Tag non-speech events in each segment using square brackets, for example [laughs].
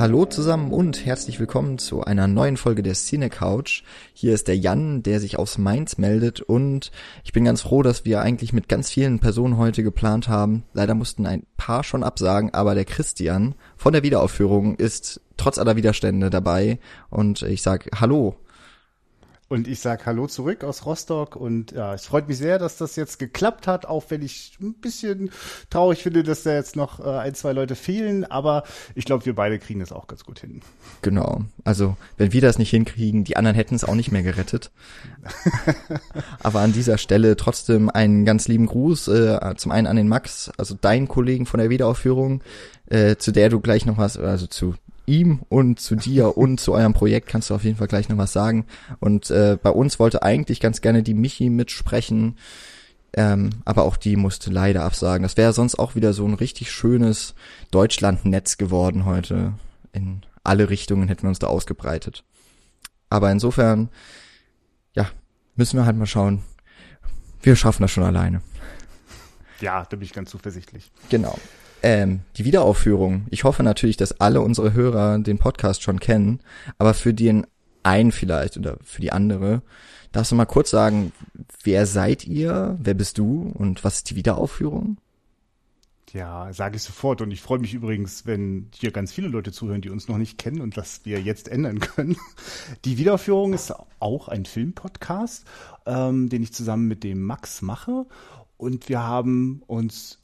Hallo zusammen und herzlich willkommen zu einer neuen Folge der Cine Couch. Hier ist der Jan, der sich aus Mainz meldet und ich bin ganz froh, dass wir eigentlich mit ganz vielen Personen heute geplant haben. Leider mussten ein paar schon absagen, aber der Christian von der Wiederaufführung ist trotz aller Widerstände dabei und ich sag Hallo. Und ich sage Hallo zurück aus Rostock und ja, es freut mich sehr, dass das jetzt geklappt hat, auch wenn ich ein bisschen traurig finde, dass da jetzt noch äh, ein, zwei Leute fehlen, aber ich glaube, wir beide kriegen das auch ganz gut hin. Genau. Also, wenn wir das nicht hinkriegen, die anderen hätten es auch nicht mehr gerettet. [laughs] aber an dieser Stelle trotzdem einen ganz lieben Gruß, äh, zum einen an den Max, also deinen Kollegen von der Wiederaufführung, äh, zu der du gleich noch was, also zu ihm und zu dir [laughs] und zu eurem Projekt kannst du auf jeden Fall gleich noch was sagen. Und äh, bei uns wollte eigentlich ganz gerne die Michi mitsprechen, ähm, aber auch die musste leider absagen. Das wäre sonst auch wieder so ein richtig schönes Deutschlandnetz geworden heute. In alle Richtungen hätten wir uns da ausgebreitet. Aber insofern, ja, müssen wir halt mal schauen. Wir schaffen das schon alleine. Ja, da bin ich ganz zuversichtlich. Genau. Ähm, die Wiederaufführung. Ich hoffe natürlich, dass alle unsere Hörer den Podcast schon kennen, aber für den einen vielleicht oder für die andere, darfst du mal kurz sagen, wer seid ihr, wer bist du und was ist die Wiederaufführung? Ja, sage ich sofort. Und ich freue mich übrigens, wenn hier ganz viele Leute zuhören, die uns noch nicht kennen und das wir jetzt ändern können. Die Wiederaufführung ist auch ein Filmpodcast, ähm, den ich zusammen mit dem Max mache. Und wir haben uns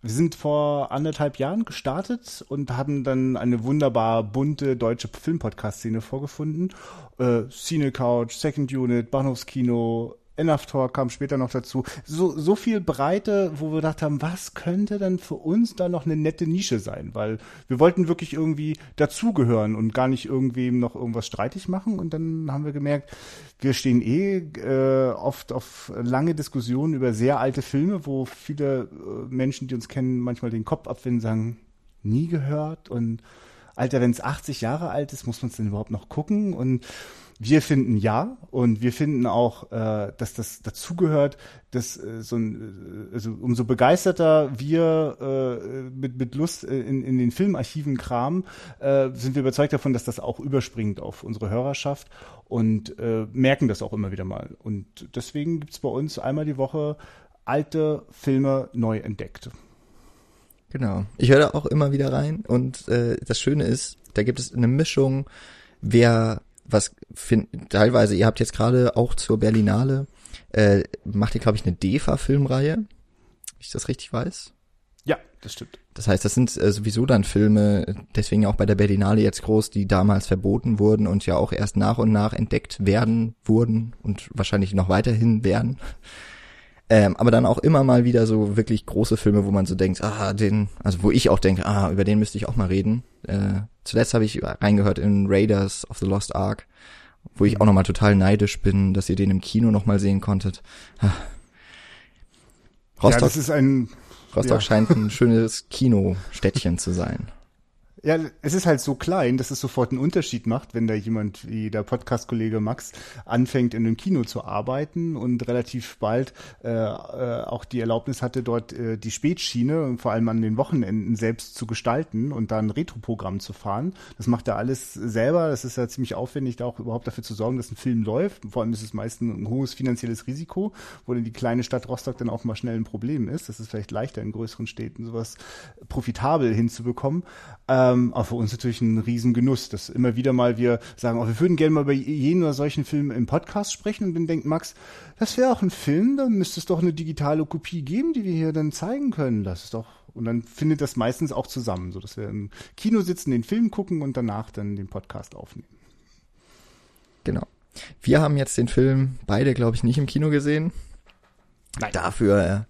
wir sind vor anderthalb Jahren gestartet und haben dann eine wunderbar bunte deutsche Filmpodcast-Szene vorgefunden. Äh, Cine Couch, Second Unit, Bahnhofskino, Enough Talk kam später noch dazu. So, so viel Breite, wo wir gedacht haben, was könnte denn für uns da noch eine nette Nische sein? Weil wir wollten wirklich irgendwie dazugehören und gar nicht irgendwem noch irgendwas streitig machen. Und dann haben wir gemerkt, wir stehen eh äh, oft auf lange Diskussionen über sehr alte Filme, wo viele äh, Menschen, die uns kennen, manchmal den Kopf abwenden, sagen, nie gehört und Alter, wenn es 80 Jahre alt ist, muss man es denn überhaupt noch gucken? Und wir finden ja und wir finden auch, äh, dass das dazugehört, dass äh, so ein, äh, also umso begeisterter wir äh, mit, mit Lust in, in den Filmarchiven kramen, äh, sind wir überzeugt davon, dass das auch überspringt auf unsere Hörerschaft und äh, merken das auch immer wieder mal. Und deswegen gibt's bei uns einmal die Woche alte Filme neu entdeckt. Genau. Ich höre da auch immer wieder rein und äh, das Schöne ist, da gibt es eine Mischung, wer was find, teilweise, ihr habt jetzt gerade auch zur Berlinale, äh, macht ihr, glaube ich, eine DEFA-Filmreihe, wenn ich das richtig weiß. Ja, das stimmt. Das heißt, das sind äh, sowieso dann Filme, deswegen auch bei der Berlinale jetzt groß, die damals verboten wurden und ja auch erst nach und nach entdeckt werden wurden und wahrscheinlich noch weiterhin werden. [laughs] Ähm, aber dann auch immer mal wieder so wirklich große Filme, wo man so denkt, ah, den, also wo ich auch denke, ah, über den müsste ich auch mal reden. Äh, zuletzt habe ich reingehört in Raiders of the Lost Ark, wo ich auch nochmal total neidisch bin, dass ihr den im Kino nochmal sehen konntet. Rostock, ja, das ist ein Rostock ja. scheint ein [laughs] schönes Kinostädtchen zu sein. Ja, es ist halt so klein, dass es sofort einen Unterschied macht, wenn da jemand wie der Podcast-Kollege Max anfängt, in einem Kino zu arbeiten und relativ bald äh, äh, auch die Erlaubnis hatte, dort äh, die Spätschiene und vor allem an den Wochenenden selbst zu gestalten und da ein Retro-Programm zu fahren. Das macht er alles selber. Das ist ja ziemlich aufwendig, da auch überhaupt dafür zu sorgen, dass ein Film läuft. Vor allem ist es meistens ein hohes finanzielles Risiko, wo dann die kleine Stadt Rostock dann auch mal schnell ein Problem ist. Das ist vielleicht leichter in größeren Städten sowas profitabel hinzubekommen. Äh, ähm, aber für uns natürlich ein Riesengenuss, dass immer wieder mal wir sagen, oh, wir würden gerne mal über jeden oder solchen Film im Podcast sprechen und dann denkt Max, das wäre auch ein Film, dann müsste es doch eine digitale Kopie geben, die wir hier dann zeigen können. Das ist doch und dann findet das meistens auch zusammen, so dass wir im Kino sitzen, den Film gucken und danach dann den Podcast aufnehmen. Genau. Wir haben jetzt den Film beide, glaube ich, nicht im Kino gesehen. Nein. Dafür,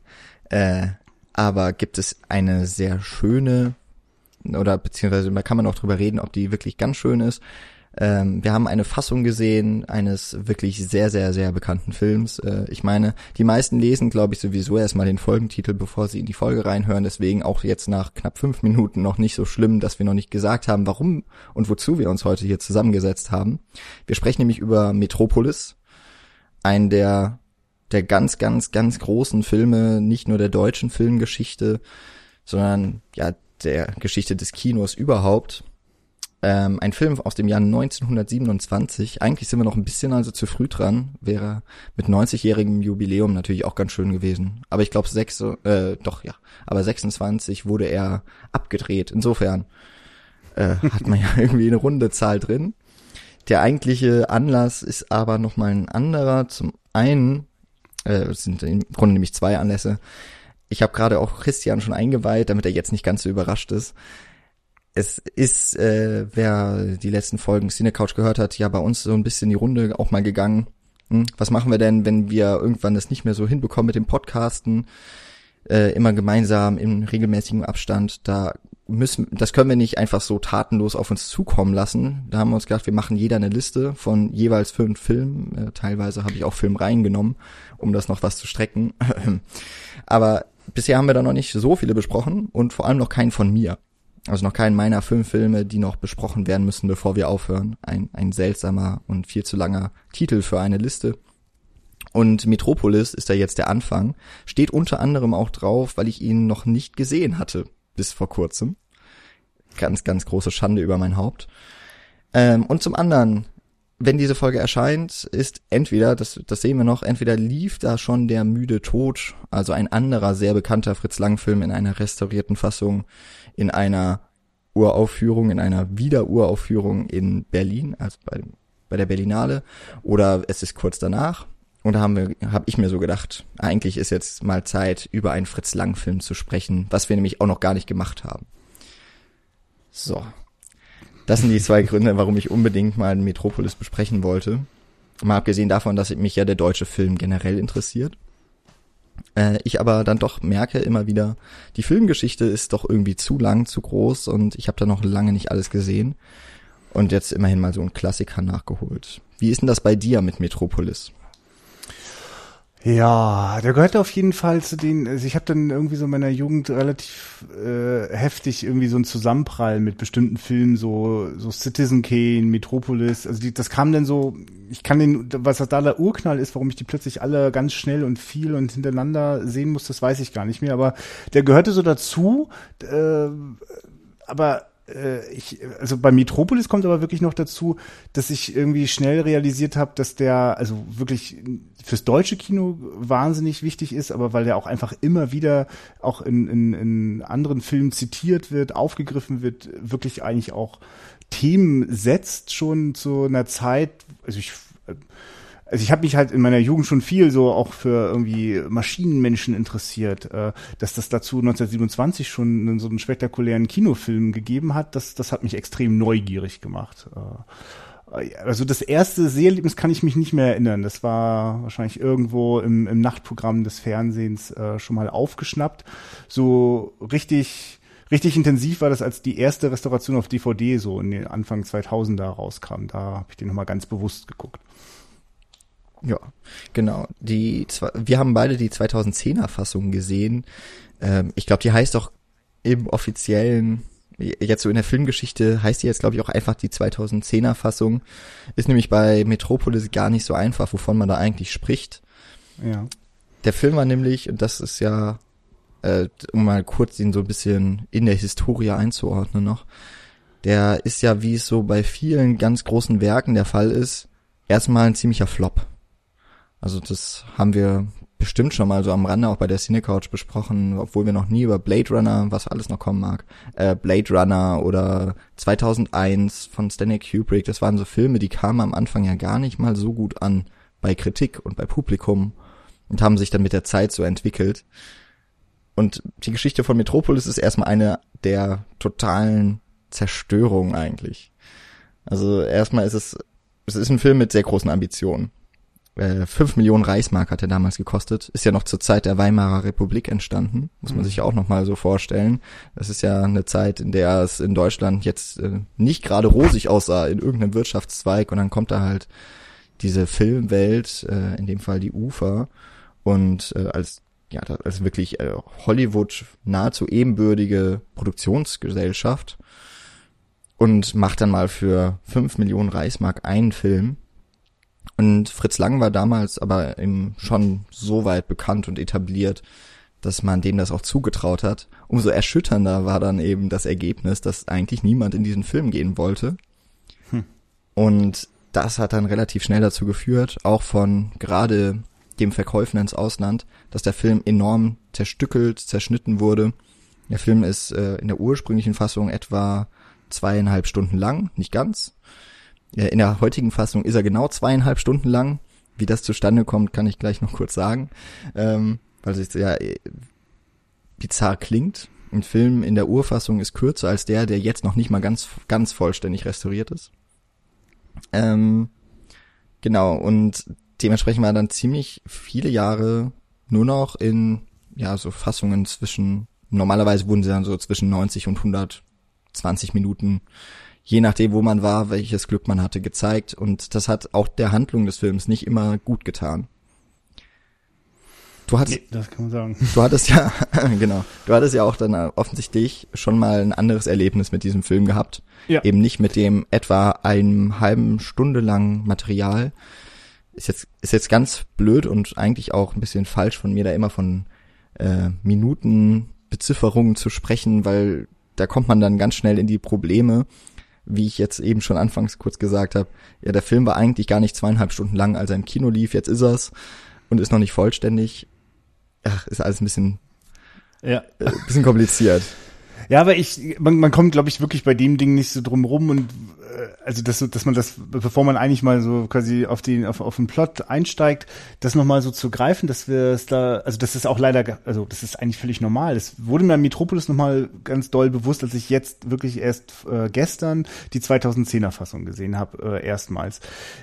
äh, aber gibt es eine sehr schöne oder beziehungsweise da kann man auch drüber reden, ob die wirklich ganz schön ist. Ähm, wir haben eine Fassung gesehen eines wirklich sehr, sehr, sehr bekannten Films. Äh, ich meine, die meisten lesen, glaube ich, sowieso erstmal den Folgentitel, bevor sie in die Folge reinhören. Deswegen auch jetzt nach knapp fünf Minuten noch nicht so schlimm, dass wir noch nicht gesagt haben, warum und wozu wir uns heute hier zusammengesetzt haben. Wir sprechen nämlich über Metropolis, einen der der ganz, ganz, ganz großen Filme, nicht nur der deutschen Filmgeschichte, sondern ja der Geschichte des Kinos überhaupt. Ähm, ein Film aus dem Jahr 1927. Eigentlich sind wir noch ein bisschen also zu früh dran. Wäre mit 90-jährigem Jubiläum natürlich auch ganz schön gewesen. Aber ich glaube, sechs, äh, doch ja. Aber 26 wurde er abgedreht. Insofern äh, hat man ja [laughs] irgendwie eine runde Zahl drin. Der eigentliche Anlass ist aber nochmal ein anderer. Zum einen, äh, es sind im Grunde nämlich zwei Anlässe. Ich habe gerade auch Christian schon eingeweiht, damit er jetzt nicht ganz so überrascht ist es ist, äh, wer die letzten Folgen Cinecouch gehört hat, ja bei uns so ein bisschen die Runde auch mal gegangen. Hm, was machen wir denn, wenn wir irgendwann das nicht mehr so hinbekommen mit dem Podcasten? Äh, immer gemeinsam in regelmäßigem Abstand. Da müssen, das können wir nicht einfach so tatenlos auf uns zukommen lassen. Da haben wir uns gedacht, wir machen jeder eine Liste von jeweils fünf Filmen. Äh, teilweise habe ich auch Film reingenommen, um das noch was zu strecken. [clears throat] Aber bisher haben wir da noch nicht so viele besprochen und vor allem noch keinen von mir. Also noch keinen meiner fünf Filme, die noch besprochen werden müssen, bevor wir aufhören. Ein, ein seltsamer und viel zu langer Titel für eine Liste. Und Metropolis ist da jetzt der Anfang. Steht unter anderem auch drauf, weil ich ihn noch nicht gesehen hatte bis vor kurzem. Ganz, ganz große Schande über mein Haupt. Ähm, und zum anderen, wenn diese Folge erscheint, ist entweder, das, das sehen wir noch, entweder lief da schon der müde Tod, also ein anderer sehr bekannter Fritz Lang Film in einer restaurierten Fassung, in einer Uraufführung, in einer Wiederuraufführung in Berlin, also bei, bei der Berlinale, oder es ist kurz danach. Und da haben wir, habe ich mir so gedacht, eigentlich ist jetzt mal Zeit, über einen Fritz Lang Film zu sprechen, was wir nämlich auch noch gar nicht gemacht haben. So. Das sind die zwei Gründe, warum ich unbedingt mal Metropolis besprechen wollte. Mal abgesehen davon, dass mich ja der deutsche Film generell interessiert. Äh, ich aber dann doch merke immer wieder, die Filmgeschichte ist doch irgendwie zu lang, zu groß und ich habe da noch lange nicht alles gesehen. Und jetzt immerhin mal so ein Klassiker nachgeholt. Wie ist denn das bei dir mit Metropolis? Ja, der gehört auf jeden Fall zu den, also ich habe dann irgendwie so in meiner Jugend relativ äh, heftig irgendwie so ein Zusammenprall mit bestimmten Filmen, so, so Citizen Kane, Metropolis, also die, das kam dann so, ich kann den, was da der Urknall ist, warum ich die plötzlich alle ganz schnell und viel und hintereinander sehen muss, das weiß ich gar nicht mehr, aber der gehörte so dazu, äh, aber ich, also bei Metropolis kommt aber wirklich noch dazu, dass ich irgendwie schnell realisiert habe, dass der also wirklich fürs deutsche Kino wahnsinnig wichtig ist, aber weil der auch einfach immer wieder auch in, in, in anderen Filmen zitiert wird, aufgegriffen wird, wirklich eigentlich auch Themen setzt schon zu einer Zeit, also ich also ich habe mich halt in meiner Jugend schon viel so auch für irgendwie Maschinenmenschen interessiert, äh, dass das dazu 1927 schon so einen spektakulären Kinofilm gegeben hat, das, das hat mich extrem neugierig gemacht. Äh, also das erste Seherlebnis kann ich mich nicht mehr erinnern. Das war wahrscheinlich irgendwo im, im Nachtprogramm des Fernsehens äh, schon mal aufgeschnappt. So richtig richtig intensiv war das, als die erste Restauration auf DVD so in den Anfang 2000er rauskam. Da habe ich den nochmal ganz bewusst geguckt. Ja, genau. Die, wir haben beide die 2010er Fassung gesehen. Ähm, ich glaube, die heißt doch im offiziellen, jetzt so in der Filmgeschichte heißt die jetzt, glaube ich, auch einfach die 2010er Fassung. Ist nämlich bei Metropolis gar nicht so einfach, wovon man da eigentlich spricht. Ja. Der Film war nämlich, und das ist ja, äh, um mal kurz ihn so ein bisschen in der Historie einzuordnen noch, der ist ja, wie es so bei vielen ganz großen Werken der Fall ist, erstmal ein ziemlicher Flop. Also das haben wir bestimmt schon mal so am Rande auch bei der Cinecouch besprochen, obwohl wir noch nie über Blade Runner, was alles noch kommen mag, äh, Blade Runner oder 2001 von Stanley Kubrick, das waren so Filme, die kamen am Anfang ja gar nicht mal so gut an bei Kritik und bei Publikum und haben sich dann mit der Zeit so entwickelt. Und die Geschichte von Metropolis ist erstmal eine der totalen Zerstörung eigentlich. Also erstmal ist es, es ist ein Film mit sehr großen Ambitionen äh, 5 Millionen Reichsmark hat er damals gekostet. Ist ja noch zur Zeit der Weimarer Republik entstanden. Muss man mhm. sich ja auch nochmal so vorstellen. Das ist ja eine Zeit, in der es in Deutschland jetzt äh, nicht gerade rosig aussah in irgendeinem Wirtschaftszweig. Und dann kommt da halt diese Filmwelt, äh, in dem Fall die UFA. Und äh, als ja, als wirklich äh, Hollywood nahezu ebenbürdige Produktionsgesellschaft und macht dann mal für 5 Millionen Reichsmark einen Film und Fritz Lang war damals aber eben schon so weit bekannt und etabliert, dass man dem das auch zugetraut hat. Umso erschütternder war dann eben das Ergebnis, dass eigentlich niemand in diesen Film gehen wollte. Hm. Und das hat dann relativ schnell dazu geführt, auch von gerade dem Verkäufen ins Ausland, dass der Film enorm zerstückelt, zerschnitten wurde. Der Film ist äh, in der ursprünglichen Fassung etwa zweieinhalb Stunden lang, nicht ganz. In der heutigen Fassung ist er genau zweieinhalb Stunden lang. Wie das zustande kommt, kann ich gleich noch kurz sagen, ähm, weil es ja äh, bizarr klingt. Ein Film in der Urfassung ist kürzer als der, der jetzt noch nicht mal ganz ganz vollständig restauriert ist. Ähm, genau und dementsprechend war dann ziemlich viele Jahre nur noch in ja so Fassungen zwischen normalerweise wurden sie dann so zwischen 90 und 120 Minuten je nachdem, wo man war, welches Glück man hatte, gezeigt. Und das hat auch der Handlung des Films nicht immer gut getan. Du hattest, das kann man sagen. Du hattest ja, [laughs] genau, du hattest ja auch dann offensichtlich schon mal ein anderes Erlebnis mit diesem Film gehabt. Ja. Eben nicht mit dem etwa einem halben Stunde lang Material. Ist jetzt, ist jetzt ganz blöd und eigentlich auch ein bisschen falsch von mir, da immer von äh, Minutenbezifferungen zu sprechen, weil da kommt man dann ganz schnell in die Probleme, wie ich jetzt eben schon anfangs kurz gesagt habe, ja, der Film war eigentlich gar nicht zweieinhalb Stunden lang, als er im Kino lief, jetzt ist er's und ist noch nicht vollständig. Ach, ist alles ein bisschen, ja. äh, bisschen kompliziert. [laughs] Ja, aber ich, man, man kommt, glaube ich, wirklich bei dem Ding nicht so drum rum und äh, also dass, dass man das, bevor man eigentlich mal so quasi auf den, auf, auf den Plot einsteigt, das nochmal so zu greifen, dass wir es da, also das ist auch leider, also das ist eigentlich völlig normal. Das wurde mir Metropolis nochmal ganz doll bewusst, als ich jetzt wirklich erst äh, gestern die 2010er Fassung gesehen habe, äh, erstmals.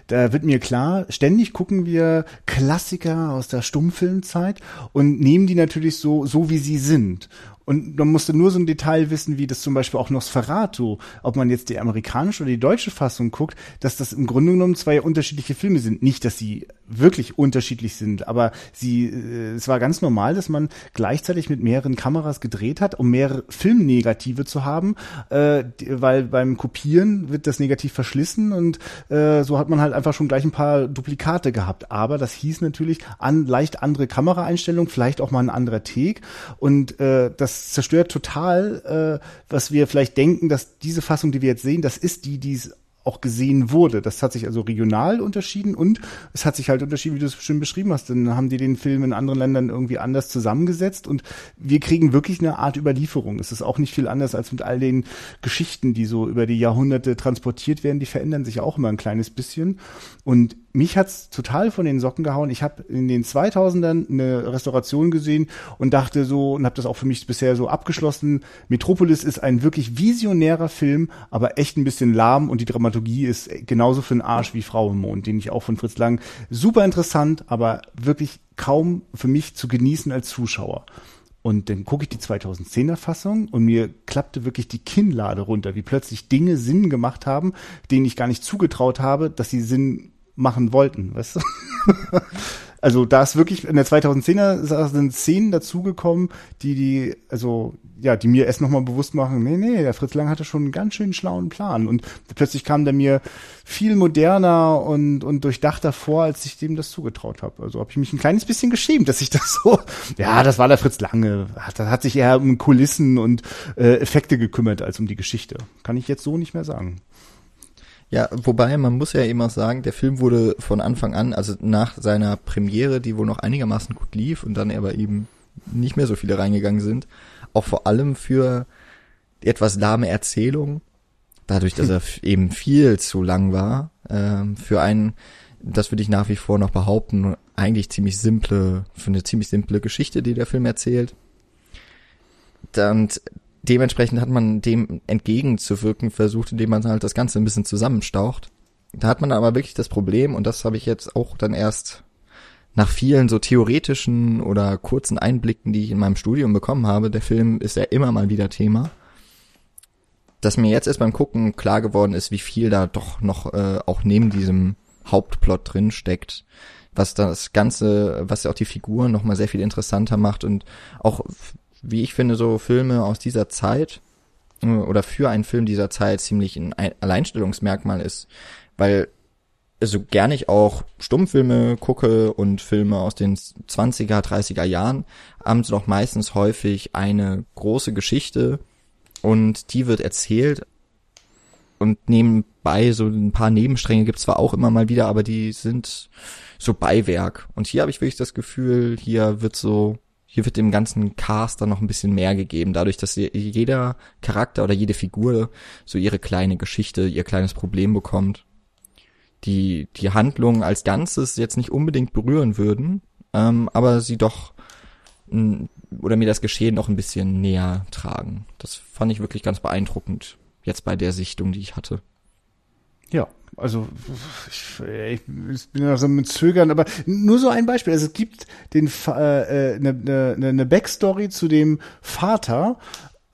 Da wird mir klar, ständig gucken wir Klassiker aus der Stummfilmzeit und nehmen die natürlich so, so wie sie sind. Und man musste nur so ein Detail wissen, wie das zum Beispiel auch Nosferatu, ob man jetzt die amerikanische oder die deutsche Fassung guckt, dass das im Grunde genommen zwei unterschiedliche Filme sind. Nicht, dass sie wirklich unterschiedlich sind, aber sie, äh, es war ganz normal, dass man gleichzeitig mit mehreren Kameras gedreht hat, um mehrere Filmnegative zu haben, äh, weil beim Kopieren wird das Negativ verschlissen und äh, so hat man halt einfach schon gleich ein paar Duplikate gehabt. Aber das hieß natürlich an leicht andere Kameraeinstellungen, vielleicht auch mal ein anderer Take und äh, das das zerstört total, äh, was wir vielleicht denken, dass diese Fassung, die wir jetzt sehen, das ist die, die es auch gesehen wurde. Das hat sich also regional unterschieden und es hat sich halt unterschieden, wie du es schön beschrieben hast. Dann haben die den Film in anderen Ländern irgendwie anders zusammengesetzt und wir kriegen wirklich eine Art Überlieferung. Es ist auch nicht viel anders als mit all den Geschichten, die so über die Jahrhunderte transportiert werden. Die verändern sich auch immer ein kleines bisschen. Und mich hat's total von den Socken gehauen. Ich habe in den 2000ern eine Restauration gesehen und dachte so und habe das auch für mich bisher so abgeschlossen. Metropolis ist ein wirklich visionärer Film, aber echt ein bisschen lahm und die Dramaturgie ist genauso für den Arsch wie Frau im Mond, den ich auch von Fritz Lang super interessant, aber wirklich kaum für mich zu genießen als Zuschauer. Und dann gucke ich die 2010er Fassung und mir klappte wirklich die Kinnlade runter, wie plötzlich Dinge Sinn gemacht haben, denen ich gar nicht zugetraut habe, dass sie Sinn machen wollten, weißt du? [laughs] also da ist wirklich in der 2010er sind Szenen dazugekommen, die die also ja, die mir erst nochmal bewusst machen, nee, nee, der Fritz Lang hatte schon einen ganz schön schlauen Plan und plötzlich kam der mir viel moderner und und durchdachter vor, als ich dem das zugetraut habe. Also habe ich mich ein kleines bisschen geschämt, dass ich das so [laughs] ja, das war der Fritz Lange, hat, hat sich eher um Kulissen und äh, Effekte gekümmert als um die Geschichte. Kann ich jetzt so nicht mehr sagen. Ja, wobei man muss ja eben auch sagen, der Film wurde von Anfang an, also nach seiner Premiere, die wohl noch einigermaßen gut lief und dann aber eben nicht mehr so viele reingegangen sind, auch vor allem für die etwas lahme Erzählung, dadurch, dass er [laughs] eben viel zu lang war, ähm, für einen, das würde ich nach wie vor noch behaupten, eigentlich ziemlich simple, für eine ziemlich simple Geschichte, die der Film erzählt. Und dementsprechend hat man dem entgegenzuwirken versucht, indem man halt das Ganze ein bisschen zusammenstaucht. Da hat man aber wirklich das Problem, und das habe ich jetzt auch dann erst nach vielen so theoretischen oder kurzen Einblicken, die ich in meinem Studium bekommen habe, der Film ist ja immer mal wieder Thema, dass mir jetzt erst beim Gucken klar geworden ist, wie viel da doch noch äh, auch neben diesem Hauptplot drin steckt, was das Ganze, was ja auch die Figuren nochmal sehr viel interessanter macht und auch wie ich finde, so Filme aus dieser Zeit äh, oder für einen Film dieser Zeit ziemlich ein Alleinstellungsmerkmal ist, weil also gerne ich auch Stummfilme gucke und Filme aus den 20er, 30er Jahren, haben sie doch meistens häufig eine große Geschichte und die wird erzählt und nebenbei so ein paar Nebenstränge gibt's zwar auch immer mal wieder, aber die sind so Beiwerk. Und hier habe ich wirklich das Gefühl, hier wird so, hier wird dem ganzen Cast dann noch ein bisschen mehr gegeben, dadurch, dass jeder Charakter oder jede Figur so ihre kleine Geschichte, ihr kleines Problem bekommt die die Handlung als Ganzes jetzt nicht unbedingt berühren würden, ähm, aber sie doch oder mir das Geschehen noch ein bisschen näher tragen. Das fand ich wirklich ganz beeindruckend jetzt bei der Sichtung, die ich hatte. Ja, also ich, ich bin ja so mit Zögern, aber nur so ein Beispiel. Also es gibt den äh, eine, eine, eine Backstory zu dem Vater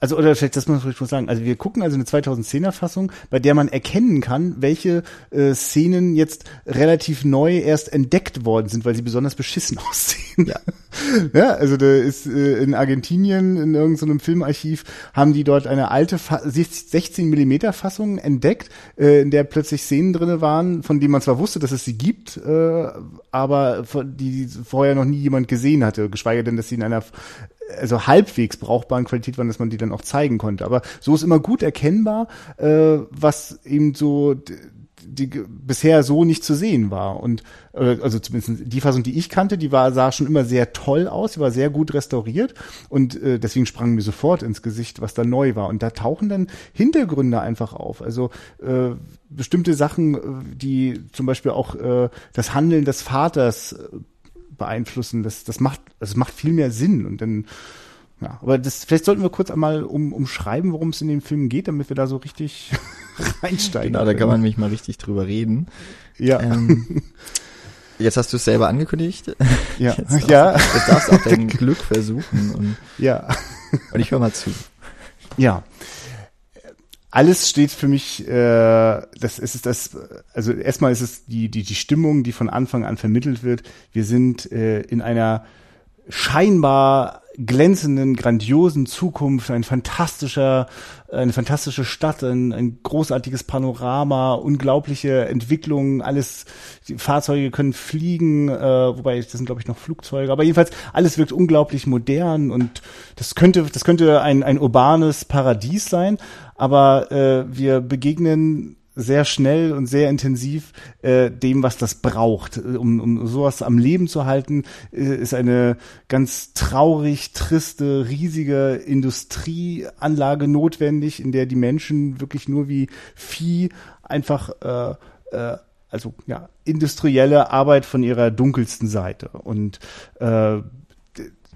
also oder vielleicht das muss ich mal sagen, also wir gucken also eine 2010er Fassung, bei der man erkennen kann, welche äh, Szenen jetzt relativ neu erst entdeckt worden sind, weil sie besonders beschissen [laughs] aussehen. Ja, [laughs] ja also da ist äh, in Argentinien in irgendeinem Filmarchiv haben die dort eine alte Fa 16 Millimeter Fassung entdeckt, äh, in der plötzlich Szenen drinne waren, von denen man zwar wusste, dass es sie gibt, äh, aber die vorher noch nie jemand gesehen hatte, geschweige denn, dass sie in einer also halbwegs brauchbaren Qualität waren, dass man die dann auch zeigen konnte. Aber so ist immer gut erkennbar, äh, was eben so die, bisher so nicht zu sehen war. Und äh, also zumindest die Fassung, die ich kannte, die war sah schon immer sehr toll aus, die war sehr gut restauriert und äh, deswegen sprang mir sofort ins Gesicht, was da neu war. Und da tauchen dann Hintergründe einfach auf. Also äh, bestimmte Sachen, äh, die zum Beispiel auch äh, das Handeln des Vaters äh, beeinflussen. Das, das macht, das macht viel mehr Sinn. Und dann, ja, aber das, vielleicht sollten wir kurz einmal um, umschreiben, worum es in dem Film geht, damit wir da so richtig [laughs] reinsteigen. Genau, da kann man mich mal richtig drüber reden. Ja. Ähm, [laughs] jetzt hast du es selber angekündigt. Ja. [laughs] Jetzt darfst, ja. Jetzt darfst du auch dein Glück versuchen. Und, ja. und ich höre mal zu. Ja alles steht für mich, äh, das ist das, also erstmal ist es die, die, die Stimmung, die von Anfang an vermittelt wird. Wir sind äh, in einer scheinbar glänzenden, grandiosen Zukunft, ein fantastischer, eine fantastische Stadt, ein, ein großartiges Panorama, unglaubliche Entwicklungen, alles, die Fahrzeuge können fliegen, äh, wobei das sind glaube ich noch Flugzeuge, aber jedenfalls alles wirkt unglaublich modern und das könnte, das könnte ein, ein urbanes Paradies sein, aber äh, wir begegnen sehr schnell und sehr intensiv äh, dem, was das braucht. Um, um sowas am Leben zu halten, äh, ist eine ganz traurig, triste, riesige Industrieanlage notwendig, in der die Menschen wirklich nur wie Vieh einfach äh, äh, also ja industrielle Arbeit von ihrer dunkelsten Seite und äh,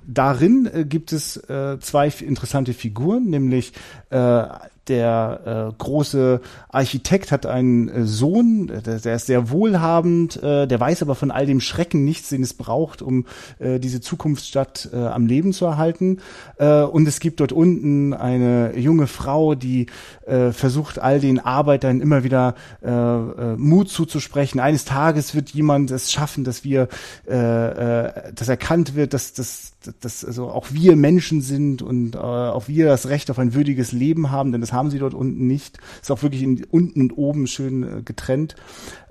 darin äh, gibt es äh, zwei interessante Figuren, nämlich äh, der äh, große Architekt hat einen äh, Sohn, der, der, ist sehr wohlhabend, äh, der weiß aber von all dem Schrecken nichts, den es braucht, um äh, diese Zukunftsstadt äh, am Leben zu erhalten. Äh, und es gibt dort unten eine junge Frau, die äh, versucht, all den Arbeitern immer wieder äh, äh, Mut zuzusprechen. Eines Tages wird jemand es schaffen, dass wir, äh, äh, dass erkannt wird, dass, dass, dass also auch wir Menschen sind und äh, auch wir das Recht auf ein würdiges Leben haben, denn das haben sie dort unten nicht. Ist auch wirklich in, unten und oben schön äh, getrennt.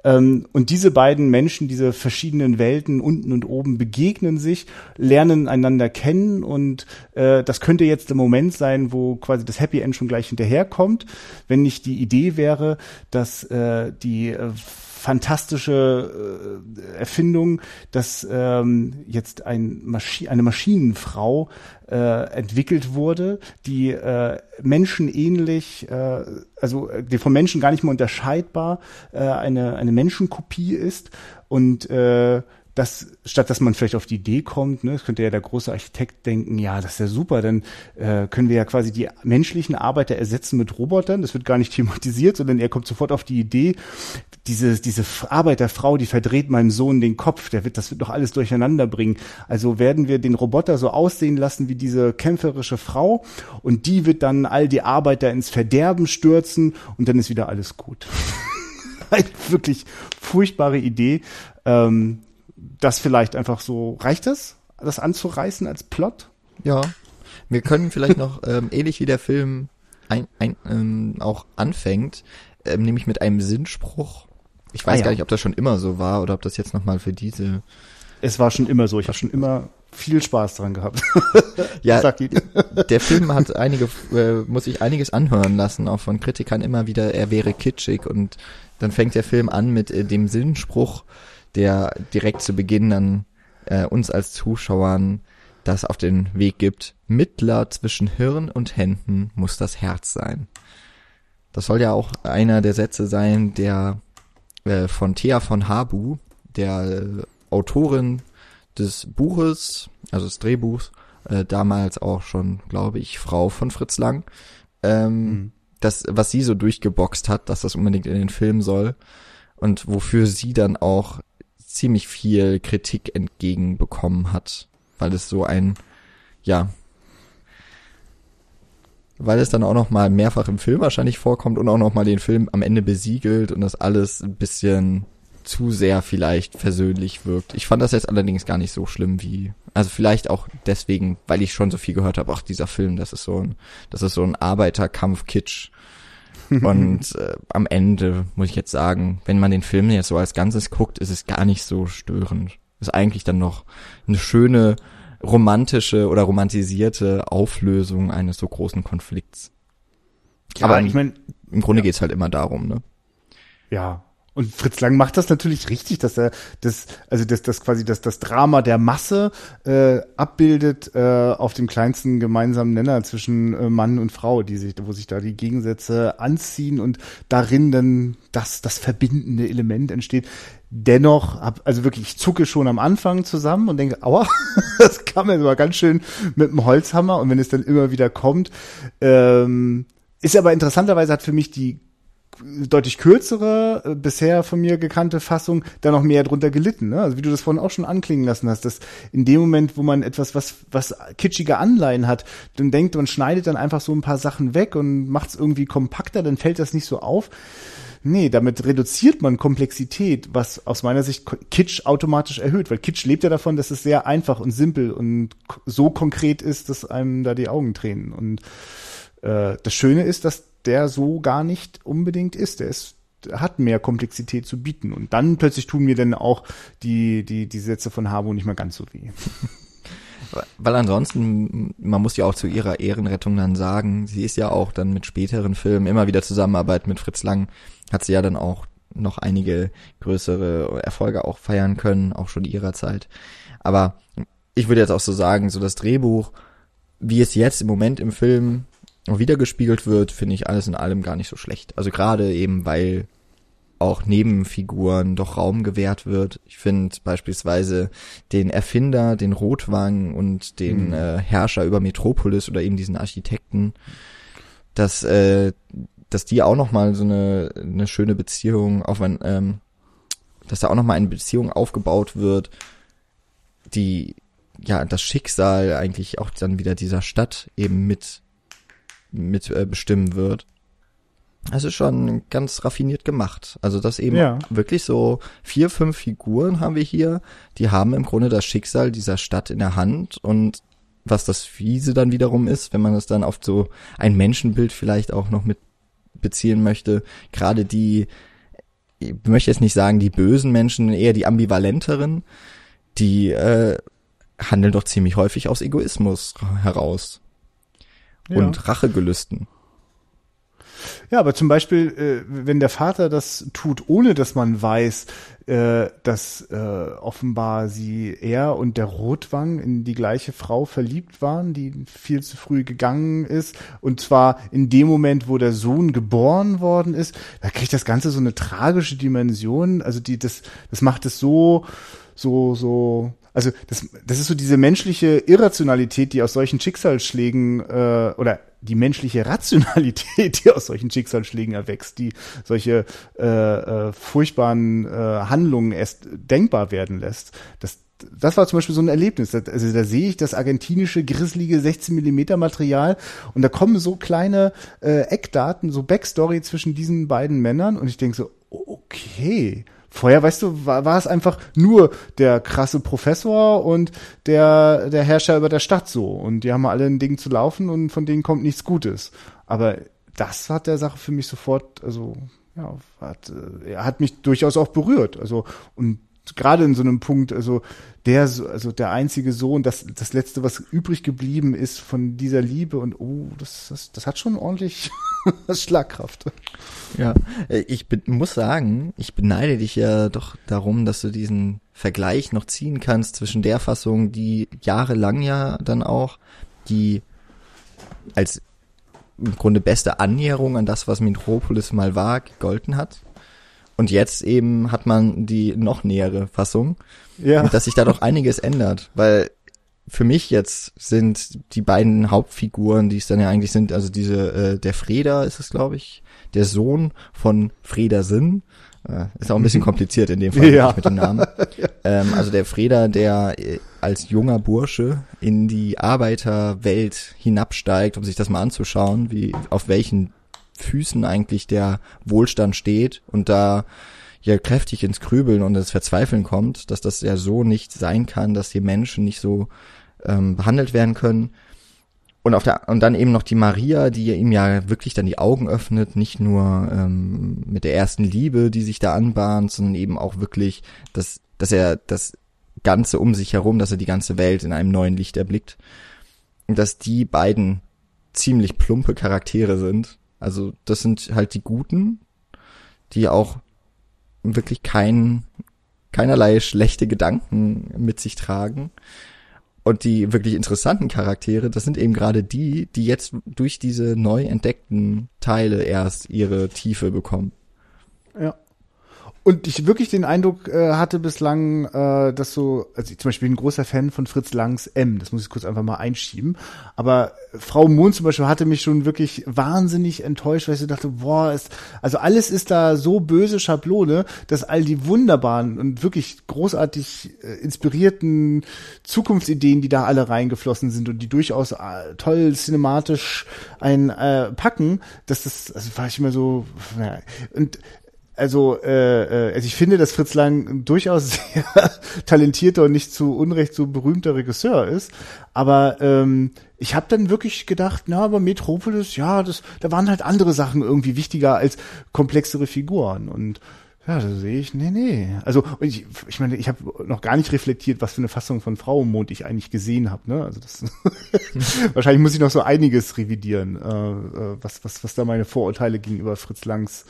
Ähm, und diese beiden Menschen, diese verschiedenen Welten unten und oben begegnen sich, lernen einander kennen und äh, das könnte jetzt der Moment sein, wo quasi das Happy End schon gleich hinterherkommt, wenn nicht die Idee wäre, dass äh, die äh, fantastische äh, Erfindung, dass ähm, jetzt ein Maschi eine Maschinenfrau äh, entwickelt wurde, die äh, menschenähnlich, äh, also die vom Menschen gar nicht mehr unterscheidbar äh, eine, eine Menschenkopie ist und äh, dass statt dass man vielleicht auf die Idee kommt, ne, das könnte ja der große Architekt denken, ja, das ist ja super, dann äh, können wir ja quasi die menschlichen Arbeiter ersetzen mit Robotern. Das wird gar nicht [laughs] thematisiert, sondern er kommt sofort auf die Idee, diese diese Arbeiterfrau, die verdreht meinem Sohn den Kopf, der wird das wird doch alles durcheinander bringen. Also werden wir den Roboter so aussehen lassen wie diese kämpferische Frau und die wird dann all die Arbeiter ins Verderben stürzen und dann ist wieder alles gut. [laughs] Eine wirklich furchtbare Idee. Ähm, das vielleicht einfach so, reicht das, das anzureißen als Plot? Ja. Wir können vielleicht noch, [laughs] ähm, ähnlich wie der Film ein, ein, ähm, auch anfängt, ähm, nämlich mit einem Sinnspruch ich weiß ah, ja. gar nicht, ob das schon immer so war oder ob das jetzt nochmal für diese. Es war schon immer so. Ich habe schon immer viel Spaß dran gehabt. [laughs] ja, [laughs] der Film hat einige, äh, muss ich einiges anhören lassen, auch von Kritikern immer wieder, er wäre kitschig und dann fängt der Film an mit äh, dem Sinnspruch, der direkt zu Beginn dann äh, uns als Zuschauern das auf den Weg gibt. Mittler zwischen Hirn und Händen muss das Herz sein. Das soll ja auch einer der Sätze sein, der äh, von Thea von Habu, der äh, Autorin des Buches, also des Drehbuchs, äh, damals auch schon, glaube ich, Frau von Fritz Lang, ähm, mhm. das, was sie so durchgeboxt hat, dass das unbedingt in den Film soll und wofür sie dann auch ziemlich viel Kritik entgegenbekommen hat, weil es so ein, ja, weil es dann auch noch mal mehrfach im Film wahrscheinlich vorkommt und auch noch mal den Film am Ende besiegelt und das alles ein bisschen zu sehr vielleicht versöhnlich wirkt. Ich fand das jetzt allerdings gar nicht so schlimm wie, also vielleicht auch deswegen, weil ich schon so viel gehört habe, ach dieser Film, das ist so ein, das ist so ein Arbeiterkampf-Kitsch. Und äh, am Ende muss ich jetzt sagen, wenn man den Film jetzt so als Ganzes guckt, ist es gar nicht so störend. Ist eigentlich dann noch eine schöne romantische oder romantisierte Auflösung eines so großen Konflikts. Ja, Aber ich meine, im Grunde ja. geht's halt immer darum, ne? Ja, und Fritz Lang macht das natürlich richtig, dass er das, also das, das quasi das, das Drama der Masse äh, abbildet äh, auf dem kleinsten gemeinsamen Nenner zwischen äh, Mann und Frau, die sich, wo sich da die Gegensätze anziehen und darin dann das, das verbindende Element entsteht. Dennoch, hab, also wirklich, ich zucke schon am Anfang zusammen und denke, aua, [laughs] das kam mir aber ganz schön mit dem Holzhammer und wenn es dann immer wieder kommt, ähm, ist aber interessanterweise hat für mich die deutlich kürzere, äh, bisher von mir gekannte Fassung da noch mehr drunter gelitten. Ne? Also wie du das vorhin auch schon anklingen lassen hast, dass in dem Moment, wo man etwas, was, was kitschige Anleihen hat, dann denkt man schneidet dann einfach so ein paar Sachen weg und macht es irgendwie kompakter, dann fällt das nicht so auf. Nee, damit reduziert man Komplexität, was aus meiner Sicht Kitsch automatisch erhöht, weil Kitsch lebt ja davon, dass es sehr einfach und simpel und so konkret ist, dass einem da die Augen tränen. Und äh, das Schöne ist, dass der so gar nicht unbedingt ist. Der ist hat mehr Komplexität zu bieten. Und dann plötzlich tun mir dann auch die, die, die Sätze von Harbo nicht mehr ganz so weh. Weil ansonsten, man muss ja auch zu ihrer Ehrenrettung dann sagen, sie ist ja auch dann mit späteren Filmen immer wieder Zusammenarbeit mit Fritz Lang, hat sie ja dann auch noch einige größere Erfolge auch feiern können, auch schon ihrer Zeit. Aber ich würde jetzt auch so sagen, so das Drehbuch, wie es jetzt im Moment im Film wiedergespiegelt wird, finde ich alles in allem gar nicht so schlecht. Also gerade eben, weil auch Nebenfiguren doch Raum gewährt wird. Ich finde beispielsweise den Erfinder, den Rotwang und den mhm. äh, Herrscher über Metropolis oder eben diesen Architekten, dass äh, dass die auch noch mal so eine eine schöne Beziehung auf ein ähm, dass da auch noch mal eine Beziehung aufgebaut wird, die ja das Schicksal eigentlich auch dann wieder dieser Stadt eben mit mit äh, bestimmen wird. Es ist schon ganz raffiniert gemacht. Also das eben ja. wirklich so vier, fünf Figuren haben wir hier, die haben im Grunde das Schicksal dieser Stadt in der Hand und was das Fiese dann wiederum ist, wenn man es dann auf so ein Menschenbild vielleicht auch noch mit beziehen möchte, gerade die, ich möchte jetzt nicht sagen die bösen Menschen, eher die ambivalenteren, die äh, handeln doch ziemlich häufig aus Egoismus heraus ja. und Rachegelüsten. Ja, aber zum Beispiel, äh, wenn der Vater das tut, ohne dass man weiß, äh, dass äh, offenbar sie er und der Rotwang in die gleiche Frau verliebt waren, die viel zu früh gegangen ist, und zwar in dem Moment, wo der Sohn geboren worden ist, da kriegt das Ganze so eine tragische Dimension. Also die, das, das macht es so, so, so also das, das ist so diese menschliche Irrationalität, die aus solchen Schicksalsschlägen äh, oder die menschliche Rationalität, die aus solchen Schicksalsschlägen erwächst, die solche äh, äh, furchtbaren äh, Handlungen erst denkbar werden lässt. Das, das war zum Beispiel so ein Erlebnis. Also da sehe ich das argentinische grisselige 16 Millimeter Material und da kommen so kleine äh, Eckdaten, so Backstory zwischen diesen beiden Männern und ich denke so, okay, Vorher, weißt du, war, war es einfach nur der krasse Professor und der, der Herrscher über der Stadt so. Und die haben alle ein Ding zu laufen und von denen kommt nichts Gutes. Aber das hat der Sache für mich sofort, also ja, hat, äh, er hat mich durchaus auch berührt. Also, und gerade in so einem Punkt, also der, also der einzige Sohn, das, das letzte, was übrig geblieben ist von dieser Liebe und oh, das, das, das hat schon ordentlich [laughs] Schlagkraft. Ja, äh, ich muss sagen, ich beneide dich ja doch darum, dass du diesen Vergleich noch ziehen kannst zwischen der Fassung, die jahrelang ja dann auch die als im Grunde beste Annäherung an das, was Metropolis mal war, gegolten hat. Und jetzt eben hat man die noch nähere Fassung. Ja. Dass sich da doch einiges ändert, weil für mich jetzt sind die beiden Hauptfiguren, die es dann ja eigentlich sind, also diese, äh, der Freda ist es, glaube ich, der Sohn von Freda Sinn. Äh, ist auch ein bisschen mhm. kompliziert in dem Fall ja. mit dem Namen. ja. [laughs] ähm, also der Freda, der äh, als junger Bursche in die Arbeiterwelt hinabsteigt, um sich das mal anzuschauen, wie auf welchen Füßen eigentlich der Wohlstand steht und da ja kräftig ins Grübeln und ins Verzweifeln kommt, dass das ja so nicht sein kann, dass die Menschen nicht so ähm, behandelt werden können. Und auf der und dann eben noch die Maria, die ihm ja wirklich dann die Augen öffnet, nicht nur ähm, mit der ersten Liebe, die sich da anbahnt, sondern eben auch wirklich, dass dass er das Ganze um sich herum, dass er die ganze Welt in einem neuen Licht erblickt. Und dass die beiden ziemlich plumpe Charaktere sind, also das sind halt die Guten, die auch wirklich kein, keinerlei schlechte Gedanken mit sich tragen. Und die wirklich interessanten Charaktere, das sind eben gerade die, die jetzt durch diese neu entdeckten Teile erst ihre Tiefe bekommen. Ja. Und ich wirklich den Eindruck äh, hatte bislang, äh, dass so, also ich zum Beispiel bin ein großer Fan von Fritz Langs M, das muss ich kurz einfach mal einschieben. Aber Frau Mond zum Beispiel hatte mich schon wirklich wahnsinnig enttäuscht, weil ich so dachte, boah, ist, also alles ist da so böse Schablone, dass all die wunderbaren und wirklich großartig äh, inspirierten Zukunftsideen, die da alle reingeflossen sind und die durchaus äh, toll cinematisch ein äh, packen, dass das, also war ich immer so, naja, und also, äh, äh, also ich finde, dass Fritz Lang durchaus [laughs] sehr talentierter und nicht zu Unrecht so berühmter Regisseur ist. Aber ähm, ich habe dann wirklich gedacht, na, aber Metropolis, ja, das, da waren halt andere Sachen irgendwie wichtiger als komplexere Figuren. Und ja, da sehe ich, nee, nee. Also ich, ich meine, ich habe noch gar nicht reflektiert, was für eine Fassung von Frauenmond ich eigentlich gesehen habe. Ne? Also das [laughs] wahrscheinlich muss ich noch so einiges revidieren, äh, äh, was, was, was da meine Vorurteile gegenüber Fritz Langs.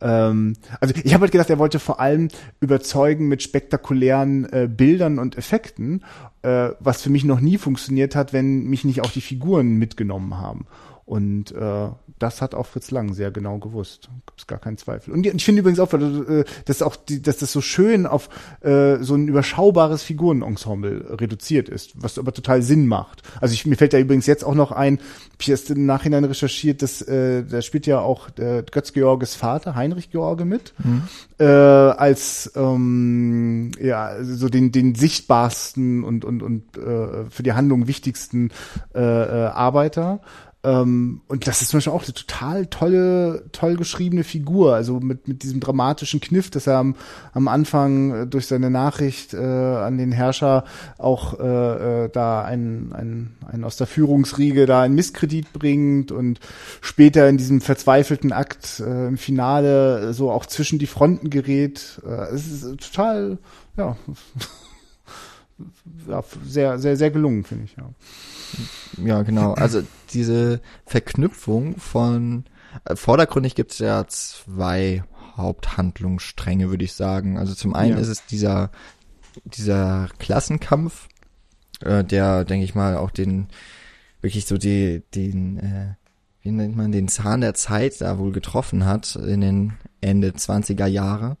Ähm, also ich habe halt gedacht, er wollte vor allem überzeugen mit spektakulären äh, Bildern und Effekten, äh, was für mich noch nie funktioniert hat, wenn mich nicht auch die Figuren mitgenommen haben. Und äh, das hat auch Fritz Lang sehr genau gewusst. Gibt gar keinen Zweifel. Und ich finde übrigens auch, äh, dass auch die, dass das so schön auf äh, so ein überschaubares Figurenensemble reduziert ist, was aber total Sinn macht. Also ich, mir fällt da übrigens jetzt auch noch ein, ich erst im Nachhinein recherchiert, dass äh, da spielt ja auch äh, Götz Georges Vater, Heinrich George, mit, mhm. äh, als ähm, ja, so den, den sichtbarsten und, und, und äh, für die Handlung wichtigsten äh, äh, Arbeiter. Ähm, und das ist zum Beispiel auch eine total tolle, toll geschriebene Figur. Also mit, mit diesem dramatischen Kniff, dass er am, am Anfang äh, durch seine Nachricht äh, an den Herrscher auch äh, äh, da einen, einen, einen aus der Führungsriege da einen Misskredit bringt und später in diesem verzweifelten Akt äh, im Finale so auch zwischen die Fronten gerät. Äh, es ist total, ja, [laughs] ja sehr, sehr, sehr gelungen, finde ich, ja. Ja, genau. Also diese Verknüpfung von äh, vordergründig gibt es ja zwei Haupthandlungsstränge, würde ich sagen. Also zum einen ja. ist es dieser dieser Klassenkampf, äh, der, denke ich mal, auch den wirklich so die den äh, wie nennt man den Zahn der Zeit da wohl getroffen hat in den Ende 20er Jahre.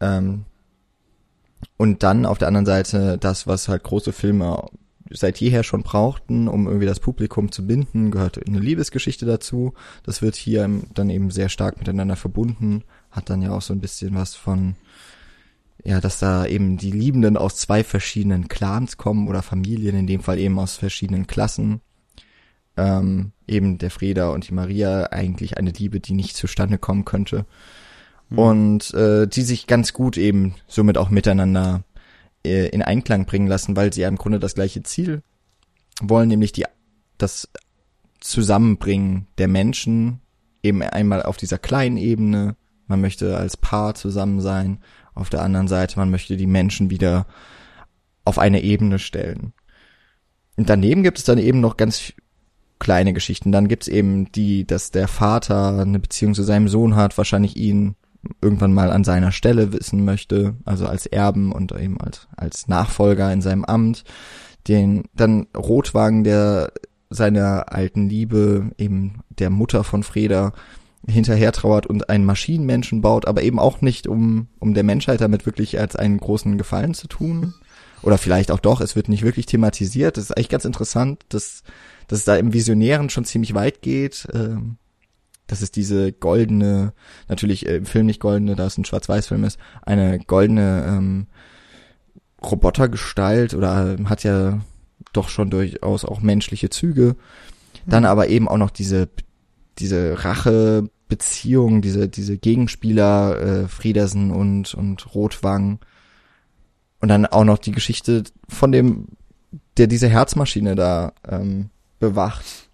Ähm, und dann auf der anderen Seite das, was halt große Filme seit jeher schon brauchten, um irgendwie das Publikum zu binden, gehört eine Liebesgeschichte dazu. Das wird hier dann eben sehr stark miteinander verbunden, hat dann ja auch so ein bisschen was von, ja, dass da eben die Liebenden aus zwei verschiedenen Clans kommen oder Familien, in dem Fall eben aus verschiedenen Klassen. Ähm, eben der Freda und die Maria eigentlich eine Liebe, die nicht zustande kommen könnte. Mhm. Und äh, die sich ganz gut eben somit auch miteinander äh, in Einklang bringen lassen, weil sie ja im Grunde das gleiche Ziel wollen, nämlich die, das Zusammenbringen der Menschen eben einmal auf dieser kleinen Ebene, man möchte als Paar zusammen sein, auf der anderen Seite, man möchte die Menschen wieder auf eine Ebene stellen. Und daneben gibt es dann eben noch ganz kleine Geschichten. Dann gibt's eben die, dass der Vater eine Beziehung zu seinem Sohn hat, wahrscheinlich ihn irgendwann mal an seiner Stelle wissen möchte, also als Erben und eben als, als Nachfolger in seinem Amt. Den, dann Rotwagen, der seiner alten Liebe, eben der Mutter von Freda, hinterher trauert und einen Maschinenmenschen baut, aber eben auch nicht, um, um der Menschheit damit wirklich als einen großen Gefallen zu tun. Oder vielleicht auch doch, es wird nicht wirklich thematisiert. Das ist eigentlich ganz interessant, dass, dass es da im Visionären schon ziemlich weit geht. Ähm, dass es diese goldene, natürlich äh, im Film nicht goldene, da es ein Schwarz-Weiß-Film ist, eine goldene ähm, Robotergestalt oder äh, hat ja doch schon durchaus auch menschliche Züge. Dann mhm. aber eben auch noch diese, diese Rache-Beziehung, diese, diese Gegenspieler, äh, Friedersen und, und Rotwang. Und dann auch noch die Geschichte von dem, der diese Herzmaschine da ähm, bewacht.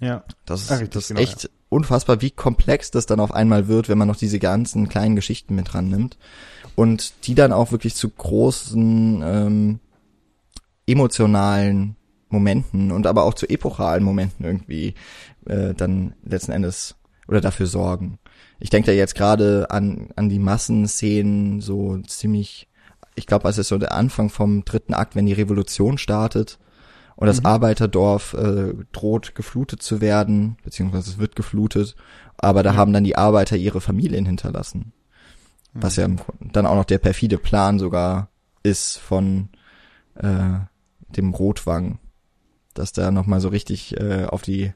Ja. Das ist, Ach, das ist genau, echt ja. Unfassbar, wie komplex das dann auf einmal wird, wenn man noch diese ganzen kleinen Geschichten mit dran nimmt. Und die dann auch wirklich zu großen ähm, emotionalen Momenten und aber auch zu epochalen Momenten irgendwie äh, dann letzten Endes oder dafür sorgen. Ich denke da jetzt gerade an, an die Massenszenen so ziemlich, ich glaube, es ist so der Anfang vom dritten Akt, wenn die Revolution startet und das mhm. Arbeiterdorf äh, droht geflutet zu werden, beziehungsweise es wird geflutet, aber da mhm. haben dann die Arbeiter ihre Familien hinterlassen. Mhm. Was ja dann auch noch der perfide Plan sogar ist von äh, dem Rotwang, dass da nochmal so richtig äh, auf die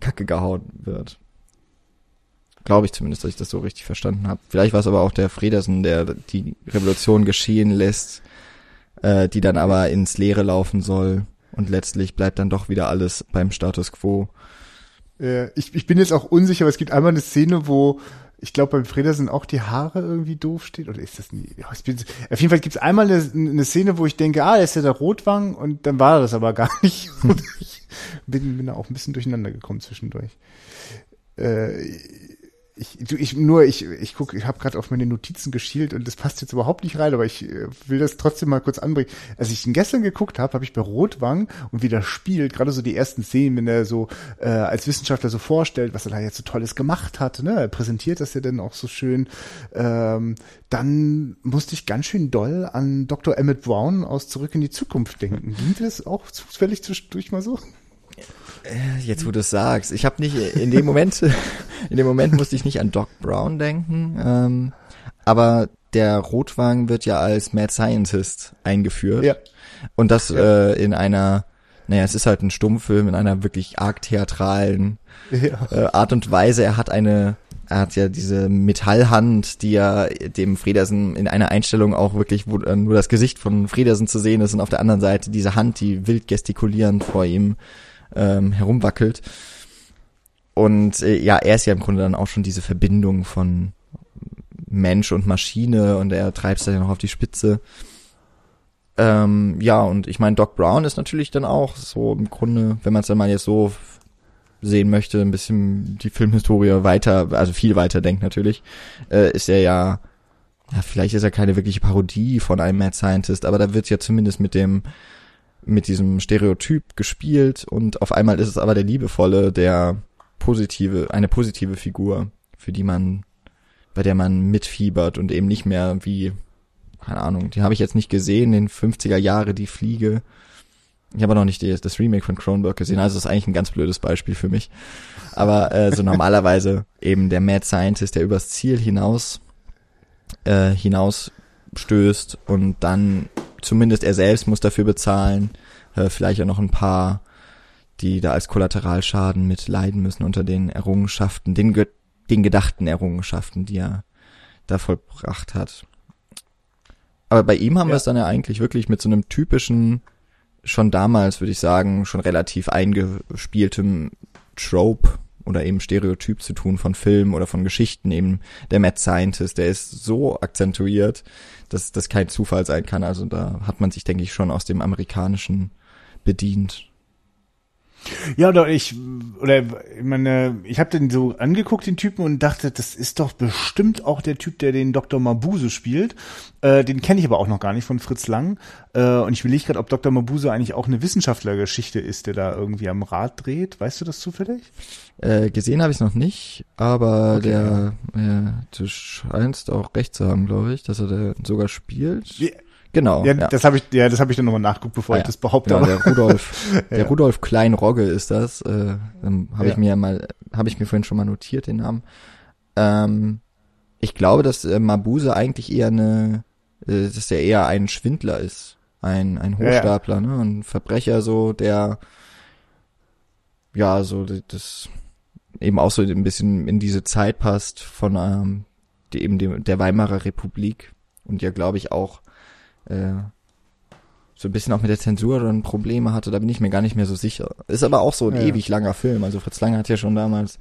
Kacke gehauen wird. Glaube ich zumindest, dass ich das so richtig verstanden habe. Vielleicht war es aber auch der Fredersen, der die Revolution geschehen lässt, äh, die dann aber ins Leere laufen soll und letztlich bleibt dann doch wieder alles beim Status quo. Äh, ich, ich bin jetzt auch unsicher, aber es gibt einmal eine Szene, wo ich glaube, beim Fredersen auch die Haare irgendwie doof steht. Oder ist das nie? Ja, bin, auf jeden Fall gibt es einmal eine, eine, Szene, wo ich denke, ah, der ist ja der Rotwang und dann war das aber gar [laughs] nicht. Und [laughs] ich bin, bin da auch ein bisschen durcheinander gekommen zwischendurch. Äh, ich, du, ich nur, ich, ich gucke, ich habe gerade auf meine Notizen geschielt und das passt jetzt überhaupt nicht rein, aber ich äh, will das trotzdem mal kurz anbringen. Als ich ihn gestern geguckt habe, habe ich bei Rotwang und wie das spielt, gerade so die ersten Szenen, wenn er so äh, als Wissenschaftler so vorstellt, was er da jetzt so Tolles gemacht hat, ne? Er präsentiert das ja dann auch so schön. Ähm, dann musste ich ganz schön doll an Dr. Emmett Brown aus Zurück in die Zukunft denken. Ging das auch zufällig zwischendurch mal so? Äh, jetzt, wo du es sagst, ich habe nicht in dem Moment, in dem Moment musste ich nicht an Doc Brown denken, ähm, aber der Rotwagen wird ja als Mad Scientist eingeführt ja. und das ja. äh, in einer, naja, es ist halt ein Stummfilm in einer wirklich arg theatralen ja. äh, Art und Weise. Er hat eine er hat ja diese Metallhand, die ja dem Fredersen in einer Einstellung auch wirklich, wo nur das Gesicht von Fredersen zu sehen ist und auf der anderen Seite diese Hand, die wild gestikulierend vor ihm ähm, herumwackelt. Und äh, ja, er ist ja im Grunde dann auch schon diese Verbindung von Mensch und Maschine und er treibt es ja noch auf die Spitze. Ähm, ja, und ich meine, Doc Brown ist natürlich dann auch so im Grunde, wenn man es dann mal jetzt so sehen möchte, ein bisschen die Filmhistorie weiter, also viel weiter denkt natürlich, äh, ist er ja, ja, vielleicht ist er keine wirkliche Parodie von einem Mad Scientist, aber da wird ja zumindest mit dem mit diesem Stereotyp gespielt und auf einmal ist es aber der liebevolle, der positive, eine positive Figur, für die man, bei der man mitfiebert und eben nicht mehr wie, keine Ahnung, die habe ich jetzt nicht gesehen, in 50er Jahre die Fliege. Ich habe noch nicht die, das Remake von Cronenberg gesehen, also das ist eigentlich ein ganz blödes Beispiel für mich. Aber äh, so normalerweise [laughs] eben der Mad Scientist, der übers Ziel hinaus äh, hinaus stößt und dann zumindest er selbst muss dafür bezahlen, äh, vielleicht auch noch ein paar, die da als Kollateralschaden mit leiden müssen unter den Errungenschaften, den, ge den gedachten Errungenschaften, die er da vollbracht hat. Aber bei ihm haben ja. wir es dann ja eigentlich wirklich mit so einem typischen, schon damals würde ich sagen, schon relativ eingespieltem Trope oder eben Stereotyp zu tun von Filmen oder von Geschichten, eben der Mad Scientist, der ist so akzentuiert, dass das kein Zufall sein kann. Also da hat man sich, denke ich, schon aus dem amerikanischen bedient. Ja, oder ich, oder ich meine, ich habe den so angeguckt, den Typen, und dachte, das ist doch bestimmt auch der Typ, der den Dr. Mabuse spielt. Äh, den kenne ich aber auch noch gar nicht von Fritz Lang. Äh, und ich überlege gerade, ob Dr. Mabuse eigentlich auch eine Wissenschaftlergeschichte ist, der da irgendwie am Rad dreht. Weißt du das zufällig? Äh, gesehen habe ich es noch nicht, aber okay, der, ja. äh, du scheinst auch recht zu haben, glaube ich, dass er da sogar spielt. Wie, Genau. Ja, ja. das habe ich, ja, das habe ich dann nochmal nachgeguckt, bevor ah, ich das behaupte. Ja, der Rudolf, [laughs] der Rudolf Kleinrogge ist das. Äh, habe ich mir mal, habe ich mir vorhin schon mal notiert den Namen. Ähm, ich glaube, dass äh, Mabuse eigentlich eher eine, äh, dass er eher ein Schwindler ist, ein ein Hochstapler, ne, ein Verbrecher so, der ja so das eben auch so ein bisschen in diese Zeit passt von ähm, die, eben dem, der Weimarer Republik und ja glaube ich auch äh, so ein bisschen auch mit der Zensur dann Probleme hatte, da bin ich mir gar nicht mehr so sicher. Ist aber auch so ein ja. ewig langer Film. Also Fritz Lange hat ja schon damals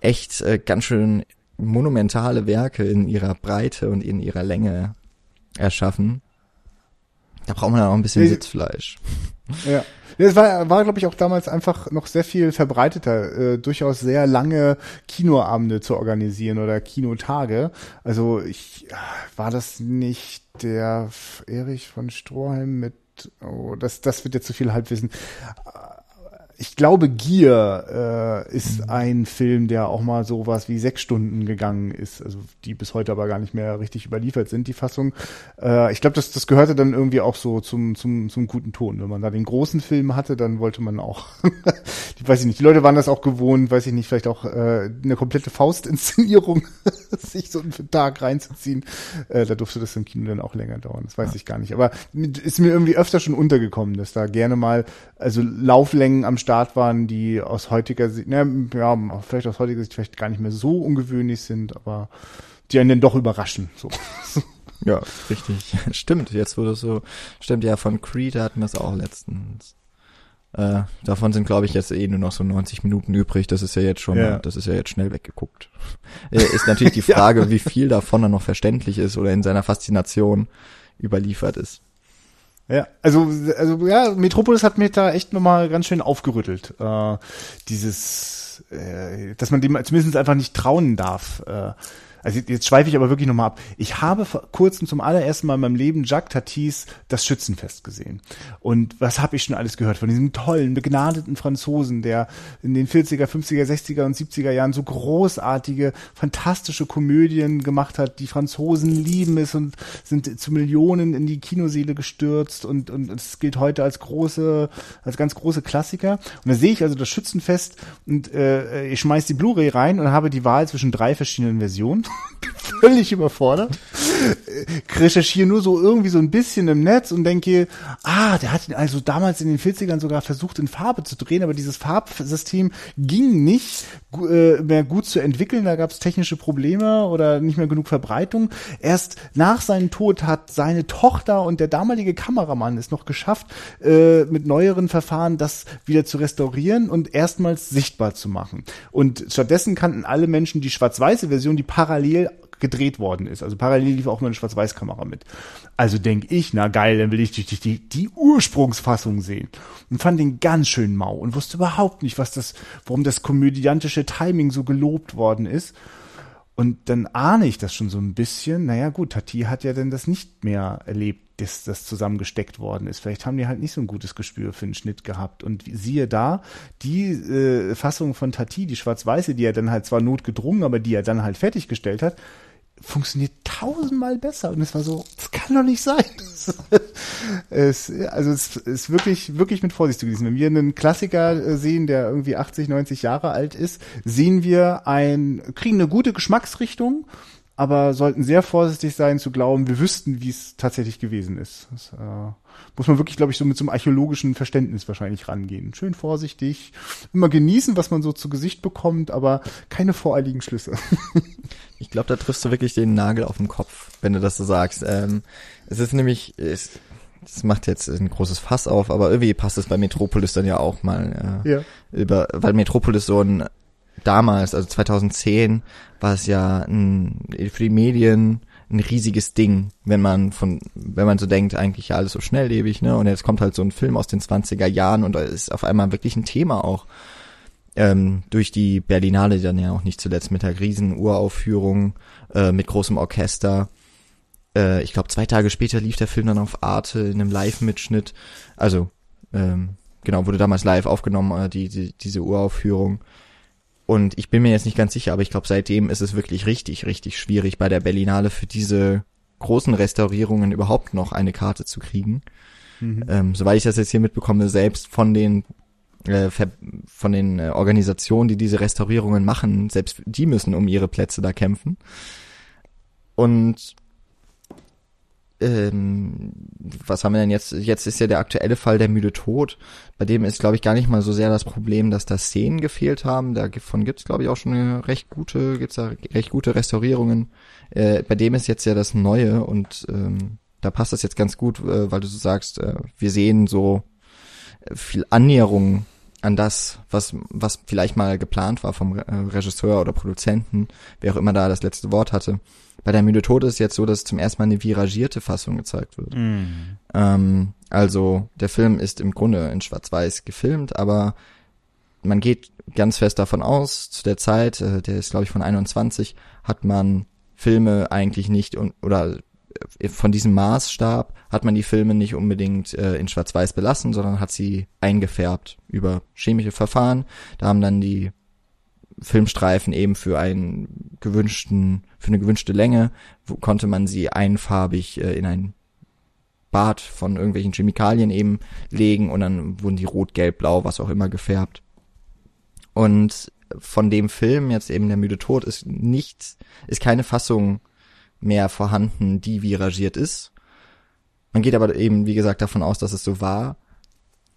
echt äh, ganz schön monumentale Werke in ihrer Breite und in ihrer Länge erschaffen. Da braucht man dann auch ein bisschen Sitzfleisch. [laughs] Ja. Es war, war glaube ich, auch damals einfach noch sehr viel verbreiteter, äh, durchaus sehr lange Kinoabende zu organisieren oder Kinotage. Also ich war das nicht der Erich von Stroheim mit Oh, das, das wird jetzt zu viel Halbwissen ich glaube, Gier äh, ist mhm. ein Film, der auch mal sowas wie sechs Stunden gegangen ist, also die bis heute aber gar nicht mehr richtig überliefert sind, die Fassung. Äh, ich glaube, das, das gehörte dann irgendwie auch so zum, zum, zum guten Ton. Wenn man da den großen Film hatte, dann wollte man auch, [laughs] die weiß ich nicht, die Leute waren das auch gewohnt, weiß ich nicht, vielleicht auch äh, eine komplette Faustinszenierung [laughs] sich so einen Tag reinzuziehen. Äh, da durfte das im Kino dann auch länger dauern, das weiß ja. ich gar nicht. Aber ist mir irgendwie öfter schon untergekommen, dass da gerne mal, also Lauflängen am Start waren, die aus heutiger Sicht, ne, ja, vielleicht aus heutiger Sicht vielleicht gar nicht mehr so ungewöhnlich sind, aber die einen dann doch überraschen. So. [laughs] Ja, richtig. [laughs] Stimmt, jetzt wurde es so, stimmt ja, von Creed hatten wir es auch letztens. Äh, davon sind, glaube ich, jetzt eh nur noch so 90 Minuten übrig. Das ist ja jetzt schon, ja. das ist ja jetzt schnell weggeguckt. Äh, ist natürlich die [laughs] Frage, ja. wie viel davon dann noch verständlich ist oder in seiner Faszination überliefert ist. Ja, also, also ja, Metropolis hat mir da echt nochmal ganz schön aufgerüttelt. Äh, dieses, äh, dass man dem zumindest einfach nicht trauen darf. Äh, also jetzt schweife ich aber wirklich nochmal ab. Ich habe vor kurzem zum allerersten Mal in meinem Leben Jacques Tatis das Schützenfest gesehen. Und was habe ich schon alles gehört von diesem tollen, begnadeten Franzosen, der in den 40er, 50er, 60er und 70er Jahren so großartige, fantastische Komödien gemacht hat. Die Franzosen lieben es und sind zu Millionen in die Kinoseele gestürzt und, und es gilt heute als große, als ganz große Klassiker. Und da sehe ich also das Schützenfest und äh, ich schmeiß die Blu-ray rein und habe die Wahl zwischen drei verschiedenen Versionen. [laughs] völlig überfordert. Recherchiere nur so irgendwie so ein bisschen im Netz und denke, ah, der hat also damals in den 40ern sogar versucht, in Farbe zu drehen, aber dieses Farbsystem ging nicht äh, mehr gut zu entwickeln. Da gab es technische Probleme oder nicht mehr genug Verbreitung. Erst nach seinem Tod hat seine Tochter und der damalige Kameramann es noch geschafft, äh, mit neueren Verfahren das wieder zu restaurieren und erstmals sichtbar zu machen. Und stattdessen kannten alle Menschen die schwarz-weiße Version, die parallel gedreht worden ist. Also parallel lief auch nur eine Schwarz-Weiß-Kamera mit. Also denk ich, na geil, dann will ich die, die, die Ursprungsfassung sehen. Und fand den ganz schön mau und wusste überhaupt nicht, was das, warum das komödiantische Timing so gelobt worden ist. Und dann ahne ich das schon so ein bisschen. Naja, gut, Tati hat ja dann das nicht mehr erlebt, dass das zusammengesteckt worden ist. Vielleicht haben die halt nicht so ein gutes Gespür für den Schnitt gehabt. Und siehe da, die äh, Fassung von Tati, die schwarz-weiße, die er dann halt zwar notgedrungen, aber die er dann halt fertiggestellt hat, funktioniert tausendmal besser. Und es war so, das kann doch nicht sein. [laughs] es, also es ist wirklich, wirklich mit Vorsicht zu genießen. Wenn wir einen Klassiker äh, sehen, der irgendwie 80, 90 Jahre alt ist, sehen wir ein, kriegen eine gute Geschmacksrichtung aber sollten sehr vorsichtig sein zu glauben, wir wüssten, wie es tatsächlich gewesen ist. Das äh, muss man wirklich, glaube ich, so mit so einem archäologischen Verständnis wahrscheinlich rangehen. Schön vorsichtig, immer genießen, was man so zu Gesicht bekommt, aber keine voreiligen Schlüsse. [laughs] ich glaube, da triffst du wirklich den Nagel auf den Kopf, wenn du das so sagst. Ähm, es ist nämlich, es, das macht jetzt ein großes Fass auf, aber irgendwie passt es bei Metropolis dann ja auch mal äh, ja. über, weil Metropolis so ein damals, also 2010, war es ja ein, für die Medien ein riesiges Ding, wenn man von, wenn man so denkt, eigentlich ja alles so schnelllebig, ne? Und jetzt kommt halt so ein Film aus den 20er Jahren und ist auf einmal wirklich ein Thema auch. Ähm, durch die Berlinale dann ja auch nicht zuletzt mit der riesen Uraufführung, äh, mit großem Orchester. Äh, ich glaube, zwei Tage später lief der Film dann auf Arte in einem Live-Mitschnitt. Also, ähm, genau, wurde damals live aufgenommen, äh, die, die, diese Uraufführung. Und ich bin mir jetzt nicht ganz sicher, aber ich glaube, seitdem ist es wirklich richtig, richtig schwierig, bei der Berlinale für diese großen Restaurierungen überhaupt noch eine Karte zu kriegen. Mhm. Ähm, soweit ich das jetzt hier mitbekomme, selbst von den äh, von den äh, Organisationen, die diese Restaurierungen machen, selbst die müssen um ihre Plätze da kämpfen. Und ähm, was haben wir denn jetzt? Jetzt ist ja der aktuelle Fall der müde Tod. Bei dem ist, glaube ich, gar nicht mal so sehr das Problem, dass da Szenen gefehlt haben. Davon gibt's, glaube ich, auch schon eine recht gute, gibt's da recht gute Restaurierungen. Äh, bei dem ist jetzt ja das Neue und ähm, da passt das jetzt ganz gut, äh, weil du so sagst, äh, wir sehen so äh, viel Annäherung an das, was, was vielleicht mal geplant war vom äh, Regisseur oder Produzenten, wer auch immer da das letzte Wort hatte. Bei der müde Tod ist jetzt so, dass zum ersten Mal eine viragierte Fassung gezeigt wird. Mm. Ähm, also der Film ist im Grunde in Schwarz-Weiß gefilmt, aber man geht ganz fest davon aus, zu der Zeit, äh, der ist glaube ich von 21, hat man Filme eigentlich nicht und oder äh, von diesem Maßstab hat man die Filme nicht unbedingt äh, in Schwarz-Weiß belassen, sondern hat sie eingefärbt über chemische Verfahren. Da haben dann die Filmstreifen eben für einen gewünschten, für eine gewünschte Länge, wo konnte man sie einfarbig äh, in ein Bad von irgendwelchen Chemikalien eben legen und dann wurden die rot, gelb, blau, was auch immer gefärbt. Und von dem Film jetzt eben der müde Tod ist nichts, ist keine Fassung mehr vorhanden, die viragiert ist. Man geht aber eben, wie gesagt, davon aus, dass es so war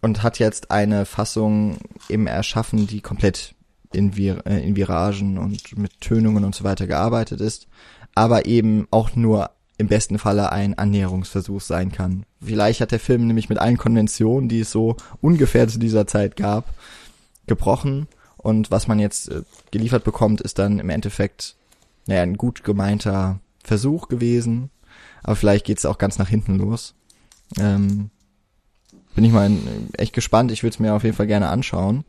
und hat jetzt eine Fassung eben erschaffen, die komplett in, Vir äh, in Viragen und mit Tönungen und so weiter gearbeitet ist, aber eben auch nur im besten Falle ein Annäherungsversuch sein kann. Vielleicht hat der Film nämlich mit allen Konventionen, die es so ungefähr zu dieser Zeit gab, gebrochen und was man jetzt äh, geliefert bekommt, ist dann im Endeffekt naja, ein gut gemeinter Versuch gewesen, aber vielleicht geht's auch ganz nach hinten los. Ähm, bin ich mal echt gespannt. Ich würde es mir auf jeden Fall gerne anschauen.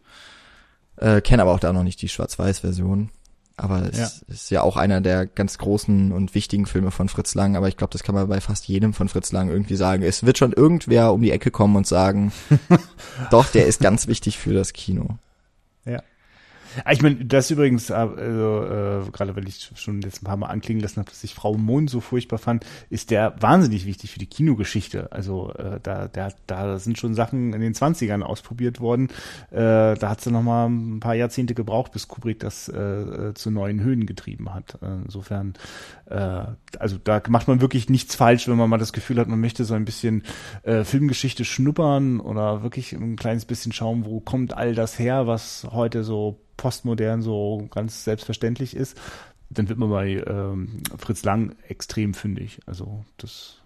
Äh, Kenne aber auch da noch nicht die Schwarz-Weiß-Version. Aber es ja. ist ja auch einer der ganz großen und wichtigen Filme von Fritz Lang. Aber ich glaube, das kann man bei fast jedem von Fritz Lang irgendwie sagen. Es wird schon irgendwer um die Ecke kommen und sagen, [laughs] doch, der ist ganz wichtig für das Kino. Ah, ich meine, das übrigens, äh, also, äh, gerade weil ich schon jetzt ein paar Mal anklingen lassen habe, dass ich Frau Mond so furchtbar fand, ist der wahnsinnig wichtig für die Kinogeschichte. Also äh, da, da, da sind schon Sachen in den 20ern ausprobiert worden. Äh, da hat es dann nochmal ein paar Jahrzehnte gebraucht, bis Kubrick das äh, äh, zu neuen Höhen getrieben hat. Äh, insofern, äh, also da macht man wirklich nichts falsch, wenn man mal das Gefühl hat, man möchte so ein bisschen äh, Filmgeschichte schnuppern oder wirklich ein kleines bisschen schauen, wo kommt all das her, was heute so postmodern so ganz selbstverständlich ist, dann wird man bei ähm, Fritz Lang extrem fündig. Also das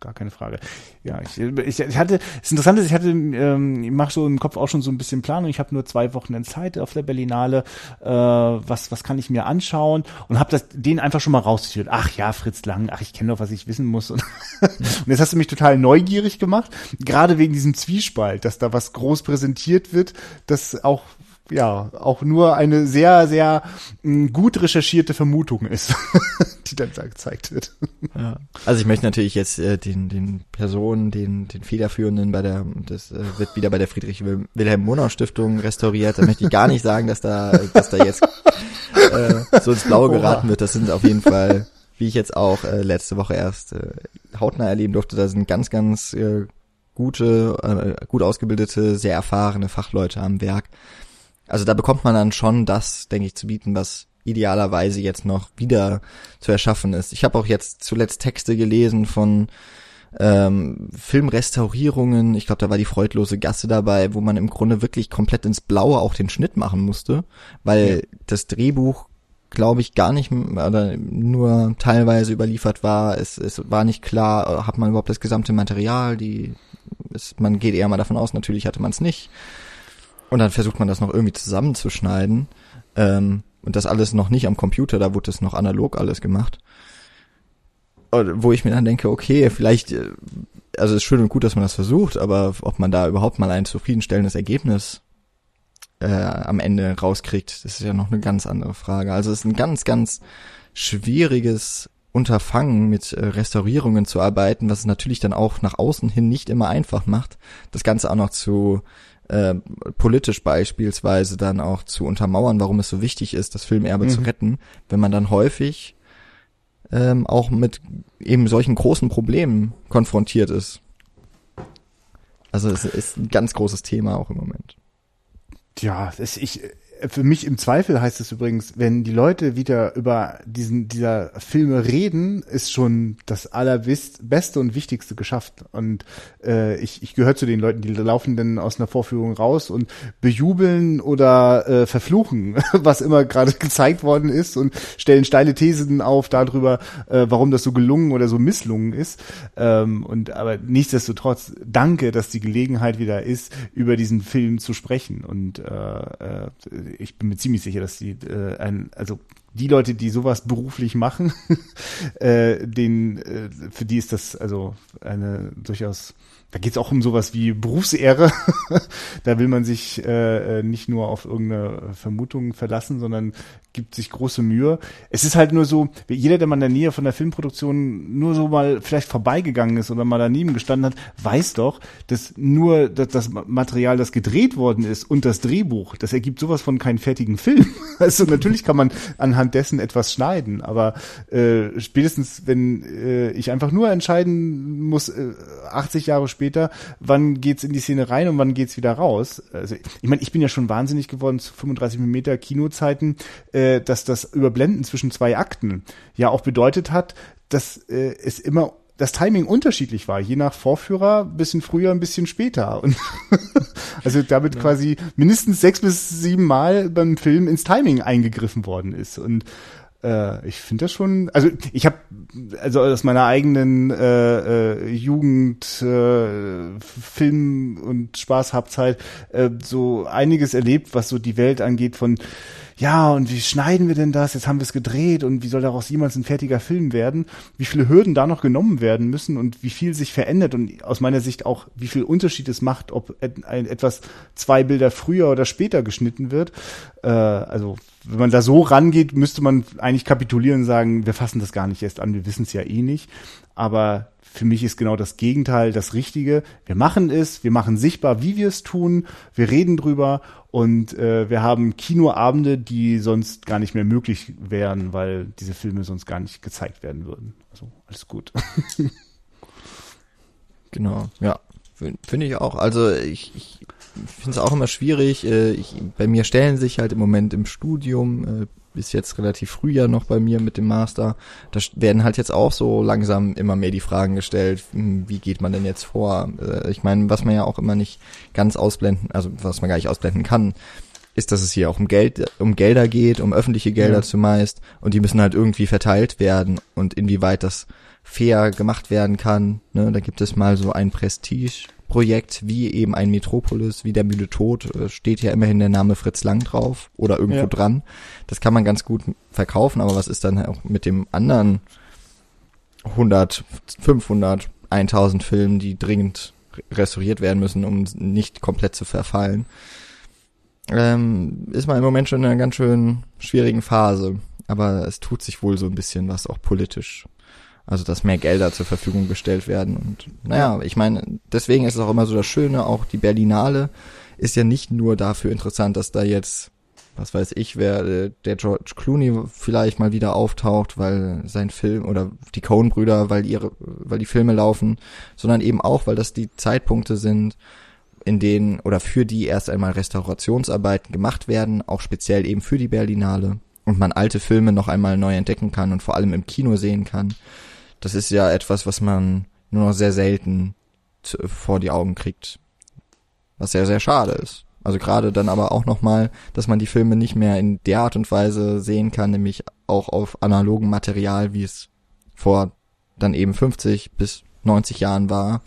gar keine Frage. Ja, ich, ich, ich hatte, das Interessante ist, ich hatte, ähm, ich mache so im Kopf auch schon so ein bisschen Planung. Ich habe nur zwei Wochen in Zeit auf der Berlinale. Äh, was, was kann ich mir anschauen? Und habe das den einfach schon mal rausgeführt. Ach ja, Fritz Lang. Ach, ich kenne doch, was ich wissen muss. Und, [laughs] und jetzt hast du mich total neugierig gemacht, gerade wegen diesem Zwiespalt, dass da was groß präsentiert wird, das auch ja auch nur eine sehr, sehr mm, gut recherchierte Vermutung ist, [laughs] die dann da gezeigt wird. Ja. Also ich möchte natürlich jetzt äh, den, den Personen, den, den Federführenden bei der, das äh, wird wieder bei der Friedrich Wilhelm Monau Stiftung restauriert. Da möchte ich gar nicht sagen, dass da, dass da jetzt äh, so ins Blaue geraten wird. Das sind auf jeden Fall, wie ich jetzt auch äh, letzte Woche erst äh, hautnah erleben durfte, da sind ganz, ganz äh, gute, äh, gut ausgebildete, sehr erfahrene Fachleute am Werk also da bekommt man dann schon das, denke ich, zu bieten, was idealerweise jetzt noch wieder zu erschaffen ist. Ich habe auch jetzt zuletzt Texte gelesen von ähm, Filmrestaurierungen. Ich glaube, da war die freudlose Gasse dabei, wo man im Grunde wirklich komplett ins Blaue auch den Schnitt machen musste, weil ja. das Drehbuch glaube ich, gar nicht oder nur teilweise überliefert war. Es, es war nicht klar, hat man überhaupt das gesamte Material, die es, man geht eher mal davon aus, natürlich hatte man es nicht. Und dann versucht man das noch irgendwie zusammenzuschneiden. Ähm, und das alles noch nicht am Computer, da wurde das noch analog alles gemacht. wo ich mir dann denke, okay, vielleicht, äh, also ist schön und gut, dass man das versucht, aber ob man da überhaupt mal ein zufriedenstellendes Ergebnis äh, am Ende rauskriegt, das ist ja noch eine ganz andere Frage. Also es ist ein ganz, ganz schwieriges Unterfangen, mit äh, Restaurierungen zu arbeiten, was es natürlich dann auch nach außen hin nicht immer einfach macht, das Ganze auch noch zu äh, politisch beispielsweise dann auch zu untermauern, warum es so wichtig ist, das Filmerbe mhm. zu retten, wenn man dann häufig ähm, auch mit eben solchen großen Problemen konfrontiert ist. Also es ist ein ganz großes Thema auch im Moment. Ja, es, ich, für mich im Zweifel heißt es übrigens, wenn die Leute wieder über diesen dieser Filme reden, ist schon das allerbeste und wichtigste geschafft. Und äh, ich, ich gehöre zu den Leuten, die laufen dann aus einer Vorführung raus und bejubeln oder äh, verfluchen, [laughs] was immer gerade gezeigt worden ist und stellen steile Thesen auf darüber, äh, warum das so gelungen oder so misslungen ist. Ähm, und aber nichtsdestotrotz danke, dass die Gelegenheit wieder ist, über diesen Film zu sprechen und äh, äh, ich bin mir ziemlich sicher, dass die äh, ein, also die Leute, die sowas beruflich machen, [laughs] äh, den, äh, für die ist das also eine durchaus da geht es auch um sowas wie Berufsehre. [laughs] da will man sich äh, äh, nicht nur auf irgendeine Vermutung verlassen, sondern gibt sich große Mühe. Es ist halt nur so, jeder, der mal in der Nähe von der Filmproduktion nur so mal vielleicht vorbeigegangen ist oder mal daneben gestanden hat, weiß doch, dass nur dass das Material, das gedreht worden ist und das Drehbuch, das ergibt sowas von keinen fertigen Film. [laughs] Also natürlich kann man anhand dessen etwas schneiden, aber äh, spätestens, wenn äh, ich einfach nur entscheiden muss, äh, 80 Jahre später, später, wann geht's in die Szene rein und wann geht's wieder raus. Also ich meine, ich bin ja schon wahnsinnig geworden zu 35 mm Kinozeiten, äh, dass das Überblenden zwischen zwei Akten ja auch bedeutet hat, dass äh, es immer das Timing unterschiedlich war, je nach Vorführer, ein bisschen früher, ein bisschen später. Und [laughs] also damit ja. quasi mindestens sechs bis sieben Mal beim Film ins Timing eingegriffen worden ist. Und äh, ich finde das schon, also ich habe also aus meiner eigenen äh, äh, Jugend äh, Film und Spaßhabzeit äh, so einiges erlebt, was so die Welt angeht von ja, und wie schneiden wir denn das? Jetzt haben wir es gedreht und wie soll daraus jemals ein fertiger Film werden? Wie viele Hürden da noch genommen werden müssen und wie viel sich verändert und aus meiner Sicht auch, wie viel Unterschied es macht, ob etwas zwei Bilder früher oder später geschnitten wird. Äh, also wenn man da so rangeht, müsste man eigentlich kapitulieren und sagen, wir fassen das gar nicht erst an, wir wissen es ja eh nicht. Aber für mich ist genau das Gegenteil das Richtige. Wir machen es, wir machen sichtbar, wie wir es tun, wir reden drüber und äh, wir haben Kinoabende, die sonst gar nicht mehr möglich wären, weil diese Filme sonst gar nicht gezeigt werden würden. Also alles gut. [laughs] genau, ja. Finde ich auch. Also ich, ich finde es auch immer schwierig. Äh, ich, bei mir stellen sich halt im Moment im Studium, äh, bis jetzt relativ früh ja noch bei mir mit dem Master, da werden halt jetzt auch so langsam immer mehr die Fragen gestellt, hm, wie geht man denn jetzt vor? Äh, ich meine, was man ja auch immer nicht ganz ausblenden, also was man gar nicht ausblenden kann, ist, dass es hier auch um Geld, um Gelder geht, um öffentliche Gelder ja. zumeist und die müssen halt irgendwie verteilt werden und inwieweit das fair gemacht werden kann. Ne? Da gibt es mal so ein Prestige Projekt wie eben ein Metropolis, wie der müde Tod, äh, steht ja immerhin der Name Fritz Lang drauf oder irgendwo ja. dran. Das kann man ganz gut verkaufen, aber was ist dann auch mit dem anderen 100, 500, 1000 Filmen, die dringend restauriert werden müssen, um nicht komplett zu verfallen? Ähm, ist man im Moment schon in einer ganz schön schwierigen Phase. Aber es tut sich wohl so ein bisschen was auch politisch. Also dass mehr Gelder zur Verfügung gestellt werden. Und naja, ich meine, deswegen ist es auch immer so das Schöne, auch die Berlinale ist ja nicht nur dafür interessant, dass da jetzt, was weiß ich, wer äh, der George Clooney vielleicht mal wieder auftaucht, weil sein Film oder die Coen-Brüder, weil ihre, weil die Filme laufen, sondern eben auch, weil das die Zeitpunkte sind, in denen oder für die erst einmal Restaurationsarbeiten gemacht werden, auch speziell eben für die Berlinale und man alte Filme noch einmal neu entdecken kann und vor allem im Kino sehen kann das ist ja etwas, was man nur noch sehr selten zu, vor die Augen kriegt. Was sehr, sehr schade ist. Also gerade dann aber auch nochmal, dass man die Filme nicht mehr in der Art und Weise sehen kann, nämlich auch auf analogem Material, wie es vor dann eben 50 bis 90 Jahren war,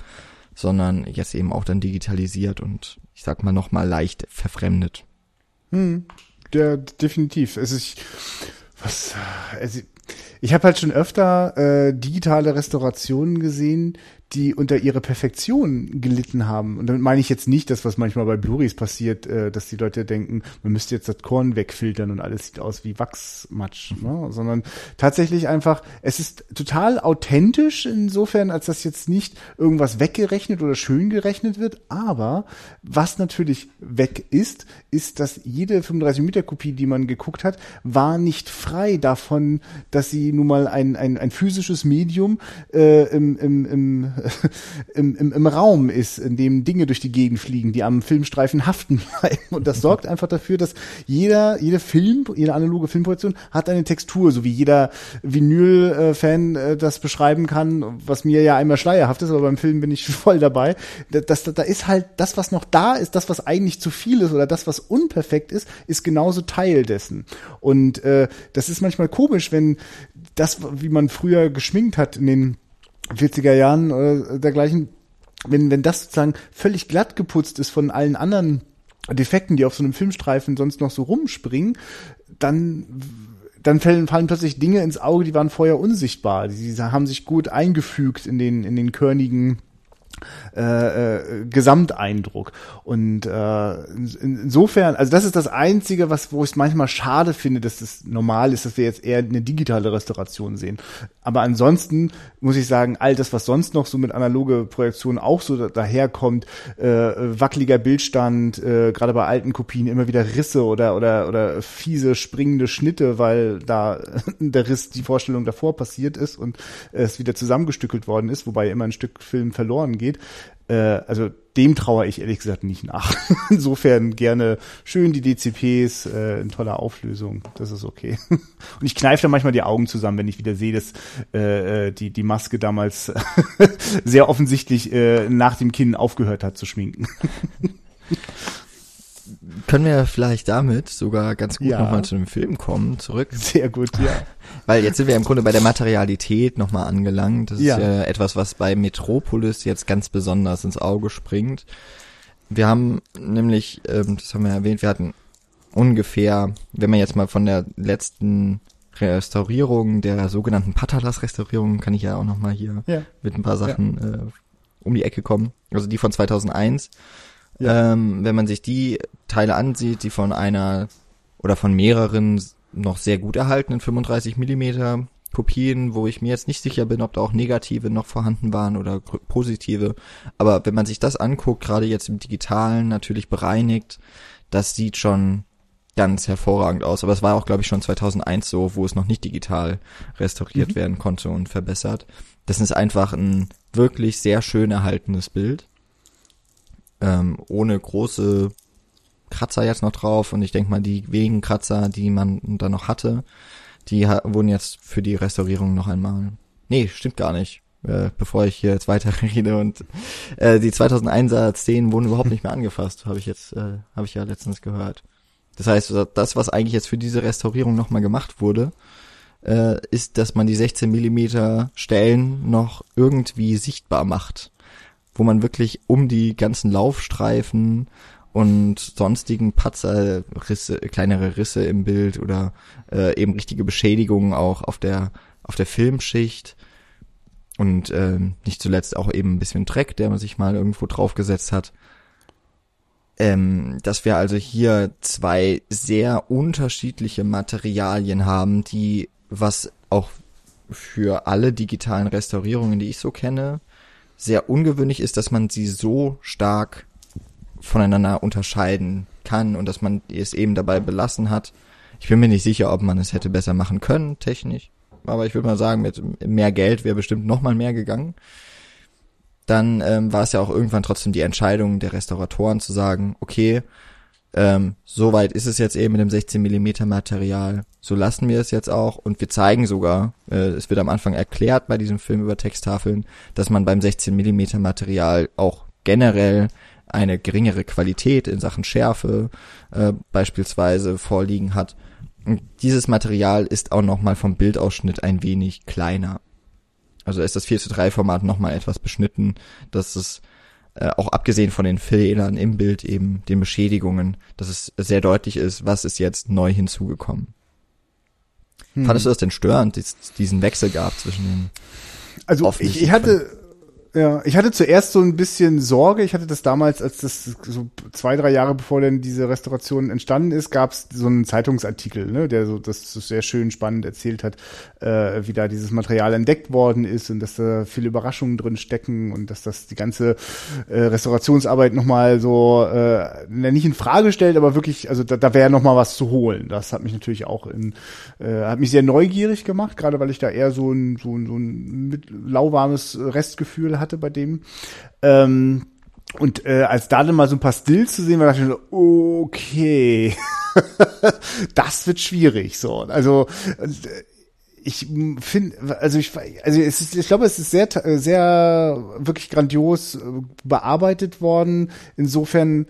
sondern jetzt eben auch dann digitalisiert und ich sag mal nochmal leicht verfremdet. Hm, der, definitiv. Es ist, was, also Ich habe halt schon öfter äh, digitale Restaurationen gesehen, die unter ihrer Perfektion gelitten haben. Und damit meine ich jetzt nicht das, was manchmal bei Blu-rays passiert, äh, dass die Leute denken, man müsste jetzt das Korn wegfiltern und alles sieht aus wie Wachsmatsch, ne? sondern tatsächlich einfach, es ist total authentisch insofern, als dass jetzt nicht irgendwas weggerechnet oder schön gerechnet wird, aber was natürlich weg ist, ist, dass jede 35 Meter Kopie, die man geguckt hat, war nicht frei davon, dass sie nun mal ein, ein, ein physisches Medium äh, im, im, im [laughs] im, im, im Raum ist, in dem Dinge durch die Gegend fliegen, die am Filmstreifen haften [laughs] bleiben. Und das sorgt einfach dafür, dass jeder, jeder Film, jede analoge Filmproduktion hat eine Textur, so wie jeder Vinyl-Fan äh, das beschreiben kann, was mir ja einmal schleierhaft ist, aber beim Film bin ich [laughs] voll dabei. Das, da ist halt das, was noch da ist, das, was eigentlich zu viel ist oder das, was unperfekt ist, ist genauso Teil dessen. Und äh, das ist manchmal komisch, wenn das, wie man früher geschminkt hat in den 40er Jahren oder dergleichen, wenn, wenn das sozusagen völlig glatt geputzt ist von allen anderen Defekten, die auf so einem Filmstreifen sonst noch so rumspringen, dann dann fallen, fallen plötzlich Dinge ins Auge, die waren vorher unsichtbar. Die haben sich gut eingefügt in den, in den körnigen äh, äh, Gesamteindruck. Und äh, insofern, also das ist das Einzige, was, wo ich es manchmal schade finde, dass es normal ist, dass wir jetzt eher eine digitale Restauration sehen. Aber ansonsten muss ich sagen, all das, was sonst noch so mit analoge Projektionen auch so da, daherkommt, äh, wackeliger Bildstand, äh, gerade bei alten Kopien immer wieder Risse oder oder oder fiese springende Schnitte, weil da [laughs] der Riss die Vorstellung davor passiert ist und es wieder zusammengestückelt worden ist, wobei immer ein Stück Film verloren geht. Äh, also dem traue ich ehrlich gesagt nicht nach. [laughs] Insofern gerne schön die DCPs äh, in toller Auflösung. Das ist okay. [laughs] Und ich kneife da manchmal die Augen zusammen, wenn ich wieder sehe, dass äh, äh die, die Maske damals [laughs] sehr offensichtlich äh, nach dem Kinn aufgehört hat zu schminken. Können wir vielleicht damit sogar ganz gut ja. nochmal zu dem Film kommen, zurück. Sehr gut, ja. [laughs] Weil jetzt sind wir im Grunde bei der Materialität nochmal angelangt. Das ja. ist ja etwas, was bei Metropolis jetzt ganz besonders ins Auge springt. Wir haben nämlich, ähm, das haben wir erwähnt, wir hatten ungefähr, wenn man jetzt mal von der letzten Restaurierung, der sogenannten Patalas-Restaurierung, kann ich ja auch nochmal hier ja. mit ein paar Sachen ja. äh, um die Ecke kommen. Also die von 2001 ja. Ähm, wenn man sich die Teile ansieht, die von einer oder von mehreren noch sehr gut erhaltenen 35 Millimeter Kopien, wo ich mir jetzt nicht sicher bin, ob da auch negative noch vorhanden waren oder positive. Aber wenn man sich das anguckt, gerade jetzt im digitalen, natürlich bereinigt, das sieht schon ganz hervorragend aus. Aber es war auch, glaube ich, schon 2001 so, wo es noch nicht digital restauriert mhm. werden konnte und verbessert. Das ist einfach ein wirklich sehr schön erhaltenes Bild ähm, ohne große Kratzer jetzt noch drauf und ich denke mal, die wenigen Kratzer, die man da noch hatte, die wurden jetzt für die Restaurierung noch einmal. Nee, stimmt gar nicht. Äh, bevor ich hier jetzt weiter rede und äh, die 2001er Szenen wurden überhaupt nicht mehr angefasst, habe ich jetzt äh, habe ich ja letztens gehört. Das heißt, das was eigentlich jetzt für diese Restaurierung nochmal gemacht wurde, äh, ist, dass man die 16 Millimeter Stellen noch irgendwie sichtbar macht wo man wirklich um die ganzen Laufstreifen und sonstigen Patzer, Risse, kleinere Risse im Bild oder äh, eben richtige Beschädigungen auch auf der auf der Filmschicht und äh, nicht zuletzt auch eben ein bisschen Dreck, der man sich mal irgendwo draufgesetzt hat. Ähm, dass wir also hier zwei sehr unterschiedliche Materialien haben, die was auch für alle digitalen Restaurierungen, die ich so kenne, sehr ungewöhnlich ist, dass man sie so stark voneinander unterscheiden kann und dass man es eben dabei belassen hat. Ich bin mir nicht sicher, ob man es hätte besser machen können, technisch. Aber ich würde mal sagen, mit mehr Geld wäre bestimmt noch mal mehr gegangen. Dann ähm, war es ja auch irgendwann trotzdem die Entscheidung der Restauratoren zu sagen, okay, ähm, soweit ist es jetzt eben mit dem 16 Millimeter Material. So lassen wir es jetzt auch und wir zeigen sogar, äh, es wird am Anfang erklärt bei diesem Film über Texttafeln, dass man beim 16 Millimeter Material auch generell eine geringere Qualität in Sachen Schärfe äh, beispielsweise vorliegen hat. Und dieses Material ist auch nochmal vom Bildausschnitt ein wenig kleiner. Also ist das 4 zu 3 Format nochmal etwas beschnitten, dass es äh, auch abgesehen von den Fehlern im Bild eben, den Beschädigungen, dass es sehr deutlich ist, was ist jetzt neu hinzugekommen. Hm. Fandest du das denn störend, diesen Wechsel gab zwischen den Also ich, ich hatte ja, ich hatte zuerst so ein bisschen Sorge. Ich hatte das damals, als das so zwei, drei Jahre bevor denn diese Restauration entstanden ist, gab es so einen Zeitungsartikel, ne, der so das so sehr schön spannend erzählt hat, äh, wie da dieses Material entdeckt worden ist und dass da viele Überraschungen drin stecken und dass das die ganze äh, Restaurationsarbeit nochmal so äh, nicht in Frage stellt, aber wirklich, also da, da wäre nochmal was zu holen. Das hat mich natürlich auch in, äh, hat mich sehr neugierig gemacht, gerade weil ich da eher so ein, so ein, so ein lauwarmes Restgefühl hatte hatte bei dem. Ähm, und äh, als da dann mal so ein paar Stills zu sehen war, dachte ich so, okay, [laughs] das wird schwierig. So, also äh, ich finde, also ich, also es ist, ich glaube, es ist sehr, sehr wirklich grandios äh, bearbeitet worden. Insofern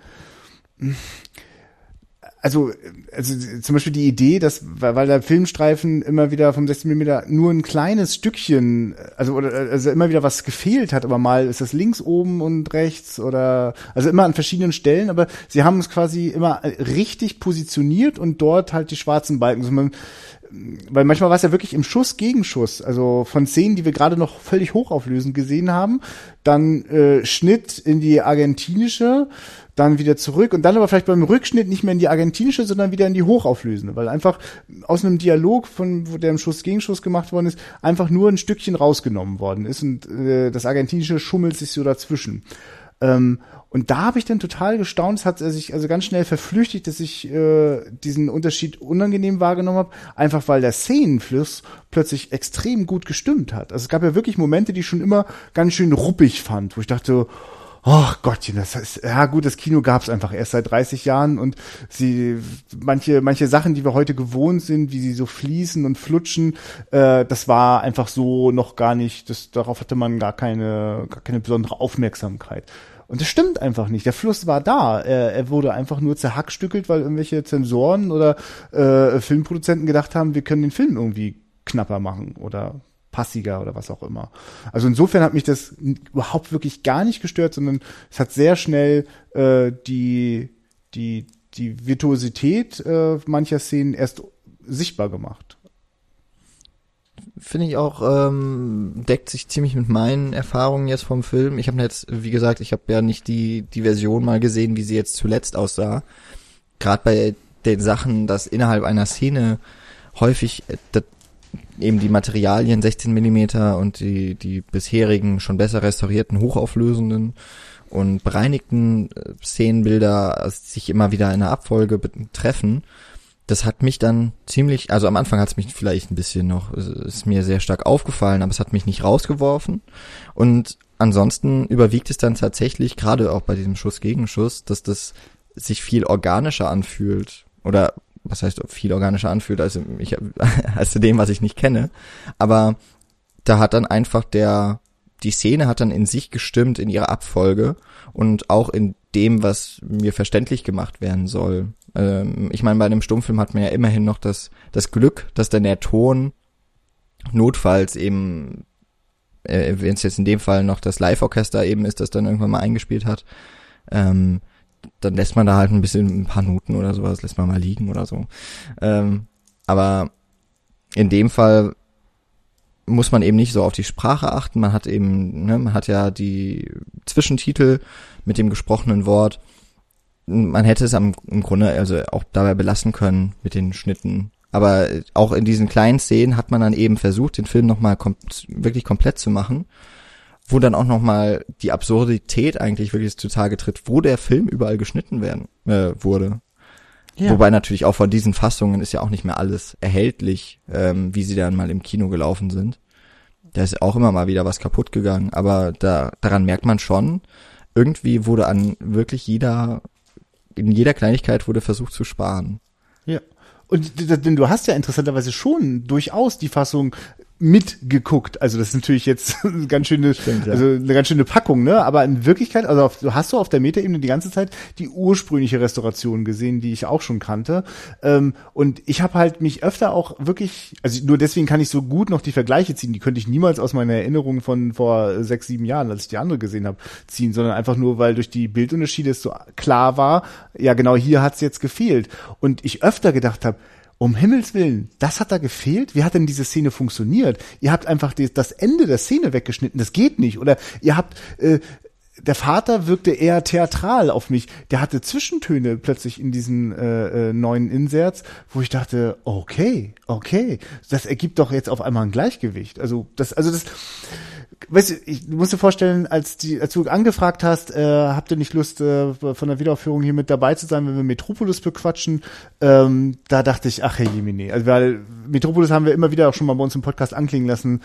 also, also zum Beispiel die Idee, dass, weil der Filmstreifen immer wieder vom 16 mm nur ein kleines Stückchen, also, oder, also immer wieder was gefehlt hat, aber mal ist das links oben und rechts oder, also immer an verschiedenen Stellen, aber sie haben es quasi immer richtig positioniert und dort halt die schwarzen Balken. Also man, weil manchmal war es ja wirklich im Schuss gegen Schuss, also von Szenen, die wir gerade noch völlig hochauflösend gesehen haben, dann äh, Schnitt in die argentinische, dann wieder zurück und dann aber vielleicht beim Rückschnitt nicht mehr in die argentinische, sondern wieder in die hochauflösende, weil einfach aus einem Dialog, von wo der im Schuss gegen Schuss gemacht worden ist, einfach nur ein Stückchen rausgenommen worden ist und äh, das argentinische schummelt sich so dazwischen. Ähm, und da habe ich dann total gestaunt, es hat sich also ganz schnell verflüchtigt, dass ich äh, diesen Unterschied unangenehm wahrgenommen habe, einfach weil der Szenenfluss plötzlich extrem gut gestimmt hat. Also es gab ja wirklich Momente, die ich schon immer ganz schön ruppig fand, wo ich dachte, Ach Gottchen, das ist, ja gut, das Kino gab es einfach erst seit 30 Jahren und sie, manche, manche Sachen, die wir heute gewohnt sind, wie sie so fließen und flutschen, äh, das war einfach so noch gar nicht, das, darauf hatte man gar keine, gar keine besondere Aufmerksamkeit. Und das stimmt einfach nicht. Der Fluss war da. Er, er wurde einfach nur zerhackstückelt, weil irgendwelche Zensoren oder äh, Filmproduzenten gedacht haben, wir können den Film irgendwie knapper machen oder passiger oder was auch immer. Also insofern hat mich das überhaupt wirklich gar nicht gestört, sondern es hat sehr schnell äh, die, die, die Virtuosität äh, mancher Szenen erst sichtbar gemacht. Finde ich auch, ähm, deckt sich ziemlich mit meinen Erfahrungen jetzt vom Film. Ich habe jetzt, wie gesagt, ich habe ja nicht die, die Version mal gesehen, wie sie jetzt zuletzt aussah. Gerade bei den Sachen, dass innerhalb einer Szene häufig äh, eben die Materialien 16 Millimeter und die, die bisherigen schon besser restaurierten, hochauflösenden und bereinigten äh, Szenenbilder sich immer wieder in der Abfolge treffen. Das hat mich dann ziemlich, also am Anfang hat es mich vielleicht ein bisschen noch, ist mir sehr stark aufgefallen, aber es hat mich nicht rausgeworfen. Und ansonsten überwiegt es dann tatsächlich, gerade auch bei diesem Schuss gegen Schuss, dass das sich viel organischer anfühlt. Oder was heißt viel organischer anfühlt als, ich, [laughs] als zu dem, was ich nicht kenne. Aber da hat dann einfach der, die Szene hat dann in sich gestimmt in ihrer Abfolge und auch in dem, was mir verständlich gemacht werden soll. Ähm, ich meine, bei einem Stummfilm hat man ja immerhin noch das, das Glück, dass dann der Ton notfalls eben, äh, wenn es jetzt in dem Fall noch das Live-Orchester eben ist, das dann irgendwann mal eingespielt hat, ähm, dann lässt man da halt ein bisschen ein paar Noten oder sowas, lässt man mal liegen oder so. Ähm, aber in dem Fall muss man eben nicht so auf die Sprache achten. Man hat eben, ne, man hat ja die Zwischentitel mit dem gesprochenen Wort. Man hätte es am, im Grunde also auch dabei belassen können mit den Schnitten. Aber auch in diesen kleinen Szenen hat man dann eben versucht, den Film nochmal kom wirklich komplett zu machen wo dann auch nochmal die Absurdität eigentlich wirklich zutage tritt, wo der Film überall geschnitten werden äh, wurde. Ja. Wobei natürlich auch von diesen Fassungen ist ja auch nicht mehr alles erhältlich, ähm, wie sie dann mal im Kino gelaufen sind. Da ist auch immer mal wieder was kaputt gegangen, aber da, daran merkt man schon, irgendwie wurde an wirklich jeder, in jeder Kleinigkeit wurde versucht zu sparen. Ja. Und denn du hast ja interessanterweise schon durchaus die Fassung mitgeguckt. Also das ist natürlich jetzt [laughs] eine ganz schöne, Stimmt, ja. also eine ganz schöne Packung, ne? Aber in Wirklichkeit, also auf, hast du auf der Metaebene die ganze Zeit die ursprüngliche Restauration gesehen, die ich auch schon kannte. Ähm, und ich habe halt mich öfter auch wirklich, also nur deswegen kann ich so gut noch die Vergleiche ziehen. Die könnte ich niemals aus meiner Erinnerung von vor sechs, sieben Jahren, als ich die andere gesehen habe, ziehen, sondern einfach nur, weil durch die Bildunterschiede es so klar war, ja genau hier hat's jetzt gefehlt. Und ich öfter gedacht habe, um Himmels Willen, das hat da gefehlt? Wie hat denn diese Szene funktioniert? Ihr habt einfach das Ende der Szene weggeschnitten, das geht nicht. Oder ihr habt äh, der Vater wirkte eher theatral auf mich. Der hatte Zwischentöne plötzlich in diesen äh, äh, neuen Inserts, wo ich dachte, okay, okay, das ergibt doch jetzt auf einmal ein Gleichgewicht. Also das, also das, weißt du, ich muss dir vorstellen, als die, als du angefragt hast, äh, habt ihr nicht Lust, äh, von der Wiederaufführung hier mit dabei zu sein, wenn wir Metropolis bequatschen? Ähm, da dachte ich, ach hey Jemine, also weil Metropolis haben wir immer wieder auch schon mal bei uns im Podcast anklingen lassen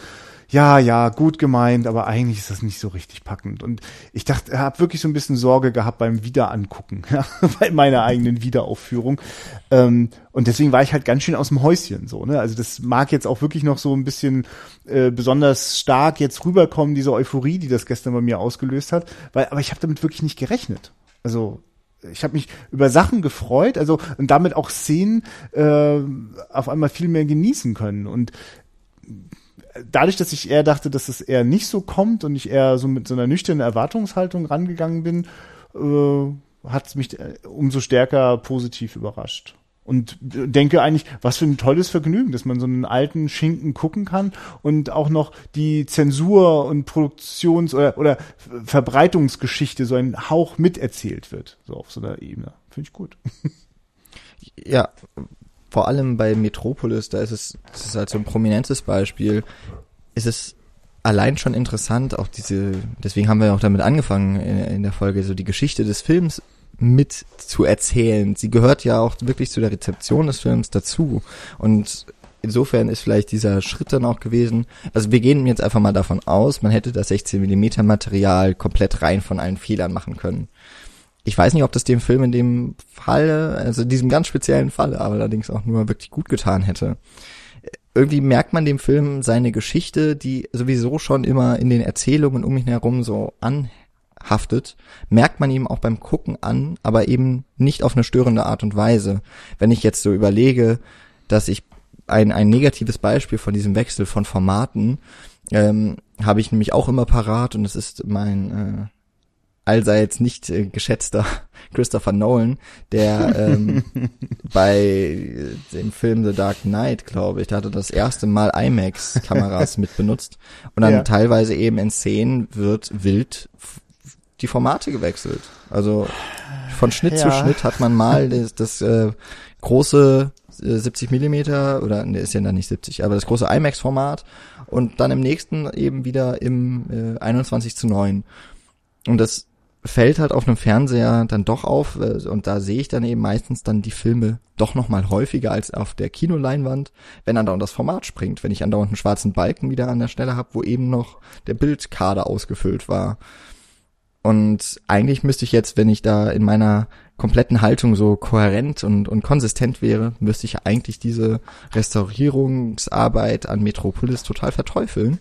ja, ja, gut gemeint, aber eigentlich ist das nicht so richtig packend. Und ich dachte, habe wirklich so ein bisschen Sorge gehabt beim Wiederangucken, [laughs] ja, bei meiner eigenen Wiederaufführung. Ähm, und deswegen war ich halt ganz schön aus dem Häuschen so. Ne? Also das mag jetzt auch wirklich noch so ein bisschen äh, besonders stark jetzt rüberkommen, diese Euphorie, die das gestern bei mir ausgelöst hat. Weil, aber ich habe damit wirklich nicht gerechnet. Also ich habe mich über Sachen gefreut, also und damit auch Szenen äh, auf einmal viel mehr genießen können. Und dadurch, dass ich eher dachte, dass es eher nicht so kommt und ich eher so mit so einer nüchternen Erwartungshaltung rangegangen bin, äh, hat es mich äh, umso stärker positiv überrascht. Und denke eigentlich, was für ein tolles Vergnügen, dass man so einen alten Schinken gucken kann und auch noch die Zensur und Produktions- oder, oder Verbreitungsgeschichte so ein Hauch miterzählt wird, so auf so einer Ebene. Finde ich gut. Ja, vor allem bei Metropolis, da ist es, das ist halt so ein prominentes Beispiel, ist es allein schon interessant, auch diese, deswegen haben wir auch damit angefangen in, in der Folge, so die Geschichte des Films mit zu erzählen. Sie gehört ja auch wirklich zu der Rezeption des Films dazu. Und insofern ist vielleicht dieser Schritt dann auch gewesen, also wir gehen jetzt einfach mal davon aus, man hätte das 16 mm Material komplett rein von allen Fehlern machen können. Ich weiß nicht, ob das dem Film in dem Fall, also diesem ganz speziellen Fall, aber allerdings auch nur wirklich gut getan hätte. Irgendwie merkt man dem Film seine Geschichte, die sowieso schon immer in den Erzählungen um ihn herum so anhaftet, merkt man ihm auch beim Gucken an, aber eben nicht auf eine störende Art und Weise. Wenn ich jetzt so überlege, dass ich ein, ein negatives Beispiel von diesem Wechsel von Formaten ähm, habe ich nämlich auch immer parat und es ist mein äh, allseits nicht äh, geschätzter [laughs] Christopher Nolan, der ähm, [laughs] bei dem Film The Dark Knight, glaube ich, da hatte das erste Mal IMAX-Kameras [laughs] mit benutzt und dann ja. teilweise eben in Szenen wird wild die Formate gewechselt. Also von Schnitt ja. zu Schnitt hat man mal das, das äh, große 70 äh, Millimeter oder ne, ist ja dann nicht 70, aber das große IMAX-Format und dann im nächsten eben wieder im äh, 21 zu 9. Und das fällt halt auf einem Fernseher dann doch auf äh, und da sehe ich dann eben meistens dann die Filme doch noch mal häufiger als auf der Kinoleinwand, wenn andauernd das Format springt, wenn ich andauernd einen schwarzen Balken wieder an der Stelle habe, wo eben noch der Bildkader ausgefüllt war. Und eigentlich müsste ich jetzt, wenn ich da in meiner kompletten Haltung so kohärent und, und konsistent wäre, müsste ich eigentlich diese Restaurierungsarbeit an Metropolis total verteufeln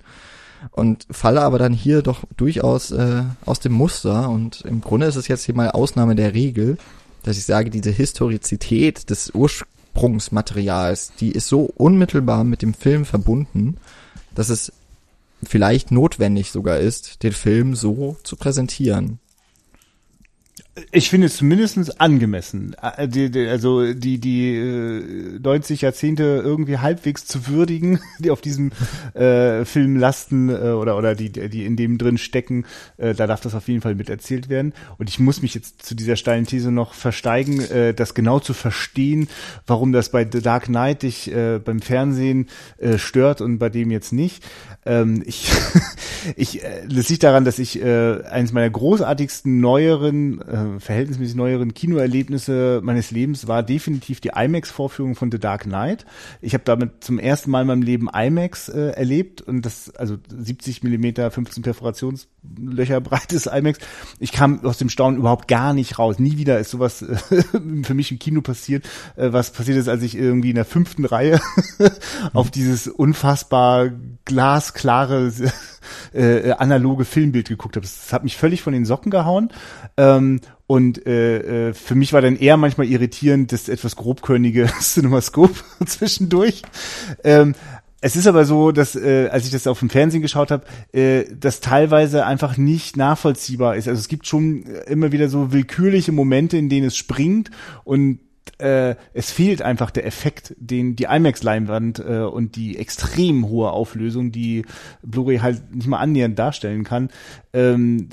und falle aber dann hier doch durchaus äh, aus dem Muster und im Grunde ist es jetzt hier mal Ausnahme der Regel, dass ich sage, diese Historizität des Ursprungsmaterials, die ist so unmittelbar mit dem Film verbunden, dass es vielleicht notwendig sogar ist, den Film so zu präsentieren. Ich finde es zumindest angemessen, äh, also die die 90 äh, Jahrzehnte irgendwie halbwegs zu würdigen, [laughs] die auf diesem äh, Film lasten äh, oder oder die die in dem drin stecken, äh, da darf das auf jeden Fall mit erzählt werden. Und ich muss mich jetzt zu dieser steilen These noch versteigen, äh, das genau zu verstehen, warum das bei The Dark Knight dich äh, beim Fernsehen äh, stört und bei dem jetzt nicht. Ähm, ich [laughs] ich äh, das liegt daran, dass ich äh, eines meiner großartigsten neueren äh, verhältnismäßig neueren Kinoerlebnisse meines Lebens war definitiv die IMAX-Vorführung von The Dark Knight. Ich habe damit zum ersten Mal in meinem Leben IMAX äh, erlebt und das, also 70 Millimeter, 15 Perforationslöcher [laughs] breites IMAX. Ich kam aus dem Staunen überhaupt gar nicht raus. Nie wieder ist sowas [laughs] für mich im Kino passiert, äh, was passiert ist, als ich irgendwie in der fünften Reihe [laughs] auf dieses unfassbar glasklare äh, analoge Filmbild geguckt habe. Das hat mich völlig von den Socken gehauen. Ähm, und äh, äh, für mich war dann eher manchmal irritierend das etwas grobkörnige Cinemascope zwischendurch. Ähm, es ist aber so, dass äh, als ich das auf dem Fernsehen geschaut habe, äh, das teilweise einfach nicht nachvollziehbar ist. Also es gibt schon immer wieder so willkürliche Momente, in denen es springt und äh, es fehlt einfach der Effekt, den die IMAX-Leinwand äh, und die extrem hohe Auflösung, die Blu-ray halt nicht mal annähernd darstellen kann. Ähm,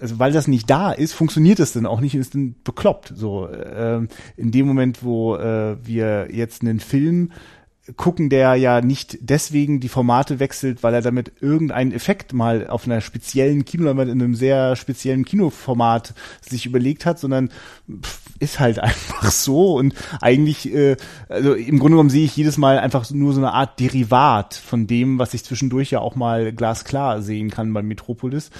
also weil das nicht da ist, funktioniert es dann auch nicht, ist dann bekloppt. So äh, in dem Moment, wo äh, wir jetzt einen Film gucken, der ja nicht deswegen die Formate wechselt, weil er damit irgendeinen Effekt mal auf einer speziellen Kinoleinwand in einem sehr speziellen Kinoformat sich überlegt hat, sondern ist halt [laughs] einfach so und eigentlich, äh, also im Grunde genommen sehe ich jedes Mal einfach nur so eine Art Derivat von dem, was ich zwischendurch ja auch mal glasklar sehen kann beim Metropolis.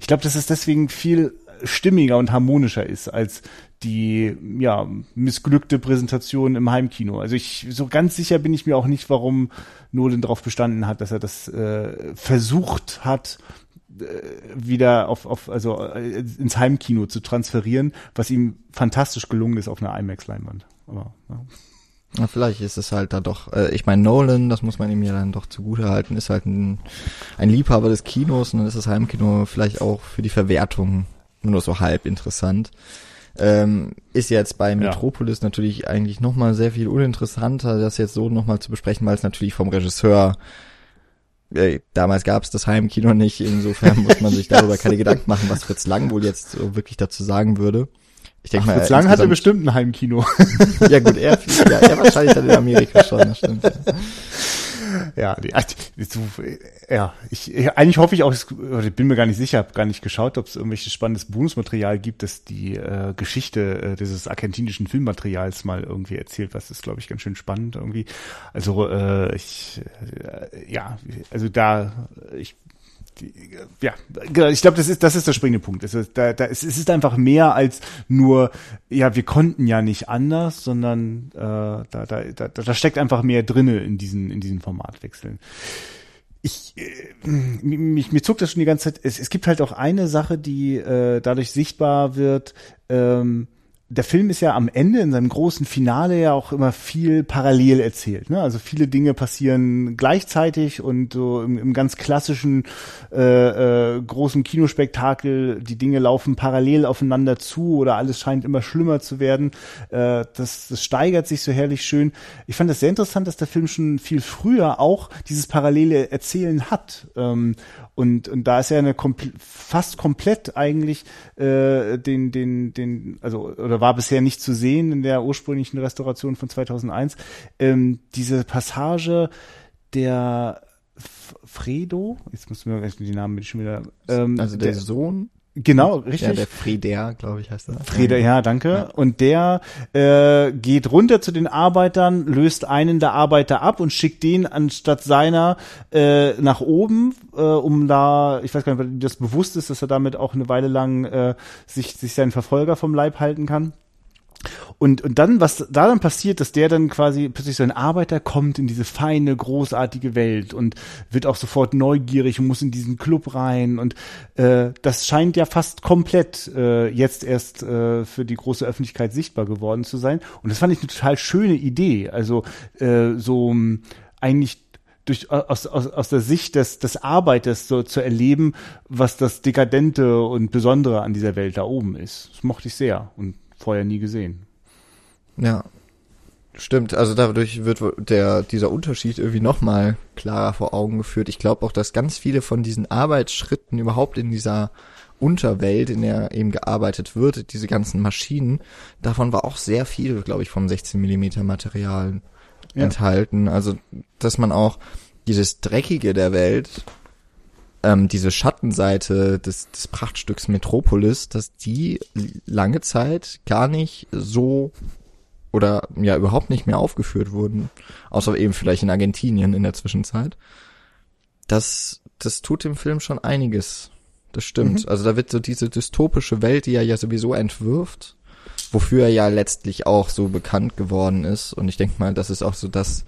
Ich glaube, dass es deswegen viel stimmiger und harmonischer ist als die ja missglückte Präsentation im Heimkino. Also ich so ganz sicher bin ich mir auch nicht, warum Nolan darauf bestanden hat, dass er das äh, versucht hat äh, wieder auf, auf also äh, ins Heimkino zu transferieren, was ihm fantastisch gelungen ist auf einer IMAX-Leinwand. Aber ja. Na, vielleicht ist es halt da doch, äh, ich meine, Nolan, das muss man ihm ja dann doch zugute halten, ist halt ein, ein Liebhaber des Kinos und dann ist das Heimkino vielleicht auch für die Verwertung nur so halb interessant. Ähm, ist jetzt bei Metropolis ja. natürlich eigentlich nochmal sehr viel uninteressanter, das jetzt so nochmal zu besprechen, weil es natürlich vom Regisseur äh, damals gab es das Heimkino nicht, insofern muss man sich [laughs] darüber keine Gedanken machen, was Fritz Lang wohl jetzt so wirklich dazu sagen würde. Ich denke mal, Fritz Lang hatte bestimmt ein Heimkino. ja gut, er, ja, er wahrscheinlich dann in Amerika schon, das stimmt. Ja ja, die, ja, ich, eigentlich hoffe ich auch, ich bin mir gar nicht sicher, habe gar nicht geschaut, ob es irgendwelches spannendes Bonusmaterial gibt, das die äh, Geschichte äh, dieses argentinischen Filmmaterials mal irgendwie erzählt. Was ist, glaube ich, ganz schön spannend irgendwie. Also äh, ich, äh, ja, also da, ich ja, genau, ich glaube, das ist, das ist der springende Punkt. Es ist, da, da, es ist einfach mehr als nur, ja, wir konnten ja nicht anders, sondern äh, da, da, da, da steckt einfach mehr drinne in diesen, in diesen Formatwechseln. Ich, äh, mich, mir zuckt das schon die ganze Zeit. Es, es gibt halt auch eine Sache, die äh, dadurch sichtbar wird, ähm, der Film ist ja am Ende in seinem großen Finale ja auch immer viel parallel erzählt. Ne? Also viele Dinge passieren gleichzeitig und so im, im ganz klassischen äh, äh, großen Kinospektakel, die Dinge laufen parallel aufeinander zu oder alles scheint immer schlimmer zu werden. Äh, das, das steigert sich so herrlich schön. Ich fand das sehr interessant, dass der Film schon viel früher auch dieses parallele Erzählen hat. Ähm, und, und da ist ja eine kompl fast komplett eigentlich äh, den, den, den, also oder war bisher nicht zu sehen in der ursprünglichen Restauration von 2001. Ähm, diese Passage der Fredo, jetzt müssen wir die Namen schon wieder. Ähm, also der, der Sohn Genau, richtig. Ja, der Frieder, glaube ich, heißt er. Frieder, ja, danke. Ja. Und der äh, geht runter zu den Arbeitern, löst einen der Arbeiter ab und schickt den anstatt seiner äh, nach oben, äh, um da, ich weiß gar nicht, ob das bewusst ist, dass er damit auch eine Weile lang äh, sich, sich seinen Verfolger vom Leib halten kann. Und, und dann, was da dann passiert, dass der dann quasi plötzlich so ein Arbeiter kommt in diese feine, großartige Welt und wird auch sofort neugierig und muss in diesen Club rein. Und äh, das scheint ja fast komplett äh, jetzt erst äh, für die große Öffentlichkeit sichtbar geworden zu sein. Und das fand ich eine total schöne Idee. Also äh, so eigentlich durch, aus, aus, aus der Sicht des, des Arbeiters so zu erleben, was das Dekadente und Besondere an dieser Welt da oben ist. Das mochte ich sehr und vorher nie gesehen. Ja, stimmt. Also dadurch wird der dieser Unterschied irgendwie nochmal klarer vor Augen geführt. Ich glaube auch, dass ganz viele von diesen Arbeitsschritten überhaupt in dieser Unterwelt, in der eben gearbeitet wird, diese ganzen Maschinen, davon war auch sehr viel, glaube ich, vom 16 Millimeter Material ja. enthalten. Also, dass man auch dieses Dreckige der Welt ähm, diese Schattenseite des, des Prachtstücks Metropolis, dass die lange Zeit gar nicht so oder ja überhaupt nicht mehr aufgeführt wurden, außer eben vielleicht in Argentinien in der Zwischenzeit. Das, das tut dem Film schon einiges. Das stimmt. Mhm. Also da wird so diese dystopische Welt, die er ja sowieso entwirft, wofür er ja letztlich auch so bekannt geworden ist. Und ich denke mal, das ist auch so das,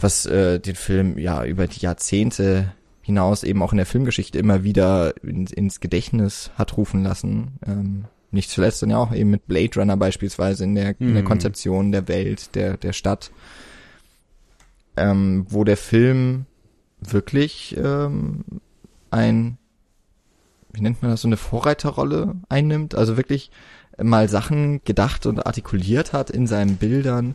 was äh, den Film ja über die Jahrzehnte hinaus eben auch in der Filmgeschichte immer wieder in, ins Gedächtnis hat rufen lassen. Ähm, nicht zuletzt dann ja auch eben mit Blade Runner beispielsweise in der, mhm. in der mhm. Konzeption der Welt, der, der Stadt, ähm, wo der Film wirklich ähm, ein, wie nennt man das, so eine Vorreiterrolle einnimmt, also wirklich mal Sachen gedacht und artikuliert hat in seinen Bildern,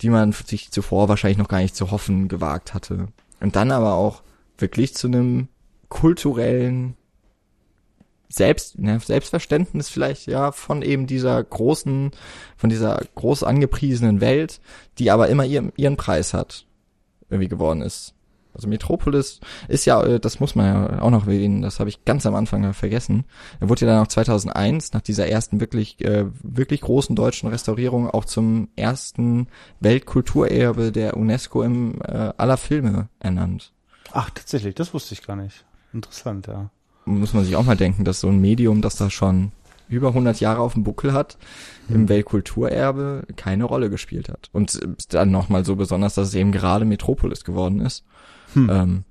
die man sich zuvor wahrscheinlich noch gar nicht zu hoffen gewagt hatte. Und dann aber auch wirklich zu einem kulturellen Selbst, ne, Selbstverständnis vielleicht, ja, von eben dieser großen, von dieser groß angepriesenen Welt, die aber immer ihren, ihren Preis hat, irgendwie geworden ist. Also Metropolis ist ja, äh, das muss man ja auch noch erwähnen, das habe ich ganz am Anfang vergessen. Er wurde ja dann auch 2001 nach dieser ersten wirklich äh, wirklich großen deutschen Restaurierung auch zum ersten Weltkulturerbe der UNESCO im äh, aller Filme ernannt. Ach, tatsächlich, das wusste ich gar nicht. Interessant, ja. Muss man sich auch mal denken, dass so ein Medium, das da schon über 100 Jahre auf dem Buckel hat, hm. im Weltkulturerbe keine Rolle gespielt hat. Und dann nochmal so besonders, dass es eben gerade Metropolis geworden ist. Hm. Ähm,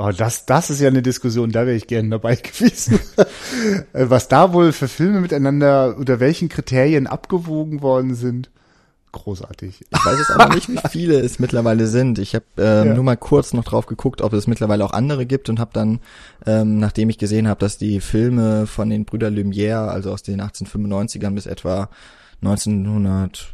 Oh, das, das ist ja eine Diskussion, da wäre ich gerne dabei [laughs] gewesen. Äh, was da wohl für Filme miteinander, unter welchen Kriterien abgewogen worden sind. Großartig. Ich weiß jetzt aber nicht, wie [laughs] viele es mittlerweile sind. Ich habe ähm, ja. nur mal kurz noch drauf geguckt, ob es mittlerweile auch andere gibt und habe dann, ähm, nachdem ich gesehen habe, dass die Filme von den Brüder Lumière, also aus den 1895ern bis etwa 1900,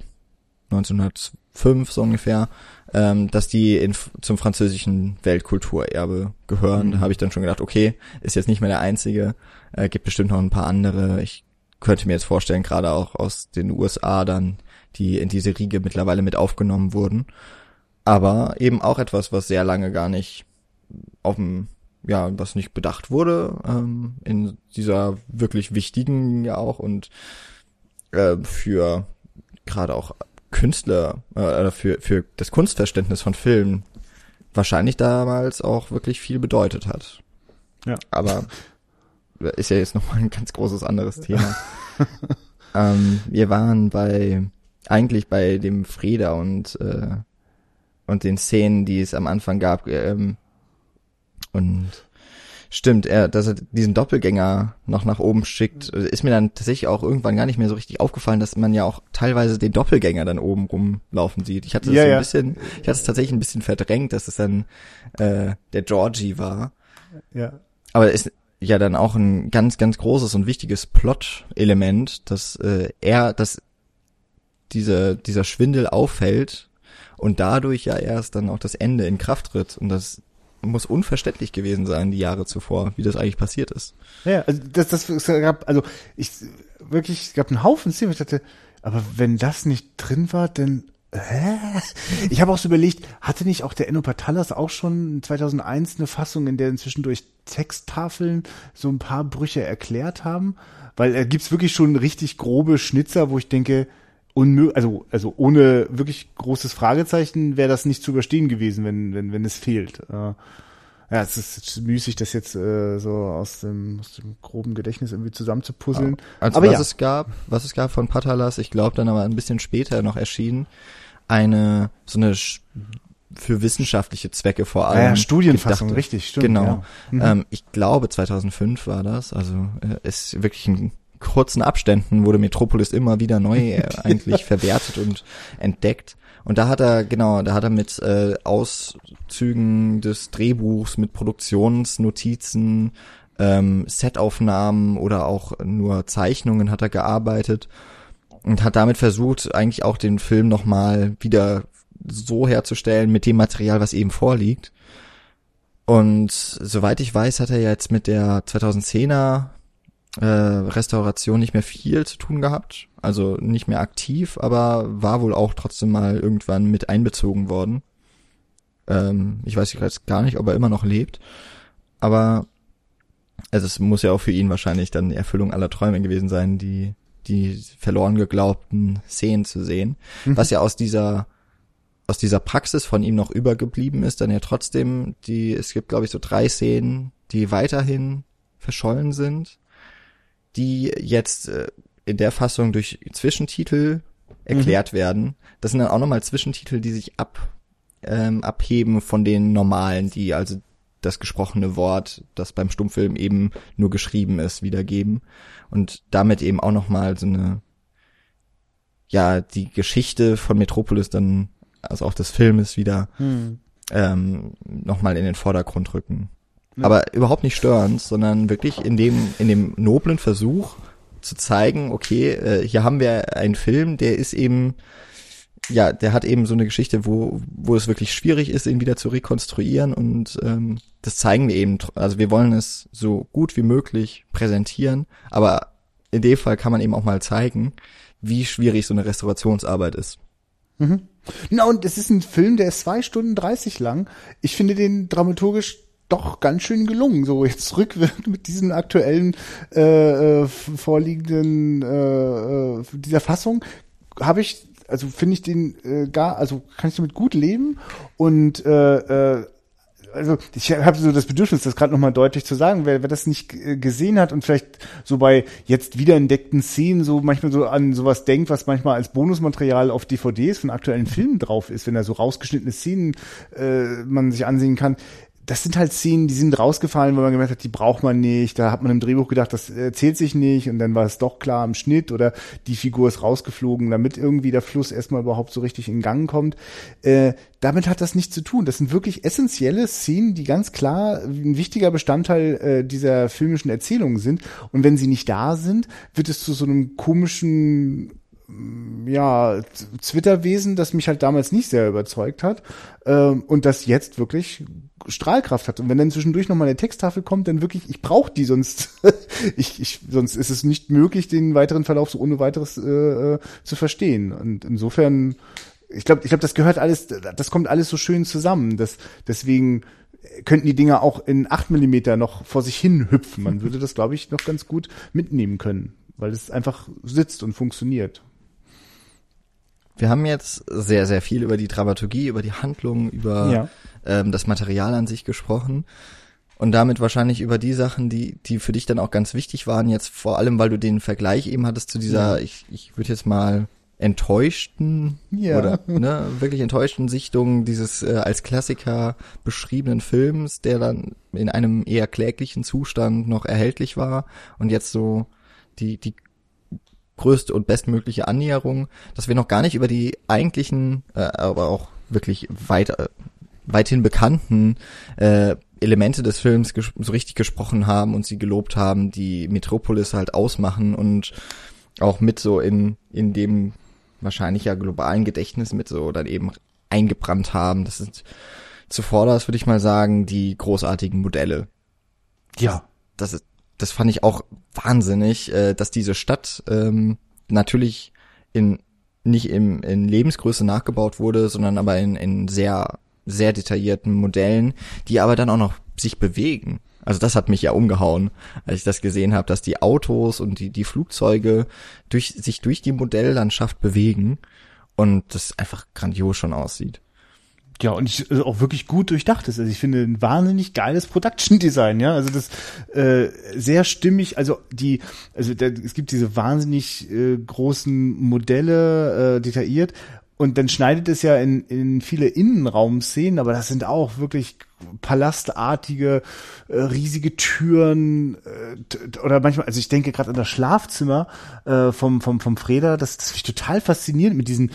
1905 so ungefähr, ähm, dass die in, zum französischen Weltkulturerbe gehören. Mhm. Da habe ich dann schon gedacht, okay, ist jetzt nicht mehr der einzige, äh, gibt bestimmt noch ein paar andere. Ich könnte mir jetzt vorstellen, gerade auch aus den USA dann, die in diese Riege mittlerweile mit aufgenommen wurden. Aber eben auch etwas, was sehr lange gar nicht auf dem, ja, was nicht bedacht wurde, ähm, in dieser wirklich wichtigen ja auch und äh, für gerade auch Künstler äh, für, für das Kunstverständnis von Filmen wahrscheinlich damals auch wirklich viel bedeutet hat. Ja. Aber ist ja jetzt nochmal ein ganz großes anderes Thema. [laughs] ähm, wir waren bei eigentlich bei dem Frieda und äh, und den Szenen, die es am Anfang gab ähm, und Stimmt, er, dass er diesen Doppelgänger noch nach oben schickt, ist mir dann tatsächlich auch irgendwann gar nicht mehr so richtig aufgefallen, dass man ja auch teilweise den Doppelgänger dann oben rumlaufen sieht. Ich hatte das ja, so ein ja. bisschen, ich hatte es tatsächlich ein bisschen verdrängt, dass es dann äh, der Georgie war. Ja. Aber ist ja dann auch ein ganz, ganz großes und wichtiges Plot-Element, dass äh, er, dass diese, dieser Schwindel auffällt und dadurch ja erst dann auch das Ende in Kraft tritt und das muss unverständlich gewesen sein, die Jahre zuvor, wie das eigentlich passiert ist. Ja, also das, das, es gab, also ich wirklich, es gab einen Haufen Szenen, ich dachte, aber wenn das nicht drin war, dann Hä? Ich habe auch so überlegt, hatte nicht auch der Enno Patalas auch schon 2001 eine Fassung, in der inzwischen durch Texttafeln so ein paar Brüche erklärt haben? Weil er gibt's wirklich schon richtig grobe Schnitzer, wo ich denke, unmöglich, also, also ohne wirklich großes Fragezeichen wäre das nicht zu überstehen gewesen, wenn, wenn, wenn es fehlt. Äh, ja, es ist müßig, das jetzt äh, so aus dem, aus dem groben Gedächtnis irgendwie zusammenzupuzzeln. Also aber was ja. es gab, was es gab von Patalas, ich glaube dann aber ein bisschen später noch erschienen, eine so eine für wissenschaftliche Zwecke vor allem. Ja, ja Studienfassung, gedachte. richtig, stimmt. Genau. Ja. Mhm. Ähm, ich glaube 2005 war das, also äh, ist wirklich ein kurzen Abständen wurde Metropolis immer wieder neu äh, [laughs] eigentlich verwertet und entdeckt. Und da hat er, genau, da hat er mit äh, Auszügen des Drehbuchs, mit Produktionsnotizen, ähm, Setaufnahmen oder auch nur Zeichnungen hat er gearbeitet und hat damit versucht, eigentlich auch den Film nochmal wieder so herzustellen mit dem Material, was eben vorliegt. Und soweit ich weiß, hat er jetzt mit der 2010er äh, Restauration nicht mehr viel zu tun gehabt. Also nicht mehr aktiv, aber war wohl auch trotzdem mal irgendwann mit einbezogen worden. Ähm, ich weiß jetzt gar nicht, ob er immer noch lebt. Aber also es muss ja auch für ihn wahrscheinlich dann die Erfüllung aller Träume gewesen sein, die, die verloren geglaubten Szenen zu sehen. Mhm. Was ja aus dieser aus dieser Praxis von ihm noch übergeblieben ist, dann ja trotzdem die, es gibt glaube ich so drei Szenen, die weiterhin verschollen sind die jetzt äh, in der Fassung durch Zwischentitel erklärt mhm. werden. Das sind dann auch nochmal Zwischentitel, die sich ab, ähm, abheben von den normalen, die also das gesprochene Wort, das beim Stummfilm eben nur geschrieben ist, wiedergeben. Und damit eben auch nochmal so eine, ja, die Geschichte von Metropolis dann, also auch des Filmes wieder, mhm. ähm, nochmal in den Vordergrund rücken. Aber überhaupt nicht störend, sondern wirklich in dem, in dem noblen Versuch, zu zeigen, okay, äh, hier haben wir einen Film, der ist eben, ja, der hat eben so eine Geschichte, wo, wo es wirklich schwierig ist, ihn wieder zu rekonstruieren und ähm, das zeigen wir eben. Also wir wollen es so gut wie möglich präsentieren, aber in dem Fall kann man eben auch mal zeigen, wie schwierig so eine Restaurationsarbeit ist. Mhm. Na, und es ist ein Film, der ist zwei Stunden dreißig lang. Ich finde den dramaturgisch doch ganz schön gelungen, so jetzt rückwirkend [laughs] mit diesen aktuellen äh, äh, vorliegenden äh, äh, dieser Fassung habe ich also finde ich den äh, gar also kann ich damit gut leben und äh, äh, also ich habe so das Bedürfnis, das gerade nochmal deutlich zu sagen, wer, wer das nicht gesehen hat und vielleicht so bei jetzt wiederentdeckten Szenen so manchmal so an sowas denkt, was manchmal als Bonusmaterial auf DVDs von aktuellen Filmen drauf ist, wenn da so rausgeschnittene Szenen äh, man sich ansehen kann das sind halt Szenen, die sind rausgefallen, weil man gemerkt hat, die braucht man nicht. Da hat man im Drehbuch gedacht, das erzählt sich nicht und dann war es doch klar im Schnitt oder die Figur ist rausgeflogen, damit irgendwie der Fluss erstmal überhaupt so richtig in Gang kommt. Äh, damit hat das nichts zu tun. Das sind wirklich essentielle Szenen, die ganz klar ein wichtiger Bestandteil äh, dieser filmischen Erzählung sind. Und wenn sie nicht da sind, wird es zu so einem komischen ja, Twitter-Wesen, das mich halt damals nicht sehr überzeugt hat ähm, und das jetzt wirklich Strahlkraft hat. Und wenn dann zwischendurch nochmal eine Texttafel kommt, dann wirklich, ich brauche die, sonst [laughs] ich, ich, sonst ist es nicht möglich, den weiteren Verlauf so ohne weiteres äh, äh zu verstehen. Und insofern, ich glaube, ich glaube, das gehört alles, das kommt alles so schön zusammen. Das, deswegen könnten die Dinger auch in acht Millimeter noch vor sich hin hüpfen. Man würde das, glaube ich, noch ganz gut mitnehmen können, weil es einfach sitzt und funktioniert. Wir haben jetzt sehr, sehr viel über die Dramaturgie, über die Handlung, über ja. Ähm, das Material an sich gesprochen. Und damit wahrscheinlich über die Sachen, die, die für dich dann auch ganz wichtig waren, jetzt vor allem, weil du den Vergleich eben hattest zu dieser, ja. ich, ich würde jetzt mal enttäuschten ja. oder [laughs] ne, wirklich enttäuschten Sichtung dieses äh, als Klassiker beschriebenen Films, der dann in einem eher kläglichen Zustand noch erhältlich war und jetzt so die, die größte und bestmögliche Annäherung, dass wir noch gar nicht über die eigentlichen, äh, aber auch wirklich weit, äh, weithin bekannten äh, Elemente des Films so richtig gesprochen haben und sie gelobt haben, die Metropolis halt ausmachen und auch mit so in, in dem wahrscheinlich ja globalen Gedächtnis mit so dann eben eingebrannt haben. Das sind zuvor das würde ich mal sagen, die großartigen Modelle. Ja. Das ist das fand ich auch wahnsinnig, äh, dass diese Stadt ähm, natürlich in nicht im, in Lebensgröße nachgebaut wurde, sondern aber in, in sehr, sehr detaillierten Modellen, die aber dann auch noch sich bewegen. Also das hat mich ja umgehauen, als ich das gesehen habe, dass die Autos und die, die Flugzeuge durch, sich durch die Modelllandschaft bewegen und das einfach grandios schon aussieht. Ja, und ich, also auch wirklich gut durchdacht ist. Also ich finde ein wahnsinnig geiles Production Design, ja. Also das äh, sehr stimmig, also die, also da, es gibt diese wahnsinnig äh, großen Modelle äh, detailliert und dann schneidet es ja in, in viele Innenraumszenen, aber das sind auch wirklich palastartige, äh, riesige Türen äh, oder manchmal, also ich denke gerade an das Schlafzimmer äh, vom, vom, vom Freda, das, das finde ich total faszinierend mit diesen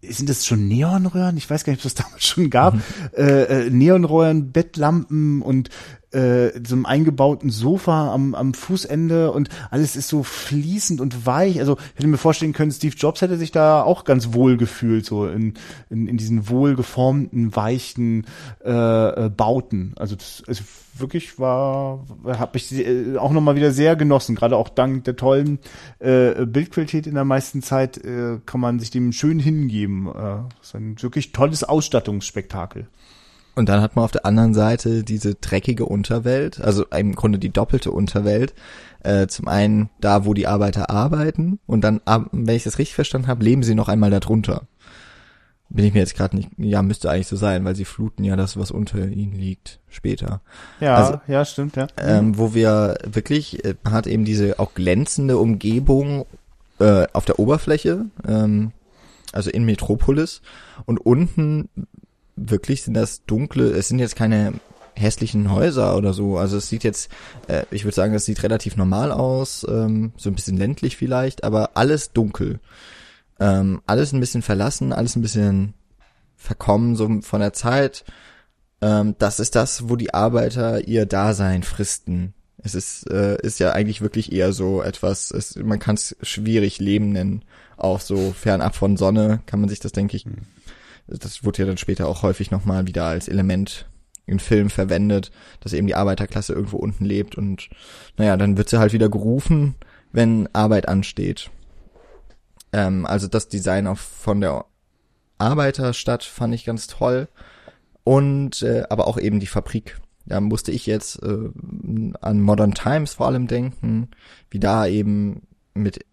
sind das schon Neonröhren? Ich weiß gar nicht, ob es das damals schon gab. Mhm. Äh, äh, Neonröhren, Bettlampen und äh, so einem eingebauten Sofa am, am Fußende und alles ist so fließend und weich. Also ich hätte mir vorstellen können, Steve Jobs hätte sich da auch ganz wohl gefühlt, so in, in, in diesen wohl geformten, weichen äh, äh, Bauten. Also das also wirklich war, habe ich äh, auch nochmal wieder sehr genossen. Gerade auch dank der tollen äh, Bildqualität in der meisten Zeit äh, kann man sich dem schön hingeben. Äh, ist ein wirklich tolles Ausstattungsspektakel. Und dann hat man auf der anderen Seite diese dreckige Unterwelt, also im Grunde die doppelte Unterwelt. Äh, zum einen da, wo die Arbeiter arbeiten und dann, wenn ich das richtig verstanden habe, leben sie noch einmal darunter. Bin ich mir jetzt gerade nicht, ja, müsste eigentlich so sein, weil sie fluten ja das, was unter ihnen liegt, später. Ja, also, ja, stimmt, ja. Ähm, wo wir wirklich, äh, man hat eben diese auch glänzende Umgebung äh, auf der Oberfläche, ähm, also in Metropolis und unten wirklich sind das dunkle, es sind jetzt keine hässlichen Häuser oder so. Also es sieht jetzt, äh, ich würde sagen, es sieht relativ normal aus, ähm, so ein bisschen ländlich vielleicht, aber alles dunkel. Ähm, alles ein bisschen verlassen, alles ein bisschen verkommen, so von der Zeit. Ähm, das ist das, wo die Arbeiter ihr Dasein fristen. Es ist, äh, ist ja eigentlich wirklich eher so etwas, es, man kann es schwierig Leben nennen. Auch so fernab von Sonne kann man sich das, denke ich, hm. Das wurde ja dann später auch häufig nochmal wieder als Element in Film verwendet, dass eben die Arbeiterklasse irgendwo unten lebt und naja, dann wird sie halt wieder gerufen, wenn Arbeit ansteht. Ähm, also das Design auch von der Arbeiterstadt fand ich ganz toll und äh, aber auch eben die Fabrik da musste ich jetzt äh, an Modern Times vor allem denken, wie da eben mit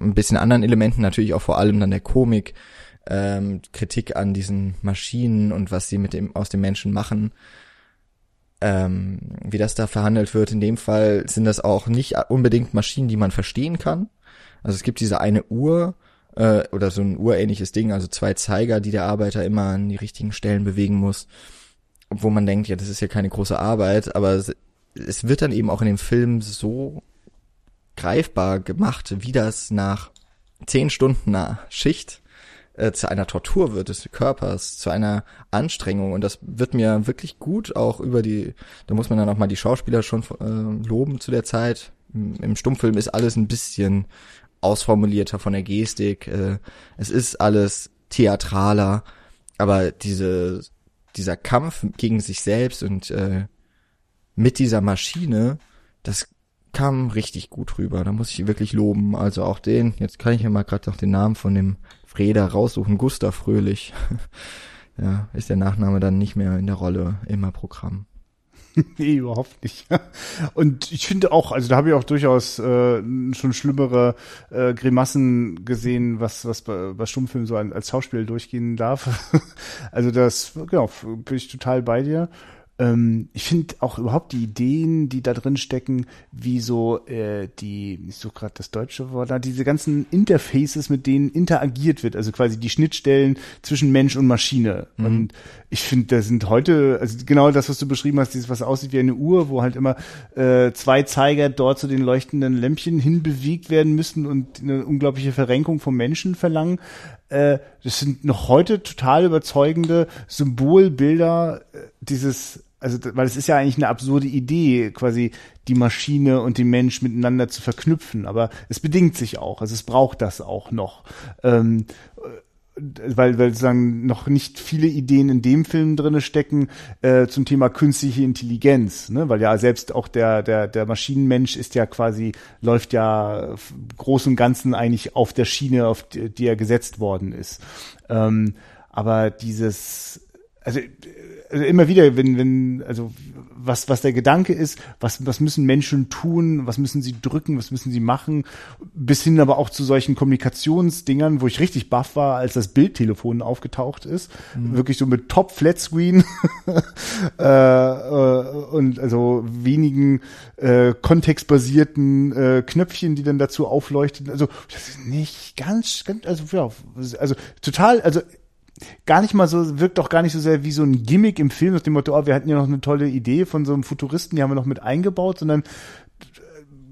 ein bisschen anderen Elementen, natürlich auch vor allem dann der Komik, ähm, Kritik an diesen Maschinen und was sie mit dem aus dem Menschen machen, ähm, wie das da verhandelt wird. In dem Fall sind das auch nicht unbedingt Maschinen, die man verstehen kann. Also es gibt diese eine Uhr äh, oder so ein urähnliches Ding, also zwei Zeiger, die der Arbeiter immer an die richtigen Stellen bewegen muss wo man denkt, ja, das ist ja keine große Arbeit, aber es, wird dann eben auch in dem Film so greifbar gemacht, wie das nach zehn Stunden einer Schicht äh, zu einer Tortur wird des Körpers, zu einer Anstrengung und das wird mir wirklich gut auch über die, da muss man dann auch mal die Schauspieler schon äh, loben zu der Zeit. Im, Im Stummfilm ist alles ein bisschen ausformulierter von der Gestik, äh, es ist alles theatraler, aber diese dieser Kampf gegen sich selbst und äh, mit dieser Maschine, das kam richtig gut rüber. Da muss ich wirklich loben. Also auch den, jetzt kann ich ja mal gerade noch den Namen von dem Freda raussuchen, Gustav Fröhlich. [laughs] ja, ist der Nachname dann nicht mehr in der Rolle immer Programm. [laughs] nee, überhaupt nicht. [laughs] Und ich finde auch, also da habe ich auch durchaus äh, schon schlimmere äh, Grimassen gesehen, was was bei, bei Stummfilmen so als Schauspiel durchgehen darf. also das, genau, bin ich total bei dir. Ähm, ich finde auch überhaupt die Ideen, die da drin stecken, wie so äh, die, ich suche gerade das deutsche Wort, da diese ganzen Interfaces, mit denen interagiert wird, also quasi die Schnittstellen zwischen Mensch und Maschine. Mhm. Und ich finde, da sind heute, also genau das, was du beschrieben hast, dieses, was aussieht wie eine Uhr, wo halt immer äh, zwei Zeiger dort zu den leuchtenden Lämpchen hinbewegt werden müssen und eine unglaubliche Verrenkung vom Menschen verlangen. Äh, das sind noch heute total überzeugende Symbolbilder äh, dieses also weil es ist ja eigentlich eine absurde Idee, quasi die Maschine und den Mensch miteinander zu verknüpfen, aber es bedingt sich auch, also es braucht das auch noch. Ähm, weil, weil sozusagen noch nicht viele Ideen in dem Film drinne stecken äh, zum Thema künstliche Intelligenz, ne? weil ja selbst auch der der der Maschinenmensch ist ja quasi läuft ja groß und ganzen eigentlich auf der Schiene, auf die, die er gesetzt worden ist. Ähm, aber dieses also also immer wieder, wenn, wenn, also was, was der Gedanke ist, was, was müssen Menschen tun, was müssen sie drücken, was müssen sie machen, bis hin aber auch zu solchen Kommunikationsdingern, wo ich richtig baff war, als das Bildtelefon aufgetaucht ist. Mhm. Wirklich so mit Top Flatscreen [laughs] äh, äh, und also wenigen äh, kontextbasierten äh, Knöpfchen, die dann dazu aufleuchten. Also das ist nicht ganz, ganz also ja, also total, also gar nicht mal so, wirkt auch gar nicht so sehr wie so ein Gimmick im Film, nach dem Motto, oh, wir hatten ja noch eine tolle Idee von so einem Futuristen, die haben wir noch mit eingebaut, sondern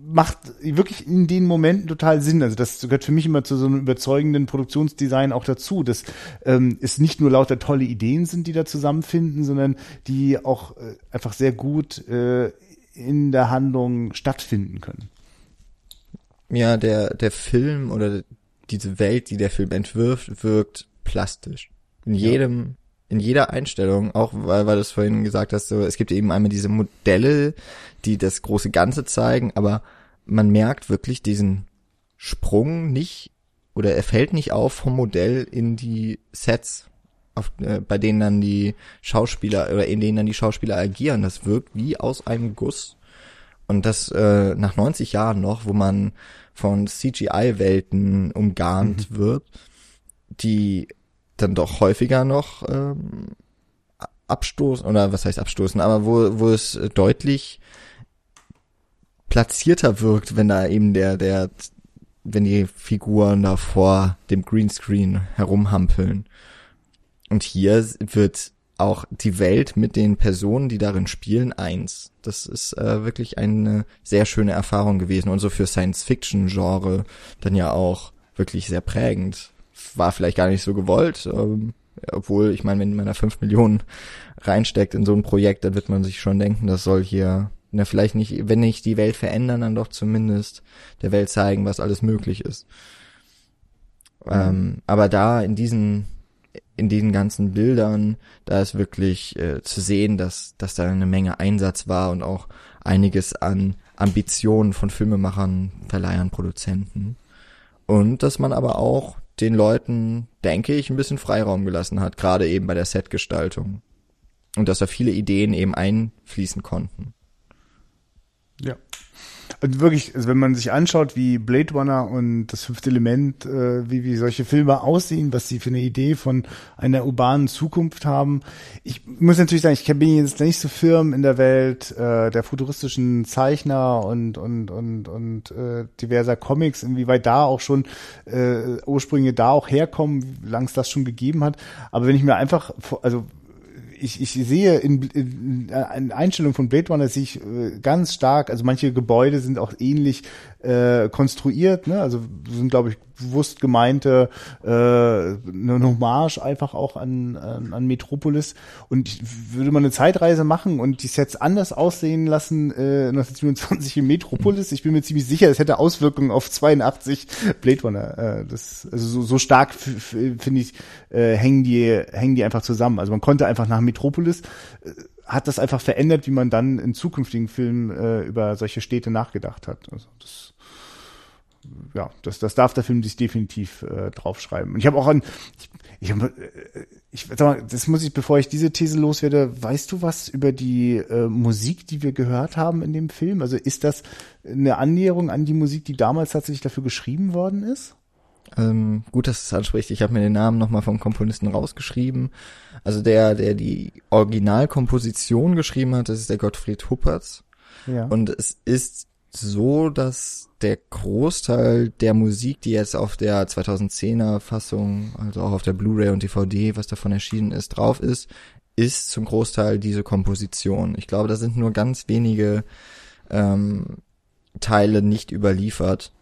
macht wirklich in den Momenten total Sinn. Also das gehört für mich immer zu so einem überzeugenden Produktionsdesign auch dazu, dass ähm, es nicht nur lauter tolle Ideen sind, die da zusammenfinden, sondern die auch äh, einfach sehr gut äh, in der Handlung stattfinden können. Ja, der, der Film oder diese Welt, die der Film entwirft, wirkt plastisch. In jedem, in jeder Einstellung, auch weil, weil du es vorhin gesagt hast, so, es gibt eben einmal diese Modelle, die das große Ganze zeigen, aber man merkt wirklich diesen Sprung nicht oder er fällt nicht auf vom Modell in die Sets, auf, äh, bei denen dann die Schauspieler oder in denen dann die Schauspieler agieren. Das wirkt wie aus einem Guss. Und das äh, nach 90 Jahren noch, wo man von CGI-Welten umgarnt mhm. wird, die dann doch häufiger noch ähm, abstoßen, oder was heißt abstoßen, aber wo, wo es deutlich platzierter wirkt, wenn da eben der, der, wenn die Figuren da vor dem Greenscreen herumhampeln. Und hier wird auch die Welt mit den Personen, die darin spielen, eins. Das ist äh, wirklich eine sehr schöne Erfahrung gewesen und so für Science-Fiction-Genre dann ja auch wirklich sehr prägend war vielleicht gar nicht so gewollt. Ähm, obwohl, ich meine, wenn man da fünf Millionen reinsteckt in so ein Projekt, dann wird man sich schon denken, das soll hier na, vielleicht nicht, wenn nicht die Welt verändern, dann doch zumindest der Welt zeigen, was alles möglich ist. Mhm. Ähm, aber da in diesen, in diesen ganzen Bildern, da ist wirklich äh, zu sehen, dass, dass da eine Menge Einsatz war und auch einiges an Ambitionen von Filmemachern, Verleihern, Produzenten. Und dass man aber auch den Leuten, denke ich, ein bisschen Freiraum gelassen hat, gerade eben bei der Setgestaltung. Und dass da viele Ideen eben einfließen konnten. Und wirklich, also wenn man sich anschaut, wie Blade Runner und das fünfte Element, äh, wie, wie solche Filme aussehen, was sie für eine Idee von einer urbanen Zukunft haben. Ich muss natürlich sagen, ich bin jetzt nicht so firm in der Welt äh, der futuristischen Zeichner und und und und äh, diverser Comics, inwieweit da auch schon äh, Ursprünge da auch herkommen, wie lang es das schon gegeben hat. Aber wenn ich mir einfach, also ich, ich sehe in, in, in Einstellung von Blade Runner sich äh, ganz stark, also manche Gebäude sind auch ähnlich äh, konstruiert, ne? also sind glaube ich bewusst gemeinte äh, eine Hommage einfach auch an, an, an Metropolis und würde man eine Zeitreise machen und die Sets anders aussehen lassen äh, 1927 in Metropolis, ich bin mir ziemlich sicher, das hätte Auswirkungen auf 82 Blade Runner. Äh, das, also so, so stark finde ich äh, hängen die hängen die einfach zusammen. Also man konnte einfach nach Metropolis äh, hat das einfach verändert, wie man dann in zukünftigen Filmen äh, über solche Städte nachgedacht hat. Also das ja, das, das darf der Film sich definitiv äh, draufschreiben. Und ich habe auch an, ich, ich, äh, ich sag mal, das muss ich, bevor ich diese These loswerde, weißt du was über die äh, Musik, die wir gehört haben in dem Film? Also ist das eine Annäherung an die Musik, die damals tatsächlich dafür geschrieben worden ist? Ähm, gut, dass es anspricht. Ich habe mir den Namen nochmal vom Komponisten rausgeschrieben. Also der, der die Originalkomposition geschrieben hat, das ist der Gottfried Huppertz. Ja. Und es ist so, dass der Großteil der Musik, die jetzt auf der 2010er Fassung, also auch auf der Blu-ray und DVD, was davon erschienen ist, drauf ist, ist zum Großteil diese Komposition. Ich glaube, da sind nur ganz wenige ähm, Teile nicht überliefert.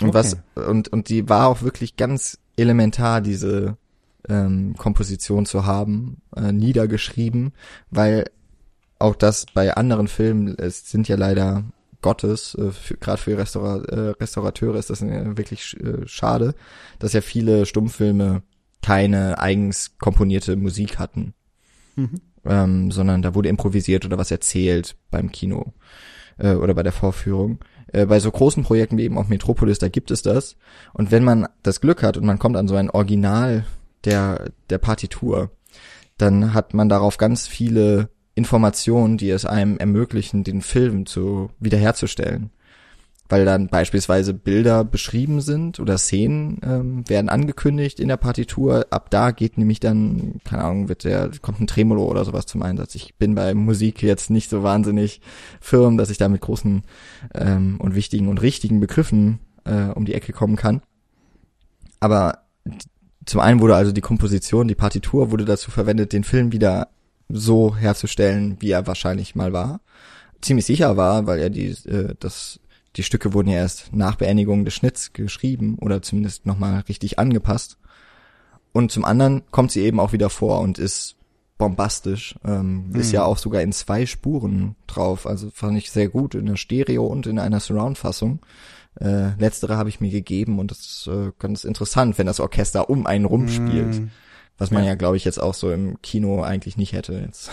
Und okay. was und und die war auch wirklich ganz elementar diese ähm, Komposition zu haben, äh, niedergeschrieben, weil auch das bei anderen Filmen, es sind ja leider Gottes, äh, gerade für Restaura äh, Restaurateure ist das wirklich äh, schade, dass ja viele Stummfilme keine eigens komponierte Musik hatten, mhm. ähm, sondern da wurde improvisiert oder was erzählt beim Kino äh, oder bei der Vorführung. Äh, bei so großen Projekten wie eben auch Metropolis, da gibt es das. Und wenn man das Glück hat und man kommt an so ein Original der, der Partitur, dann hat man darauf ganz viele Informationen, die es einem ermöglichen, den Film zu wiederherzustellen. Weil dann beispielsweise Bilder beschrieben sind oder Szenen ähm, werden angekündigt in der Partitur. Ab da geht nämlich dann, keine Ahnung, wird der, kommt ein Tremolo oder sowas zum Einsatz. Ich bin bei Musik jetzt nicht so wahnsinnig firm, dass ich da mit großen ähm, und wichtigen und richtigen Begriffen äh, um die Ecke kommen kann. Aber zum einen wurde also die Komposition, die Partitur wurde dazu verwendet, den Film wieder so herzustellen, wie er wahrscheinlich mal war. Ziemlich sicher war, weil er die, äh, das, die Stücke wurden ja erst nach Beendigung des Schnitts geschrieben oder zumindest nochmal richtig angepasst. Und zum anderen kommt sie eben auch wieder vor und ist bombastisch. Ähm, mhm. Ist ja auch sogar in zwei Spuren drauf. Also fand ich sehr gut in der Stereo und in einer Surround-Fassung. Äh, letztere habe ich mir gegeben und das ist äh, ganz interessant, wenn das Orchester um einen rumspielt. Mhm. Was man ja, ja glaube ich, jetzt auch so im Kino eigentlich nicht hätte. Jetzt.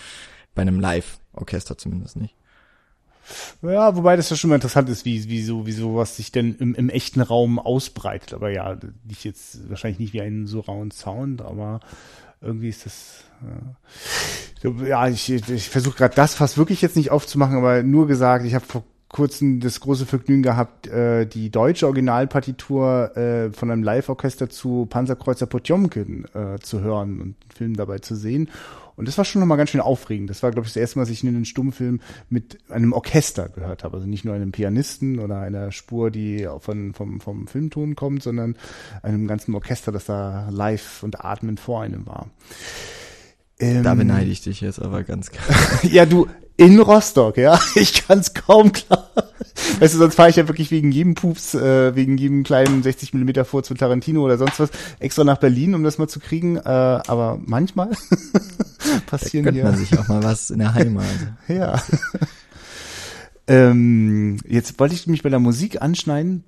[laughs] Bei einem Live-Orchester zumindest nicht. Ja, wobei das ja schon mal interessant ist, wie, wie so, wie sowas sich denn im, im echten Raum ausbreitet. Aber ja, nicht jetzt, wahrscheinlich nicht wie einen so rauen Sound, aber irgendwie ist das, ja, ja ich, ich versuche gerade das fast wirklich jetzt nicht aufzumachen, aber nur gesagt, ich habe vor kurzem das große Vergnügen gehabt, äh, die deutsche Originalpartitur äh, von einem Live-Orchester zu Panzerkreuzer Potjomkin äh, zu hören und den Film dabei zu sehen. Und das war schon nochmal ganz schön aufregend. Das war, glaube ich, das erste Mal, dass ich einen Stummfilm mit einem Orchester gehört habe. Also nicht nur einem Pianisten oder einer Spur, die von, vom, vom Filmton kommt, sondern einem ganzen Orchester, das da live und atmend vor einem war. Ähm, da beneide ich dich jetzt aber ganz klar. [laughs] ja, du, in Rostock, ja. [laughs] Ich kann es kaum klar. Weißt du, sonst fahre ich ja wirklich wegen jedem Pups, äh, wegen jedem kleinen 60 Millimeter vor zu Tarantino oder sonst was extra nach Berlin, um das mal zu kriegen. Äh, aber manchmal [laughs] passieren da hier. man sich auch mal was in der [laughs] Heimat. ja. Ähm, jetzt wollte ich mich bei der Musik anschneiden.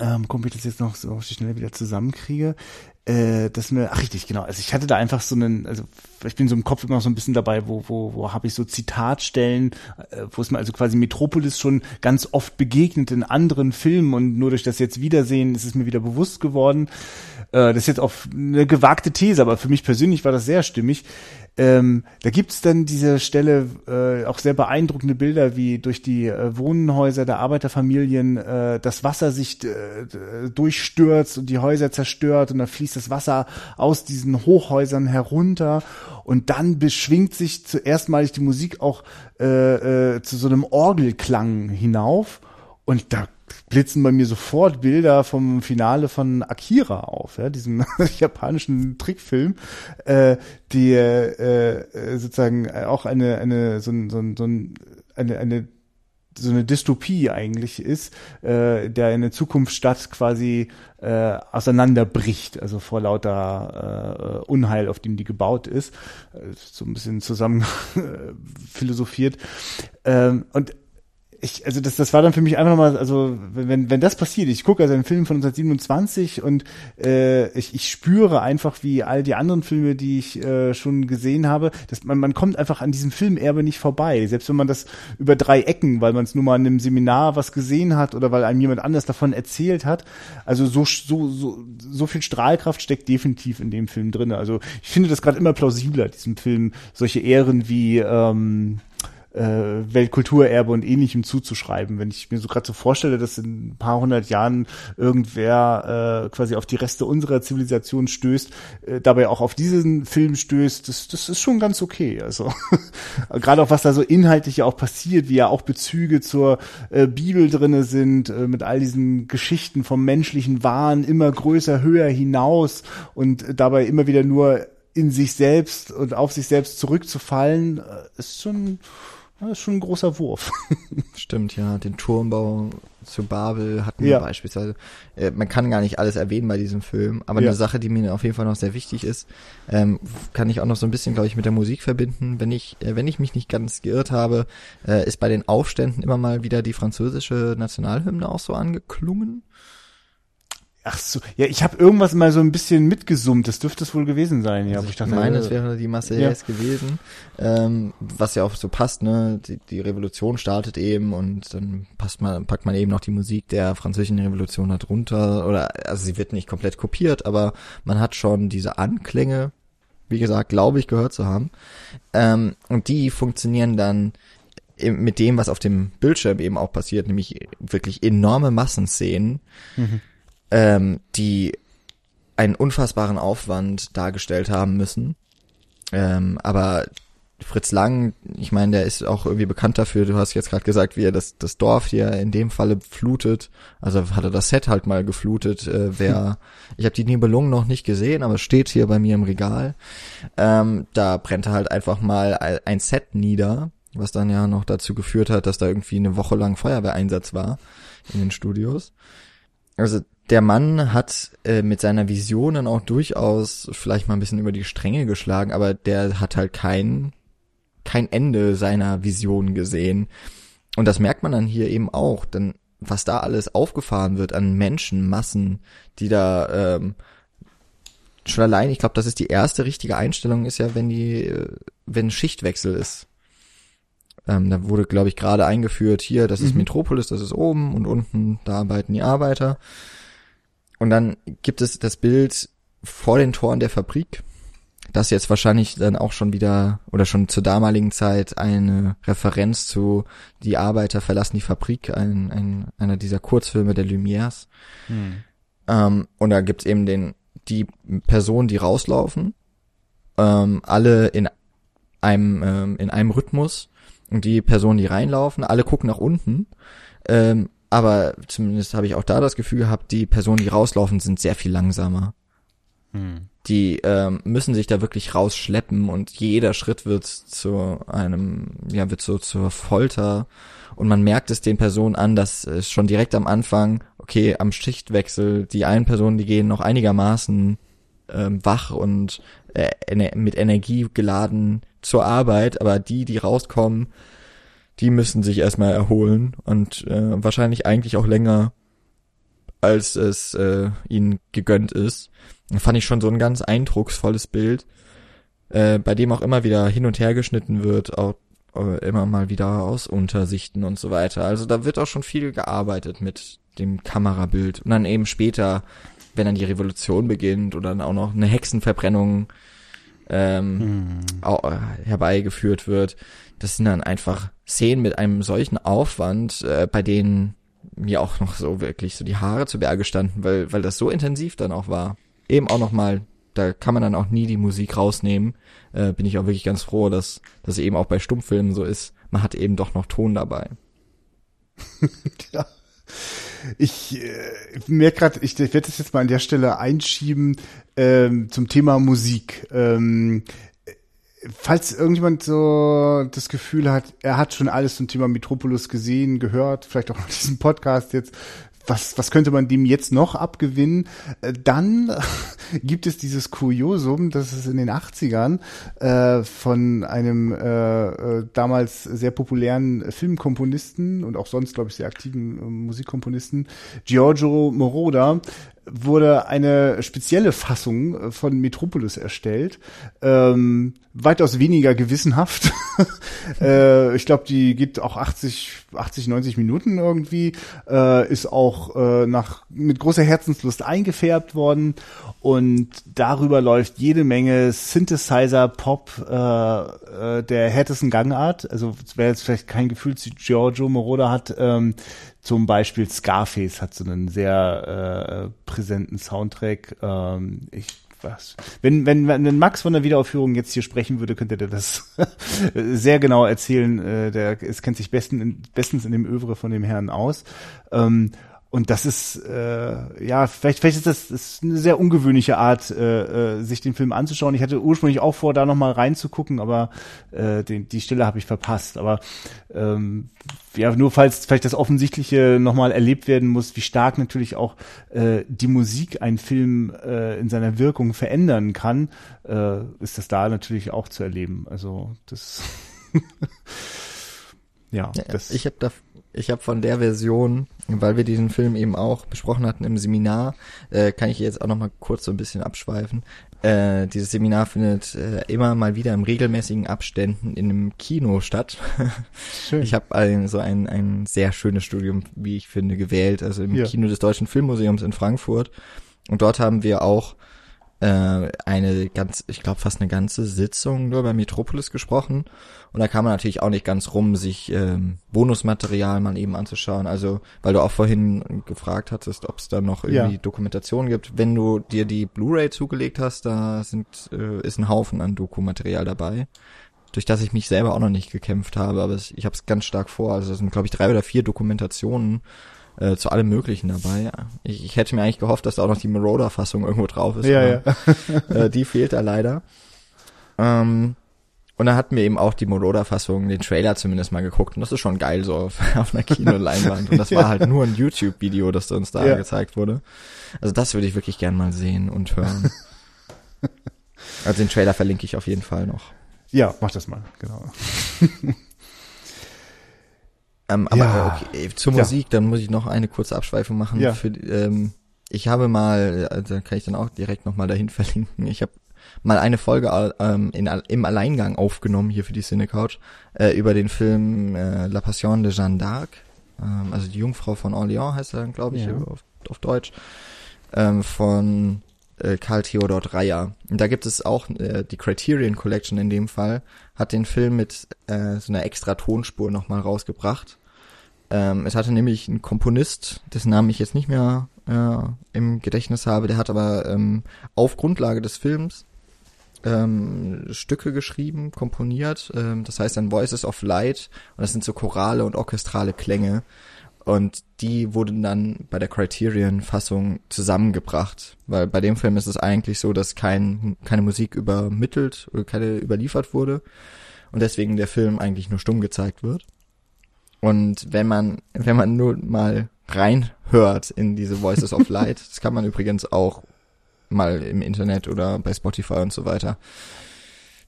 Ähm, gucken, ob ich das jetzt noch so schnell wieder zusammenkriege äh, das mir, ach richtig, genau. Also ich hatte da einfach so einen, also ich bin so im Kopf immer so ein bisschen dabei, wo, wo, wo habe ich so Zitatstellen, äh, wo es mir also quasi Metropolis schon ganz oft begegnet in anderen Filmen und nur durch das jetzt Wiedersehen ist es mir wieder bewusst geworden. Äh, das ist jetzt auch eine gewagte These, aber für mich persönlich war das sehr stimmig. Ähm, da gibt's dann diese Stelle äh, auch sehr beeindruckende Bilder, wie durch die äh, Wohnhäuser der Arbeiterfamilien äh, das Wasser sich äh, durchstürzt und die Häuser zerstört und da fließt das Wasser aus diesen Hochhäusern herunter. Und dann beschwingt sich zuerst mal die Musik auch äh, äh, zu so einem Orgelklang hinauf. Und da blitzen bei mir sofort Bilder vom Finale von Akira auf, ja, diesem [laughs] japanischen Trickfilm, äh, die äh, sozusagen auch eine eine so, so, so eine eine so eine Dystopie eigentlich ist, äh, der in der Zukunftsstadt quasi äh, auseinanderbricht, also vor lauter äh, Unheil, auf dem die gebaut ist, äh, so ein bisschen zusammen [laughs] philosophiert. Ähm, und ich, also das, das war dann für mich einfach nochmal, also wenn, wenn das passiert, ich gucke also einen Film von 1927 und äh, ich, ich spüre einfach, wie all die anderen Filme, die ich äh, schon gesehen habe, dass man, man kommt einfach an diesem Filmerbe nicht vorbei. Selbst wenn man das über drei Ecken, weil man es nur mal in einem Seminar was gesehen hat oder weil einem jemand anders davon erzählt hat. Also so, so, so, so viel Strahlkraft steckt definitiv in dem Film drin. Also ich finde das gerade immer plausibler, diesem Film solche Ehren wie ähm, äh, Weltkulturerbe und ähnlichem zuzuschreiben. Wenn ich mir so gerade so vorstelle, dass in ein paar hundert Jahren irgendwer äh, quasi auf die Reste unserer Zivilisation stößt, äh, dabei auch auf diesen Film stößt, das, das ist schon ganz okay. Also [laughs] gerade auch was da so inhaltlich ja auch passiert, wie ja auch Bezüge zur äh, Bibel drinne sind, äh, mit all diesen Geschichten vom menschlichen Wahn immer größer, höher hinaus und dabei immer wieder nur in sich selbst und auf sich selbst zurückzufallen, äh, ist schon das ist schon ein großer Wurf. [laughs] Stimmt, ja. Den Turmbau zu Babel hatten wir Ja. beispielsweise. Äh, man kann gar nicht alles erwähnen bei diesem Film, aber Ja. eine Sache, die mir auf jeden Fall noch sehr wichtig ist, ähm, kann ich auch noch so ein bisschen, glaube ich, mit der Musik verbinden. Wenn ich, äh, wenn ich mich nicht ganz geirrt habe, äh, ist bei den Aufständen immer mal wieder die französische Nationalhymne auch so angeklungen. Ach so, ja, ich habe irgendwas mal so ein bisschen mitgesummt. Das dürfte es wohl gewesen sein. Ja, Also ich dachte, meine, äh, es wäre die Marseillaise gewesen, ähm, was ja auch so passt, ne? Die, die Revolution startet eben und dann passt man, packt man eben noch die Musik der französischen Revolution da drunter oder also sie wird nicht komplett kopiert, aber man hat schon diese Anklänge, wie gesagt, glaube ich, gehört zu haben. Ähm, und die funktionieren dann mit dem, was auf dem Bildschirm eben auch passiert, nämlich wirklich enorme Massenszenen, ähm, die einen unfassbaren Aufwand dargestellt haben müssen. Ähm, aber Fritz Lang, ich meine, der ist auch irgendwie bekannt dafür, du hast jetzt gerade gesagt, wie er das, das Dorf hier in dem Falle flutet. Also hat er das Set halt mal geflutet. Äh, wer, ich habe die Nibelungen noch nicht gesehen, aber es steht hier bei mir im Regal. Ähm, da brennt er halt einfach mal ein- ein Set nieder, was dann ja noch dazu geführt hat, dass da irgendwie eine Woche lang Feuerwehreinsatz war in den Studios. Also der Mann hat äh, mit seiner Vision dann auch durchaus vielleicht mal ein bisschen über die Stränge geschlagen, aber der hat halt kein kein Ende seiner Vision gesehen. Und das merkt man dann hier eben auch, denn was da alles aufgefahren wird an Menschenmassen, die da ähm, schon allein, ich glaube, das ist die erste richtige Einstellung, ist ja, wenn die, äh, wenn Schichtwechsel ist. Ähm, da wurde, glaube ich, gerade eingeführt, hier, das ist Mhm. Metropolis, das ist oben und unten, da arbeiten die Arbeiter. Und dann gibt es das Bild vor den Toren der Fabrik, das jetzt wahrscheinlich dann auch schon wieder oder schon zur damaligen Zeit eine Referenz zu Die Arbeiter verlassen die Fabrik, ein, ein, einer dieser Kurzfilme der Lumières. Hm. Ähm, und da gibt's eben den, die Personen, die rauslaufen, ähm, alle in einem, ähm, in einem Rhythmus und die Personen, die reinlaufen, alle gucken nach unten. Ähm, aber zumindest habe ich auch da das Gefühl gehabt, die Personen, die rauslaufen, sind sehr viel langsamer. Hm. Die ähm, müssen sich da wirklich rausschleppen und jeder Schritt wird zu einem, ja, wird so zur Folter. Und man merkt es den Personen an, dass es schon direkt am Anfang, okay, am Schichtwechsel, die einen Personen, die gehen noch einigermaßen ähm, wach und äh, mit Energie geladen zur Arbeit, aber die, die rauskommen, die müssen sich erstmal erholen und äh, wahrscheinlich eigentlich auch länger, als es äh, ihnen gegönnt ist. Da fand ich schon so ein ganz eindrucksvolles Bild, äh, bei dem auch immer wieder hin und her geschnitten wird, auch äh, immer mal wieder aus Untersichten und so weiter. Also da wird auch schon viel gearbeitet mit dem Kamerabild. Und dann eben später, wenn dann die Revolution beginnt oder dann auch noch eine Hexenverbrennung ähm, hm. auch, äh, herbeigeführt wird, das sind dann einfach Szenen mit einem solchen Aufwand, äh, bei denen mir auch noch so wirklich so die Haare zu Berge standen, weil, weil das so intensiv dann auch war. Eben auch nochmal, da kann man dann auch nie die Musik rausnehmen. Äh, bin ich auch wirklich ganz froh, dass das eben auch bei Stummfilmen so ist. Man hat eben doch noch Ton dabei. [laughs] ja. Ich äh, merke gerade, ich, ich werde das jetzt mal an der Stelle einschieben ähm, zum Thema Musik. Ähm, falls irgendjemand so das Gefühl hat, er hat schon alles zum Thema Metropolis gesehen, gehört, vielleicht auch in [laughs] diesem Podcast jetzt, was, was könnte man dem jetzt noch abgewinnen? Äh, dann [laughs] gibt es dieses Kuriosum, dass es in den 80ern äh, von einem äh, äh, damals sehr populären Filmkomponisten und auch sonst, glaube ich, sehr aktiven äh, Musikkomponisten, Giorgio Moroder, wurde eine spezielle Fassung äh, von Metropolis erstellt, ähm, weitaus weniger gewissenhaft. [laughs] äh, ich glaube, die geht auch 80, 80, 90 Minuten irgendwie, äh, ist auch äh, nach mit großer Herzenslust eingefärbt worden und darüber läuft jede Menge Synthesizer Pop äh, äh, der härtesten Gangart. Also wer jetzt vielleicht kein Gefühl zu Giorgio Moroder hat, ähm, zum Beispiel Scarface hat so einen sehr äh, präsenten Soundtrack. Ähm, ich was. Wenn, wenn, wenn Max von der Wiederaufführung jetzt hier sprechen würde, könnte der das [laughs] sehr genau erzählen. Äh, der es kennt sich besten, bestens in dem Övre von dem Herrn aus. Ähm, und das ist, äh, ja, vielleicht, vielleicht ist das, das ist eine sehr ungewöhnliche Art, äh, äh, sich den Film anzuschauen. Ich hatte ursprünglich auch vor, da nochmal reinzugucken, aber äh, den, die Stelle habe ich verpasst. Aber ähm, ja, nur falls vielleicht das Offensichtliche nochmal erlebt werden muss, wie stark natürlich auch äh, die Musik einen Film äh, in seiner Wirkung verändern kann, äh, ist das da natürlich auch zu erleben. Also das [laughs] ja, das ich habe da ich habe von der Version, weil wir diesen Film eben auch besprochen hatten im Seminar, äh, kann ich jetzt auch noch mal kurz so ein bisschen abschweifen. Äh, dieses Seminar findet äh, immer mal wieder im regelmäßigen Abständen in einem Kino statt. Schön. Ich habe ein, so ein, ein sehr schönes Studium, wie ich finde, gewählt, also im ja. Kino des Deutschen Filmmuseums in Frankfurt. Und dort haben wir auch äh, eine ganz, ich glaube fast eine ganze Sitzung nur bei Metropolis gesprochen. Und da kam man natürlich auch nicht ganz rum, sich ähm, Bonusmaterial mal eben anzuschauen. Also, weil du auch vorhin gefragt hattest, ob es da noch irgendwie ja. Dokumentation gibt. Wenn du dir die Blu-ray zugelegt hast, da sind äh, ist ein Haufen an Dokumaterial dabei durch das ich mich selber auch noch nicht gekämpft habe, aber ich habe es ganz stark vor. Also es sind, glaube ich, drei oder vier Dokumentationen äh, zu allem Möglichen dabei. Ich, ich hätte mir eigentlich gehofft, dass da auch noch die Marauder-Fassung irgendwo drauf ist. Ja, ja. [laughs] äh, die fehlt da leider. Ähm, und dann hatten wir eben auch die Marauder-Fassung, den Trailer zumindest mal geguckt. Und das ist schon geil so [laughs] auf, auf einer Kinoleinwand. Und das [laughs] war halt nur ein YouTube-Video, das uns da ja. gezeigt wurde. Also das würde ich wirklich gern mal sehen und hören. Also den Trailer verlinke ich auf jeden Fall noch. Ja, mach das mal, genau. Ähm, aber ja. okay, zur Musik, ja. dann muss ich noch eine kurze Abschweifung machen. Ja. Für, ähm, ich habe mal, also kann ich dann auch direkt nochmal dahin [laughs] verlinken. Ich habe mal eine Folge ähm, in, im Alleingang aufgenommen hier für die Cine Couch äh, über den Film äh, La Passion de Jeanne d'Arc, ähm, also die Jungfrau von Orléans heißt er dann, glaube ich, ja. auf, auf Deutsch, ähm, von äh, Karl Theodor Dreyer. Und da gibt es auch äh, die Criterion Collection in dem Fall, hat den Film mit äh, so einer extra Tonspur nochmal rausgebracht. Ähm, es hatte nämlich einen Komponist, dessen Namen ich jetzt nicht mehr äh, im Gedächtnis habe, der hat aber ähm, auf Grundlage des Films ähm, Stücke geschrieben, komponiert. Ähm, das heißt dann Voices of Light und das sind so chorale und orchestrale Klänge. Und die wurden dann bei der Criterion-Fassung zusammengebracht. Weil bei dem Film ist es eigentlich so, dass kein, keine Musik übermittelt oder keine überliefert wurde. Und deswegen der Film eigentlich nur stumm gezeigt wird. Und wenn man, wenn man nur mal reinhört in diese Voices of [laughs] Light, das kann man übrigens auch mal im Internet oder bei Spotify und so weiter,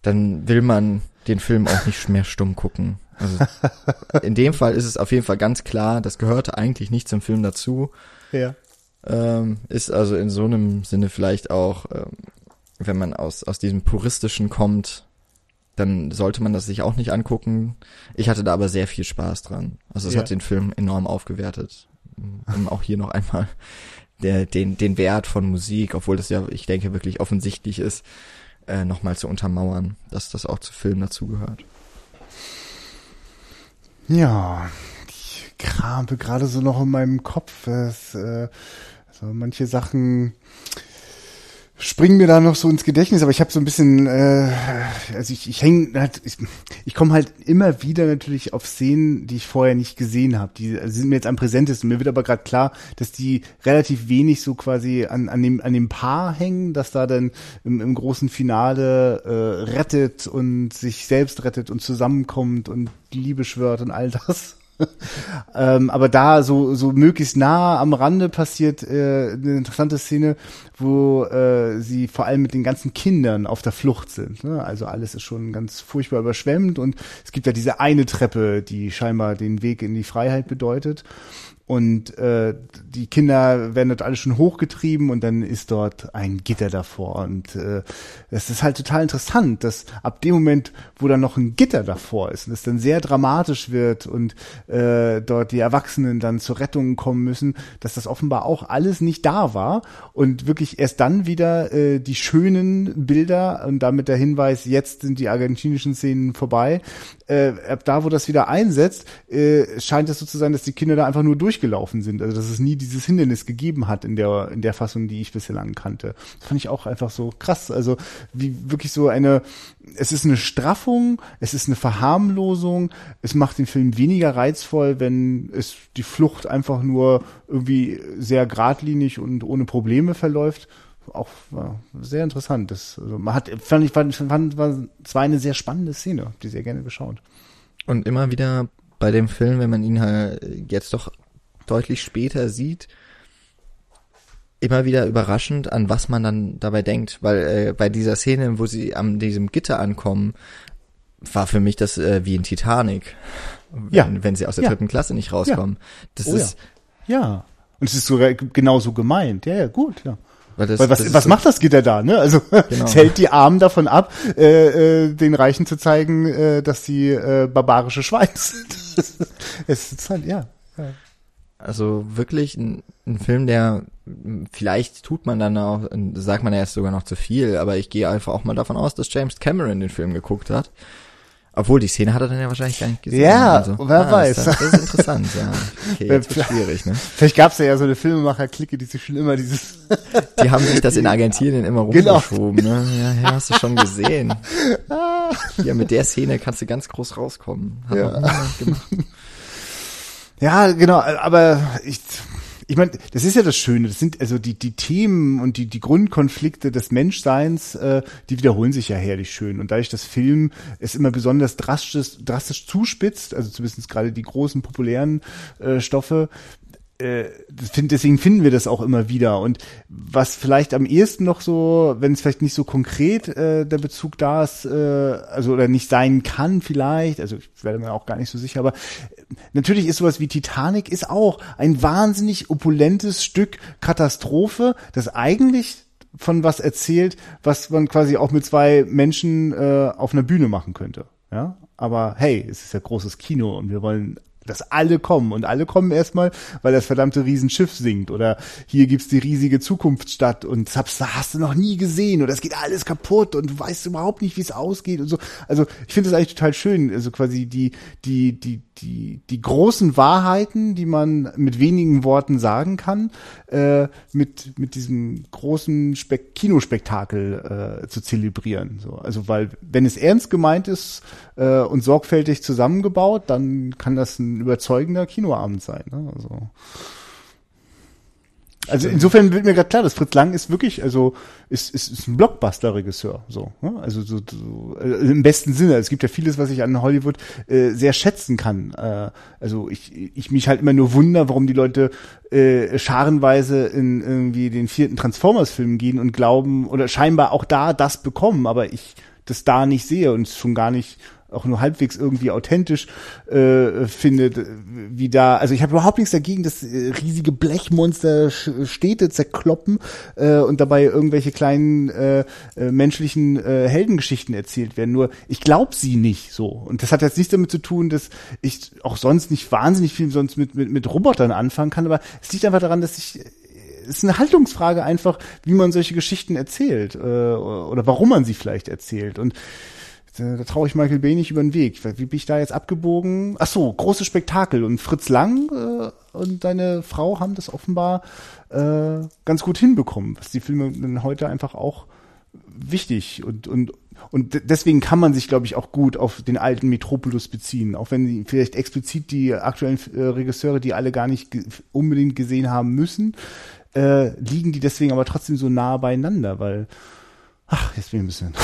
dann will man den Film auch nicht mehr stumm gucken. Also in dem Fall ist es auf jeden Fall ganz klar, das gehörte eigentlich nicht zum Film dazu. Ja. Ähm, ist also in so einem Sinne vielleicht auch, ähm, wenn man aus, aus diesem puristischen kommt, dann sollte man das sich auch nicht angucken. Ich hatte da aber sehr viel Spaß dran. Also es Ja. hat den Film enorm aufgewertet. Um auch hier noch einmal der, den, den Wert von Musik, obwohl das ja, ich denke, wirklich offensichtlich ist, äh, nochmal zu untermauern, dass das auch zu Filmen dazugehört. Ja, ich krampe gerade so noch in meinem Kopf. Es, äh, also manche Sachen springen mir da noch so ins Gedächtnis, aber ich habe so ein bisschen, äh, also ich, ich hänge halt, ich, ich komme halt immer wieder natürlich auf Szenen, die ich vorher nicht gesehen habe. Die also sind mir jetzt am präsentesten. Mir wird aber gerade klar, dass die relativ wenig so quasi an, an, dem, an dem Paar hängen, dass da dann im, im großen Finale äh, rettet und sich selbst rettet und zusammenkommt und Liebe schwört und all das. [laughs] ähm, aber da so so möglichst nah am Rande passiert äh, eine interessante Szene, wo äh, sie vor allem mit den ganzen Kindern auf der Flucht sind. Ne? Also alles ist schon ganz furchtbar überschwemmt und es gibt ja diese eine Treppe, die scheinbar den Weg in die Freiheit bedeutet. Und äh, die Kinder werden dort alle schon hochgetrieben und dann ist dort ein Gitter davor. Und äh, es ist halt total interessant, dass ab dem Moment, wo dann noch ein Gitter davor ist und es dann sehr dramatisch wird und äh, dort die Erwachsenen dann zur Rettung kommen müssen, dass das offenbar auch alles nicht da war und wirklich erst dann wieder äh, die schönen Bilder und damit der Hinweis, jetzt sind die argentinischen Szenen vorbei, äh, ab da, wo das wieder einsetzt, äh, scheint es so zu sein, dass die Kinder da einfach nur durchgelaufen sind. Also dass es nie dieses Hindernis gegeben hat in der in der Fassung, die ich bislang kannte. Das fand ich auch einfach so krass. Also wie wirklich so eine, es ist eine Straffung, es ist eine Verharmlosung, es macht den Film weniger reizvoll, wenn es die Flucht einfach nur irgendwie sehr geradlinig und ohne Probleme verläuft auch war sehr interessant. Das, also man hat, fand ich, fand, fand, war, es war eine sehr spannende Szene, hab die sehr gerne geschaut. Und immer wieder bei dem Film, wenn man ihn halt jetzt doch deutlich später sieht, immer wieder überraschend, an was man dann dabei denkt, weil äh, bei dieser Szene, wo sie an diesem Gitter ankommen, war für mich das äh, wie in Titanic, wenn, Ja. wenn sie aus der Ja. dritten Klasse nicht rauskommen. Das Oh ja. ist, Ja. Und es ist sogar genauso gemeint. Ja, ja, gut, ja. Weil das, Weil was, was so- macht das Gitter da, ne? Also [laughs] Genau. es hält die Armen davon ab, äh, äh, den Reichen zu zeigen, äh, dass sie äh, barbarische Schweine sind. [laughs] es ist halt, ja. ja. Also wirklich ein, ein Film, der vielleicht tut man dann auch, sagt man ja jetzt sogar noch zu viel, aber ich gehe einfach auch mal davon aus, dass James Cameron den Film geguckt hat. Obwohl, die Szene hat er dann ja wahrscheinlich gar nicht gesehen. Also, Ja, wer weiß. Das, das ist interessant, ja. [laughs] Okay, jetzt wird schwierig, ne? Vielleicht gab's ja, ja so eine Filmemacher-Clique, die sich schon immer dieses Die haben sich das in [laughs] Argentinien immer Genau. rumgeschoben, ne? Ja, ja, hast du schon gesehen. [laughs] Ja, mit der Szene kannst du ganz groß rauskommen. Hat Ja. Ja, genau, aber ich, ich meine, das ist ja das Schöne. Das sind also die, die Themen und die, die Grundkonflikte des Menschseins, äh, die wiederholen sich ja herrlich schön. Und dadurch, dass Film es immer besonders drastisch, drastisch zuspitzt, also zumindest gerade die großen populären äh, Stoffe, deswegen finden wir das auch immer wieder. Und was vielleicht am ehesten noch so, wenn es vielleicht nicht so konkret äh, der Bezug da ist, äh, also oder nicht sein kann vielleicht, also ich werde mir auch gar nicht so sicher, aber äh, natürlich ist sowas wie Titanic ist auch ein wahnsinnig opulentes Stück Katastrophe, das eigentlich von was erzählt, was man quasi auch mit zwei Menschen äh, auf einer Bühne machen könnte. Ja, aber hey, es ist ja großes Kino und wir wollen dass alle kommen und alle kommen erstmal, weil das verdammte Riesenschiff sinkt oder hier gibt's die riesige Zukunftsstadt und das hast, du noch nie gesehen oder es geht alles kaputt und du weißt überhaupt nicht, wie es ausgeht und so. Also ich finde das eigentlich total schön, also quasi die die die die die großen Wahrheiten, die man mit wenigen Worten sagen kann, äh, mit mit diesem großen Spek Kinospektakel äh, zu zelebrieren. So, also weil wenn es ernst gemeint ist äh, und sorgfältig zusammengebaut, dann kann das ein überzeugender Kinoabend sein. Ne? Also also insofern wird mir gerade klar, dass Fritz Lang ist wirklich, also ist, ist, ist ein Blockbuster-Regisseur, so, ne? also so, so äh, im besten Sinne. Es gibt ja vieles, was ich an Hollywood äh, sehr schätzen kann. Äh, also ich, ich mich halt immer nur wunder, warum die Leute äh, scharenweise in irgendwie den vierten Transformers-Film gehen und glauben oder scheinbar auch da das bekommen, aber ich das da nicht sehe und schon gar nicht auch nur halbwegs irgendwie authentisch äh, findet, wie da, also ich habe überhaupt nichts dagegen, dass äh, riesige Blechmonster Städte zerkloppen äh, und dabei irgendwelche kleinen äh, äh, menschlichen äh, Heldengeschichten erzählt werden. Nur ich glaube sie nicht so. Und das hat jetzt nichts damit zu tun, dass ich auch sonst nicht wahnsinnig viel sonst mit, mit, mit Robotern anfangen kann, aber es liegt einfach daran, dass ich es ist eine Haltungsfrage einfach, wie man solche Geschichten erzählt äh, oder warum man sie vielleicht erzählt. Und da, traue ich Michael Bay nicht über den Weg. Wie bin ich da jetzt abgebogen? Ach so, großes Spektakel. Und Fritz Lang äh, und deine Frau haben das offenbar äh, ganz gut hinbekommen, was die Filme dann heute einfach auch wichtig und und und deswegen kann man sich, glaube ich, auch gut auf den alten Metropolis beziehen, auch wenn die vielleicht explizit die aktuellen äh, Regisseure, die alle gar nicht ge unbedingt gesehen haben müssen, äh, liegen die deswegen aber trotzdem so nah beieinander, weil ach, jetzt bin ich ein bisschen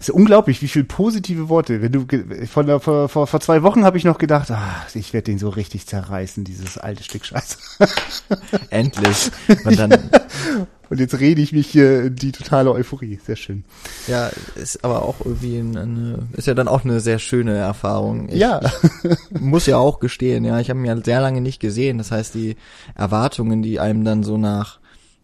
Es [laughs] ist unglaublich, wie viel positive Worte. Wenn du von der, vor, vor, vor zwei Wochen habe ich noch gedacht, ach, ich werde den so richtig zerreißen, dieses alte Stück Scheiße. [laughs] Endlich. [laughs] Und, dann, Und jetzt rede ich mich hier in die totale Euphorie. Sehr schön. Ja, ist aber auch irgendwie eine, ist ja dann auch eine sehr schöne Erfahrung. Ich, ja. ich muss ja auch gestehen, ja, ich habe ihn ja sehr lange nicht gesehen. Das heißt, die Erwartungen, die einem dann so nach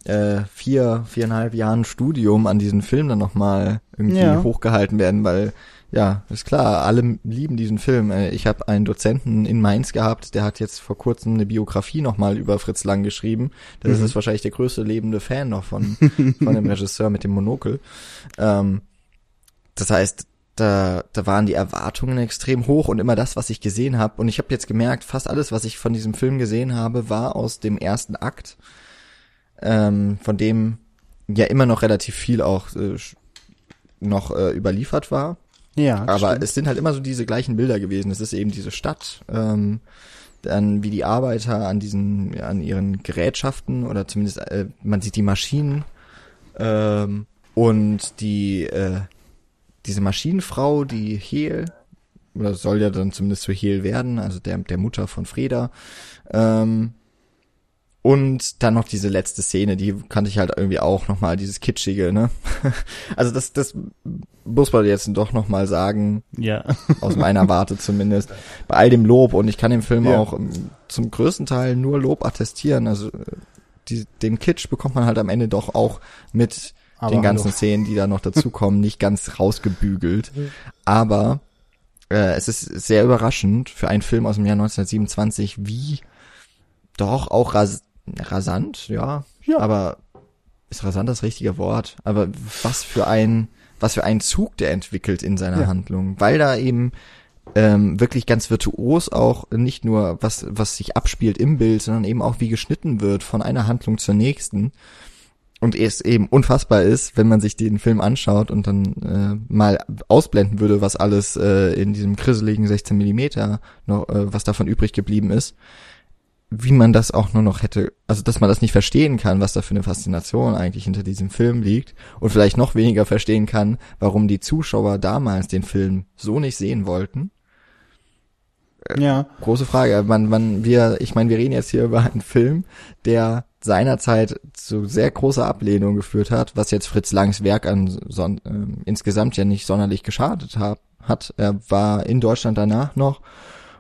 äh, vier, viereinhalb Jahren Studium an diesen Film dann nochmal irgendwie ja. hochgehalten werden, weil ja, ist klar, alle lieben diesen Film. Äh, ich habe einen Dozenten in Mainz gehabt, der hat jetzt vor kurzem eine Biografie nochmal über Fritz Lang geschrieben. Das mhm. ist wahrscheinlich der größte lebende Fan noch von, [laughs] von dem Regisseur mit dem Monokel. Ähm, das heißt, da, da waren die Erwartungen extrem hoch und immer das, was ich gesehen habe. Und ich habe jetzt gemerkt, fast alles, was ich von diesem Film gesehen habe, war aus dem ersten Akt ähm, von dem ja immer noch relativ viel auch äh, noch äh, überliefert war. Ja. Aber stimmt. es sind halt immer so diese gleichen Bilder gewesen. Es ist eben diese Stadt, ähm, dann wie die Arbeiter an diesen, ja, an ihren Gerätschaften oder zumindest äh, man sieht die Maschinen ähm, und die äh, diese Maschinenfrau, die Heel oder soll ja dann zumindest zu Heel werden, also der der Mutter von Freda. Ähm, und dann noch diese letzte Szene, die kannte ich halt irgendwie auch nochmal, dieses Kitschige, ne? [laughs] Also das, das muss man jetzt doch nochmal sagen. Ja. [laughs] Aus meiner Warte zumindest. Bei all dem Lob und ich kann dem Film ja. auch ähm, zum größten Teil nur Lob attestieren. Also äh, die, den Kitsch bekommt man halt am Ende doch auch mit Aber den ganzen hallo. Szenen, die da noch [laughs] dazukommen, nicht ganz rausgebügelt. Aber äh, es ist sehr überraschend für einen Film aus dem Jahr 1927, wie doch auch ras rasant, ja, ja. Aber ist rasant das richtige Wort? Aber was für ein, was für ein Zug der entwickelt in seiner ja. Handlung, weil da eben ähm, wirklich ganz virtuos auch nicht nur was was sich abspielt im Bild, sondern eben auch wie geschnitten wird von einer Handlung zur nächsten und es eben unfassbar ist, wenn man sich den Film anschaut und dann äh, mal ausblenden würde, was alles äh, in diesem krisseligen 16 Millimeter noch äh, was davon übrig geblieben ist wie man das auch nur noch hätte, also dass man das nicht verstehen kann, was da für eine Faszination eigentlich hinter diesem Film liegt und vielleicht noch weniger verstehen kann, warum die Zuschauer damals den Film so nicht sehen wollten. Äh, ja. Große Frage. Man, man, wir, ich meine, wir reden jetzt hier über einen Film, der seinerzeit zu sehr großer Ablehnung geführt hat, was jetzt Fritz Langs Werk an son, äh, insgesamt ja nicht sonderlich geschadet hat. hat. Er war in Deutschland danach noch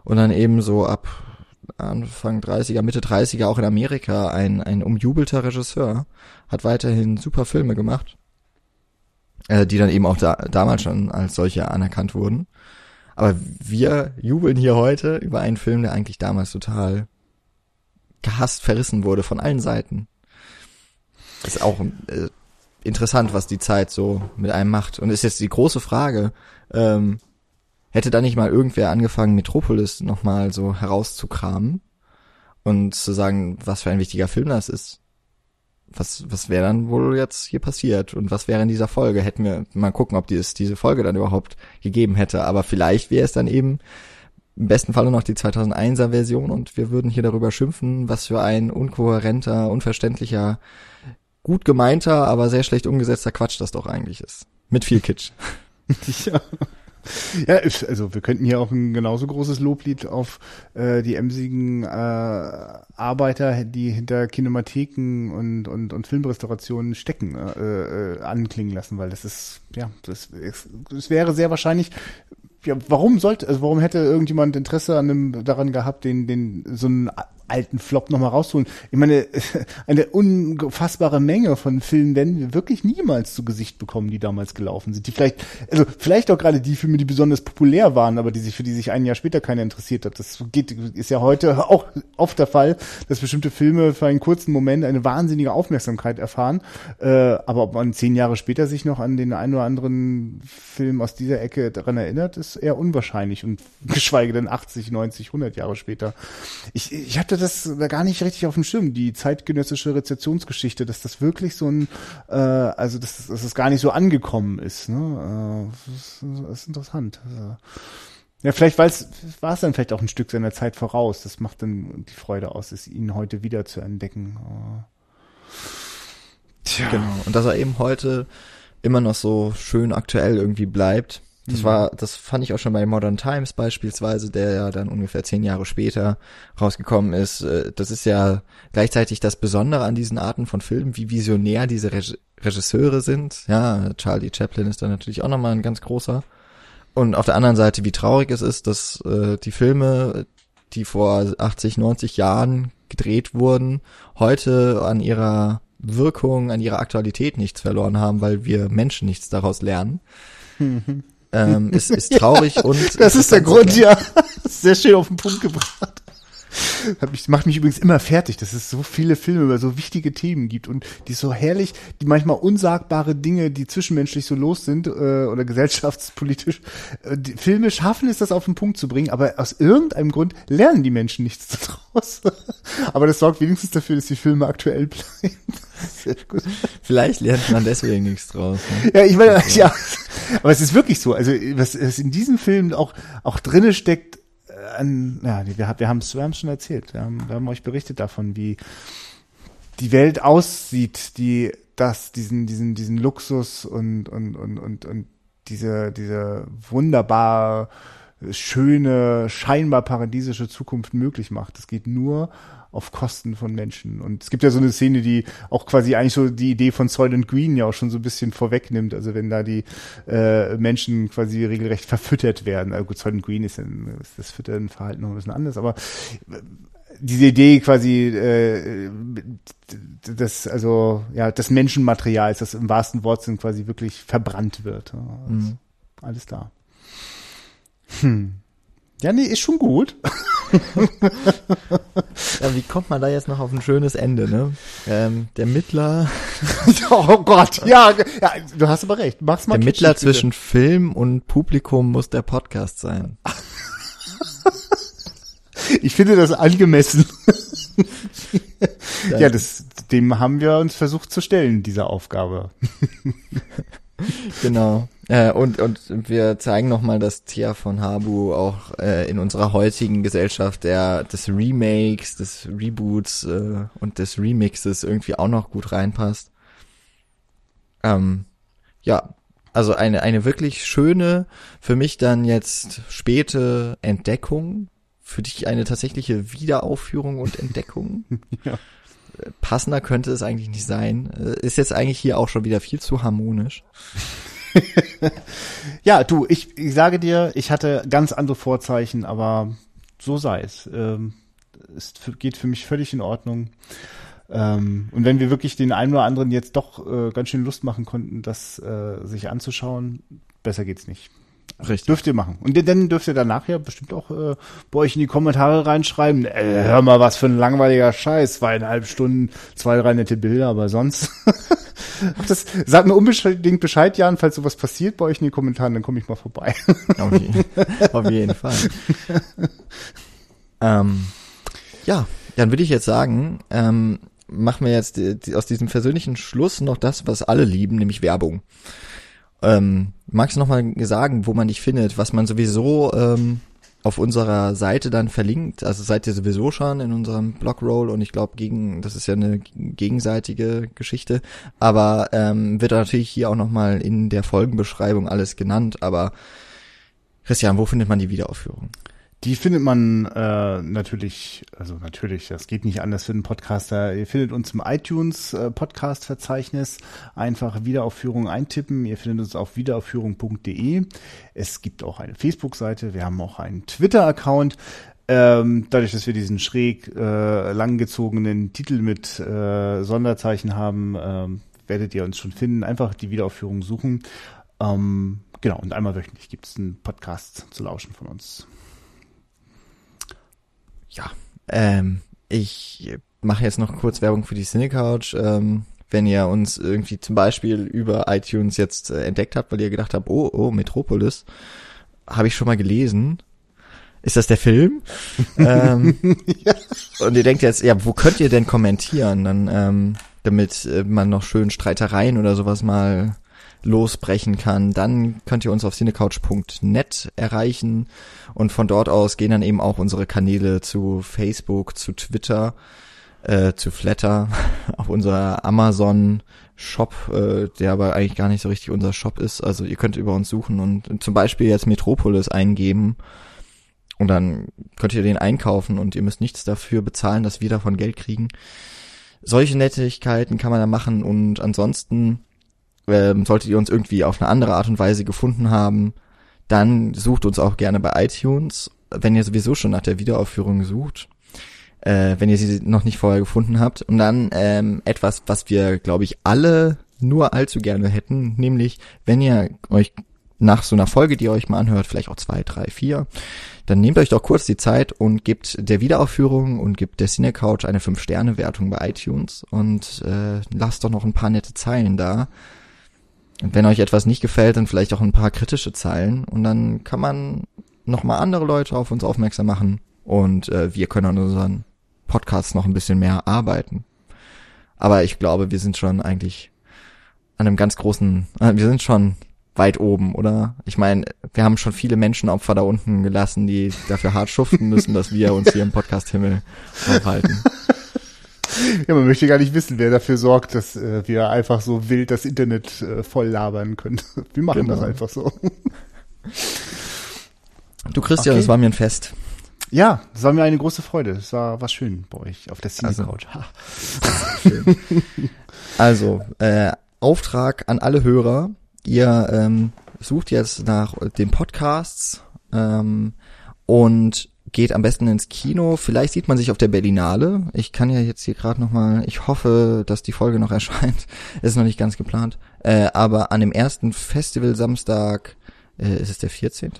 und dann eben so ab Anfang 30er, Mitte 30er auch in Amerika ein, ein umjubelter Regisseur, hat weiterhin super Filme gemacht, äh, die dann eben auch da, damals schon als solche anerkannt wurden. Aber wir jubeln hier heute über einen Film, der eigentlich damals total gehasst, verrissen wurde von allen Seiten. ist auch äh, interessant, was die Zeit so mit einem macht. Und ist jetzt die große Frage, ähm, Hätte da nicht mal irgendwer angefangen, Metropolis nochmal so herauszukramen und zu sagen, was für ein wichtiger Film das ist? Was, was wäre dann wohl jetzt hier passiert? Und was wäre in dieser Folge? Hätten wir mal gucken, ob es diese Folge dann überhaupt gegeben hätte. Aber vielleicht wäre es dann eben im besten Falle noch die 2001er Version und wir würden hier darüber schimpfen, was für ein unkohärenter, unverständlicher, gut gemeinter, aber sehr schlecht umgesetzter Quatsch das doch eigentlich ist. Mit viel Kitsch. [laughs] ja. Ja, also wir könnten hier auch ein genauso großes Loblied auf äh, die emsigen äh, Arbeiter, die hinter Kinematheken und, und, und Filmrestaurationen stecken, äh, äh, anklingen lassen, weil das ist, ja, das, das wäre sehr wahrscheinlich ja, warum sollte, also warum hätte irgendjemand Interesse an dem, daran gehabt, den, den, so einen alten Flop nochmal rausholen. Ich meine, [laughs] eine unfassbare Menge von Filmen werden wir wirklich niemals zu Gesicht bekommen, die damals gelaufen sind. Die vielleicht, also vielleicht auch gerade die Filme, die besonders populär waren, aber die sich, für die sich ein Jahr später keiner interessiert hat. Das geht, ist ja heute [laughs] auch oft der Fall, dass bestimmte Filme für einen kurzen Moment eine wahnsinnige Aufmerksamkeit erfahren. Äh, aber ob man zehn Jahre später sich noch an den einen oder anderen Film aus dieser Ecke daran erinnert, ist eher unwahrscheinlich und [laughs] geschweige denn 80, 90, 100 Jahre später. Ich, ich hatte das gar nicht richtig auf dem Schirm, die zeitgenössische Rezeptionsgeschichte, dass das wirklich so ein, äh, also dass, dass es gar nicht so angekommen ist. Ne? Äh, das, das ist interessant. Also, ja, vielleicht war es dann vielleicht auch ein Stück seiner Zeit voraus. Das macht dann die Freude aus, es ihn heute wieder zu entdecken. Äh, tja. Genau. Und dass er eben heute immer noch so schön aktuell irgendwie bleibt. Das mhm. war, das fand ich auch schon bei Modern Times beispielsweise, der ja dann ungefähr zehn Jahre später rausgekommen ist. Äh, das ist ja gleichzeitig das Besondere an diesen Arten von Filmen, wie visionär diese Reg Regisseure sind. Ja, Charlie Chaplin ist da natürlich auch nochmal ein ganz großer. Und auf der anderen Seite, wie traurig es ist, dass äh, die Filme, die vor 80, 90 Jahren gedreht wurden, heute an ihrer Wirkung, an ihrer Aktualität nichts verloren haben, weil wir Menschen nichts daraus lernen. Ähm, [laughs] ist, ist traurig und. Das ist der Grund, ja. [laughs] Sehr schön auf den Punkt gebracht. [laughs] Das macht mich übrigens immer fertig, dass es so viele Filme über so wichtige Themen gibt und die so herrlich, die manchmal unsagbare Dinge, die zwischenmenschlich so los sind äh, oder gesellschaftspolitisch, äh, die Filme schaffen es, das auf den Punkt zu bringen, aber aus irgendeinem Grund lernen die Menschen nichts [laughs] daraus. aber das sorgt wenigstens dafür, dass die Filme aktuell bleiben. [laughs] Sehr gut. Vielleicht lernt man deswegen nichts draus. Ne? Ja, ich meine, ja, aber es ist wirklich so. Also was, was in diesem Film auch auch drinne steckt, an, ja, wir, wir haben es wir haben's schon erzählt. Wir haben, wir haben euch berichtet davon, wie die Welt aussieht, die das, diesen, diesen, diesen Luxus und, und, und, und, und diese, diese wunderbar schöne, scheinbar paradiesische Zukunft möglich macht. Es geht nur auf Kosten von Menschen. Und es gibt ja so eine Szene, die auch quasi eigentlich so die Idee von Soylent Green ja auch schon so ein bisschen vorwegnimmt. Also wenn da die äh, Menschen quasi regelrecht verfüttert werden. Also gut, Soylent Green ist, ein, ist das Fütternverhalten noch ein bisschen anders, aber diese Idee quasi äh, das also ja das Menschenmaterial, das im wahrsten Wortsinn quasi wirklich verbrannt wird. Mhm. Alles da. Hm. Ja, nee, ist schon gut. [laughs] ja, wie kommt man da jetzt noch auf ein schönes Ende, ne? Ähm, der Mittler. [laughs] oh Gott, ja, ja, du hast aber recht. Mach's mal. Der Mittler zwischen Film und Publikum muss der Podcast sein. [laughs] ich finde das angemessen. [laughs] ja, das, dem haben wir uns versucht zu stellen, dieser Aufgabe. [laughs] genau. Äh, und, und wir zeigen nochmal, dass Tia von Habu auch äh, in unserer heutigen Gesellschaft der des Remakes, des Reboots äh, und des Remixes irgendwie auch noch gut reinpasst. Ähm, ja, also eine, eine wirklich schöne, für mich dann jetzt späte Entdeckung, für dich eine tatsächliche Wiederaufführung und Entdeckung. [laughs] ja passender könnte es eigentlich nicht sein. Äh, ist jetzt eigentlich hier auch schon wieder viel zu harmonisch. [laughs] ja, du, ich, ich sage dir, ich hatte ganz andere Vorzeichen, aber so sei es. Ähm, es geht für mich völlig in Ordnung. Ähm, und wenn wir wirklich den einen oder anderen jetzt doch äh, ganz schön Lust machen konnten, das äh, sich anzuschauen, besser geht's nicht. Richtig. Dürft ihr machen. Und dann dürft ihr danach ja bestimmt auch äh, bei euch in die Kommentare reinschreiben, äh, hör mal, was für ein langweiliger Scheiß, zweieinhalb Stunden, zwei, drei nette Bilder, aber sonst. [laughs] das, sagt mir unbedingt Bescheid, Jan, falls sowas passiert bei euch in die Kommentare, dann komme ich mal vorbei. [laughs] auf, jeden, auf jeden Fall. [laughs] ähm, ja, dann würde ich jetzt sagen, ähm, machen wir jetzt die, aus diesem persönlichen Schluss noch das, was alle lieben, nämlich Werbung. Ähm, magst du noch mal sagen, wo man dich findet, was man sowieso ähm, auf unserer Seite dann verlinkt? Also seid ihr sowieso schon in unserem Blogroll und ich glaube, gegen das ist ja eine gegenseitige Geschichte, aber ähm, wird natürlich hier auch noch mal in der Folgenbeschreibung alles genannt. Aber Christian, wo findet man die Wiederaufführung? Die findet man äh, natürlich, also natürlich, das geht nicht anders für einen Podcaster. Ihr findet uns im iTunes äh, Podcast Verzeichnis. Einfach Wiederaufführung eintippen. Ihr findet uns auf wiederaufführung.de. Es gibt auch eine Facebook-Seite. Wir haben auch einen Twitter-Account. Ähm, dadurch, dass wir diesen schräg äh, langgezogenen Titel mit äh, Sonderzeichen haben, ähm, werdet ihr uns schon finden. Einfach die Wiederaufführung suchen. Ähm, genau, und einmal wöchentlich gibt es einen Podcast zu lauschen von uns ja, ähm, ich mache jetzt noch kurz Werbung für die Cinecouch. Ähm, wenn ihr uns irgendwie zum Beispiel über iTunes jetzt äh, entdeckt habt, weil ihr gedacht habt, oh, oh, Metropolis, habe ich schon mal gelesen. Ist das der Film? [laughs] ähm, ja. Und ihr denkt jetzt, ja, wo könnt ihr denn kommentieren? Dann, ähm, damit äh, man noch schön Streitereien oder sowas mal losbrechen kann, dann könnt ihr uns auf cinecouch.net erreichen und von dort aus gehen dann eben auch unsere Kanäle zu Facebook, zu Twitter, äh, zu Flatter, [laughs] auf unser Amazon Shop, äh, der aber eigentlich gar nicht so richtig unser Shop ist. Also ihr könnt über uns suchen und zum Beispiel jetzt Metropolis eingeben und dann könnt ihr den einkaufen und ihr müsst nichts dafür bezahlen, dass wir davon Geld kriegen. Solche Nettigkeiten kann man da machen und ansonsten ähm, solltet ihr uns irgendwie auf eine andere Art und Weise gefunden haben, dann sucht uns auch gerne bei iTunes. Wenn ihr sowieso schon nach der Wiederaufführung sucht, äh, wenn ihr sie noch nicht vorher gefunden habt. Und dann ähm, etwas, was wir, glaube ich, alle nur allzu gerne hätten, nämlich wenn ihr euch nach so einer Folge, die ihr euch mal anhört, vielleicht auch zwei, drei, vier, dann nehmt euch doch kurz die Zeit und gebt der Wiederaufführung und gebt der Cine Couch eine 5-Sterne-Wertung bei iTunes und äh, lasst doch noch ein paar nette Zeilen da. Und wenn euch etwas nicht gefällt, dann vielleicht auch ein paar kritische Zeilen und dann kann man nochmal andere Leute auf uns aufmerksam machen und äh, wir können an unseren Podcasts noch ein bisschen mehr arbeiten. Aber ich glaube, wir sind schon eigentlich an einem ganz großen, äh, wir sind schon weit oben, oder? Ich meine, wir haben schon viele Menschenopfer da unten gelassen, die dafür hart schuften müssen, dass wir uns hier im Podcast Himmel aufhalten. [laughs] Ja, man möchte gar nicht wissen, wer dafür sorgt, dass äh, wir einfach so wild das Internet äh, voll labern können. [laughs] Wir machen genau. das einfach so. Du Christian, es okay. war mir ein Fest. Ja, es war mir eine große Freude. Es war, war schön bei euch auf der Cine Couch. Also, [laughs] also äh, Auftrag an alle Hörer. Ihr ähm, sucht jetzt nach den Podcasts ähm, und geht am besten ins Kino. Vielleicht sieht man sich auf der Berlinale. Ich kann ja jetzt hier gerade noch mal. Ich hoffe, dass die Folge noch [laughs] erscheint. Ist noch nicht ganz geplant. Äh, aber an dem ersten Festival Samstag äh, ist es der 14.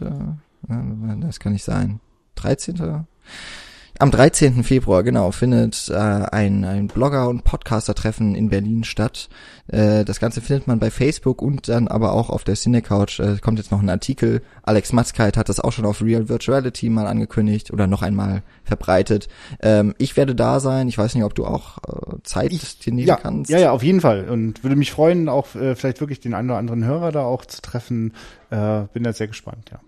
Das kann nicht sein. 13. Am 13. Februar, genau, findet äh, ein, ein Blogger- und Podcaster-Treffen in Berlin statt. Äh, das Ganze findet man bei Facebook und dann aber auch auf der Cinecouch. Äh, kommt jetzt noch ein Artikel. Alex Matzkeit hat das auch schon auf Real Virtuality mal angekündigt oder noch einmal verbreitet. Ähm, ich werde da sein. Ich weiß nicht, ob du auch äh, Zeit ich, dir nehmen ja, kannst. Ja, ja, auf jeden Fall. Und würde mich freuen, auch äh, vielleicht wirklich den einen oder anderen Hörer da auch zu treffen. Äh, bin da sehr gespannt, ja.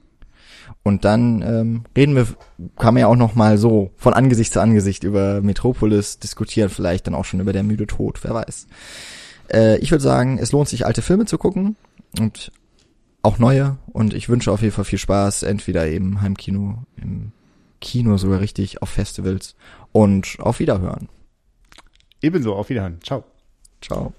Und dann ähm, reden wir, kann man ja auch noch mal so von Angesicht zu Angesicht über Metropolis diskutieren, vielleicht dann auch schon über der müde Tod, wer weiß. Äh, ich würde sagen, es lohnt sich, alte Filme zu gucken und auch neue. Und ich wünsche auf jeden Fall viel Spaß, entweder im Heimkino, im Kino sogar richtig, auf Festivals und auf Wiederhören. Ebenso, auf Wiederhören. Ciao. Ciao.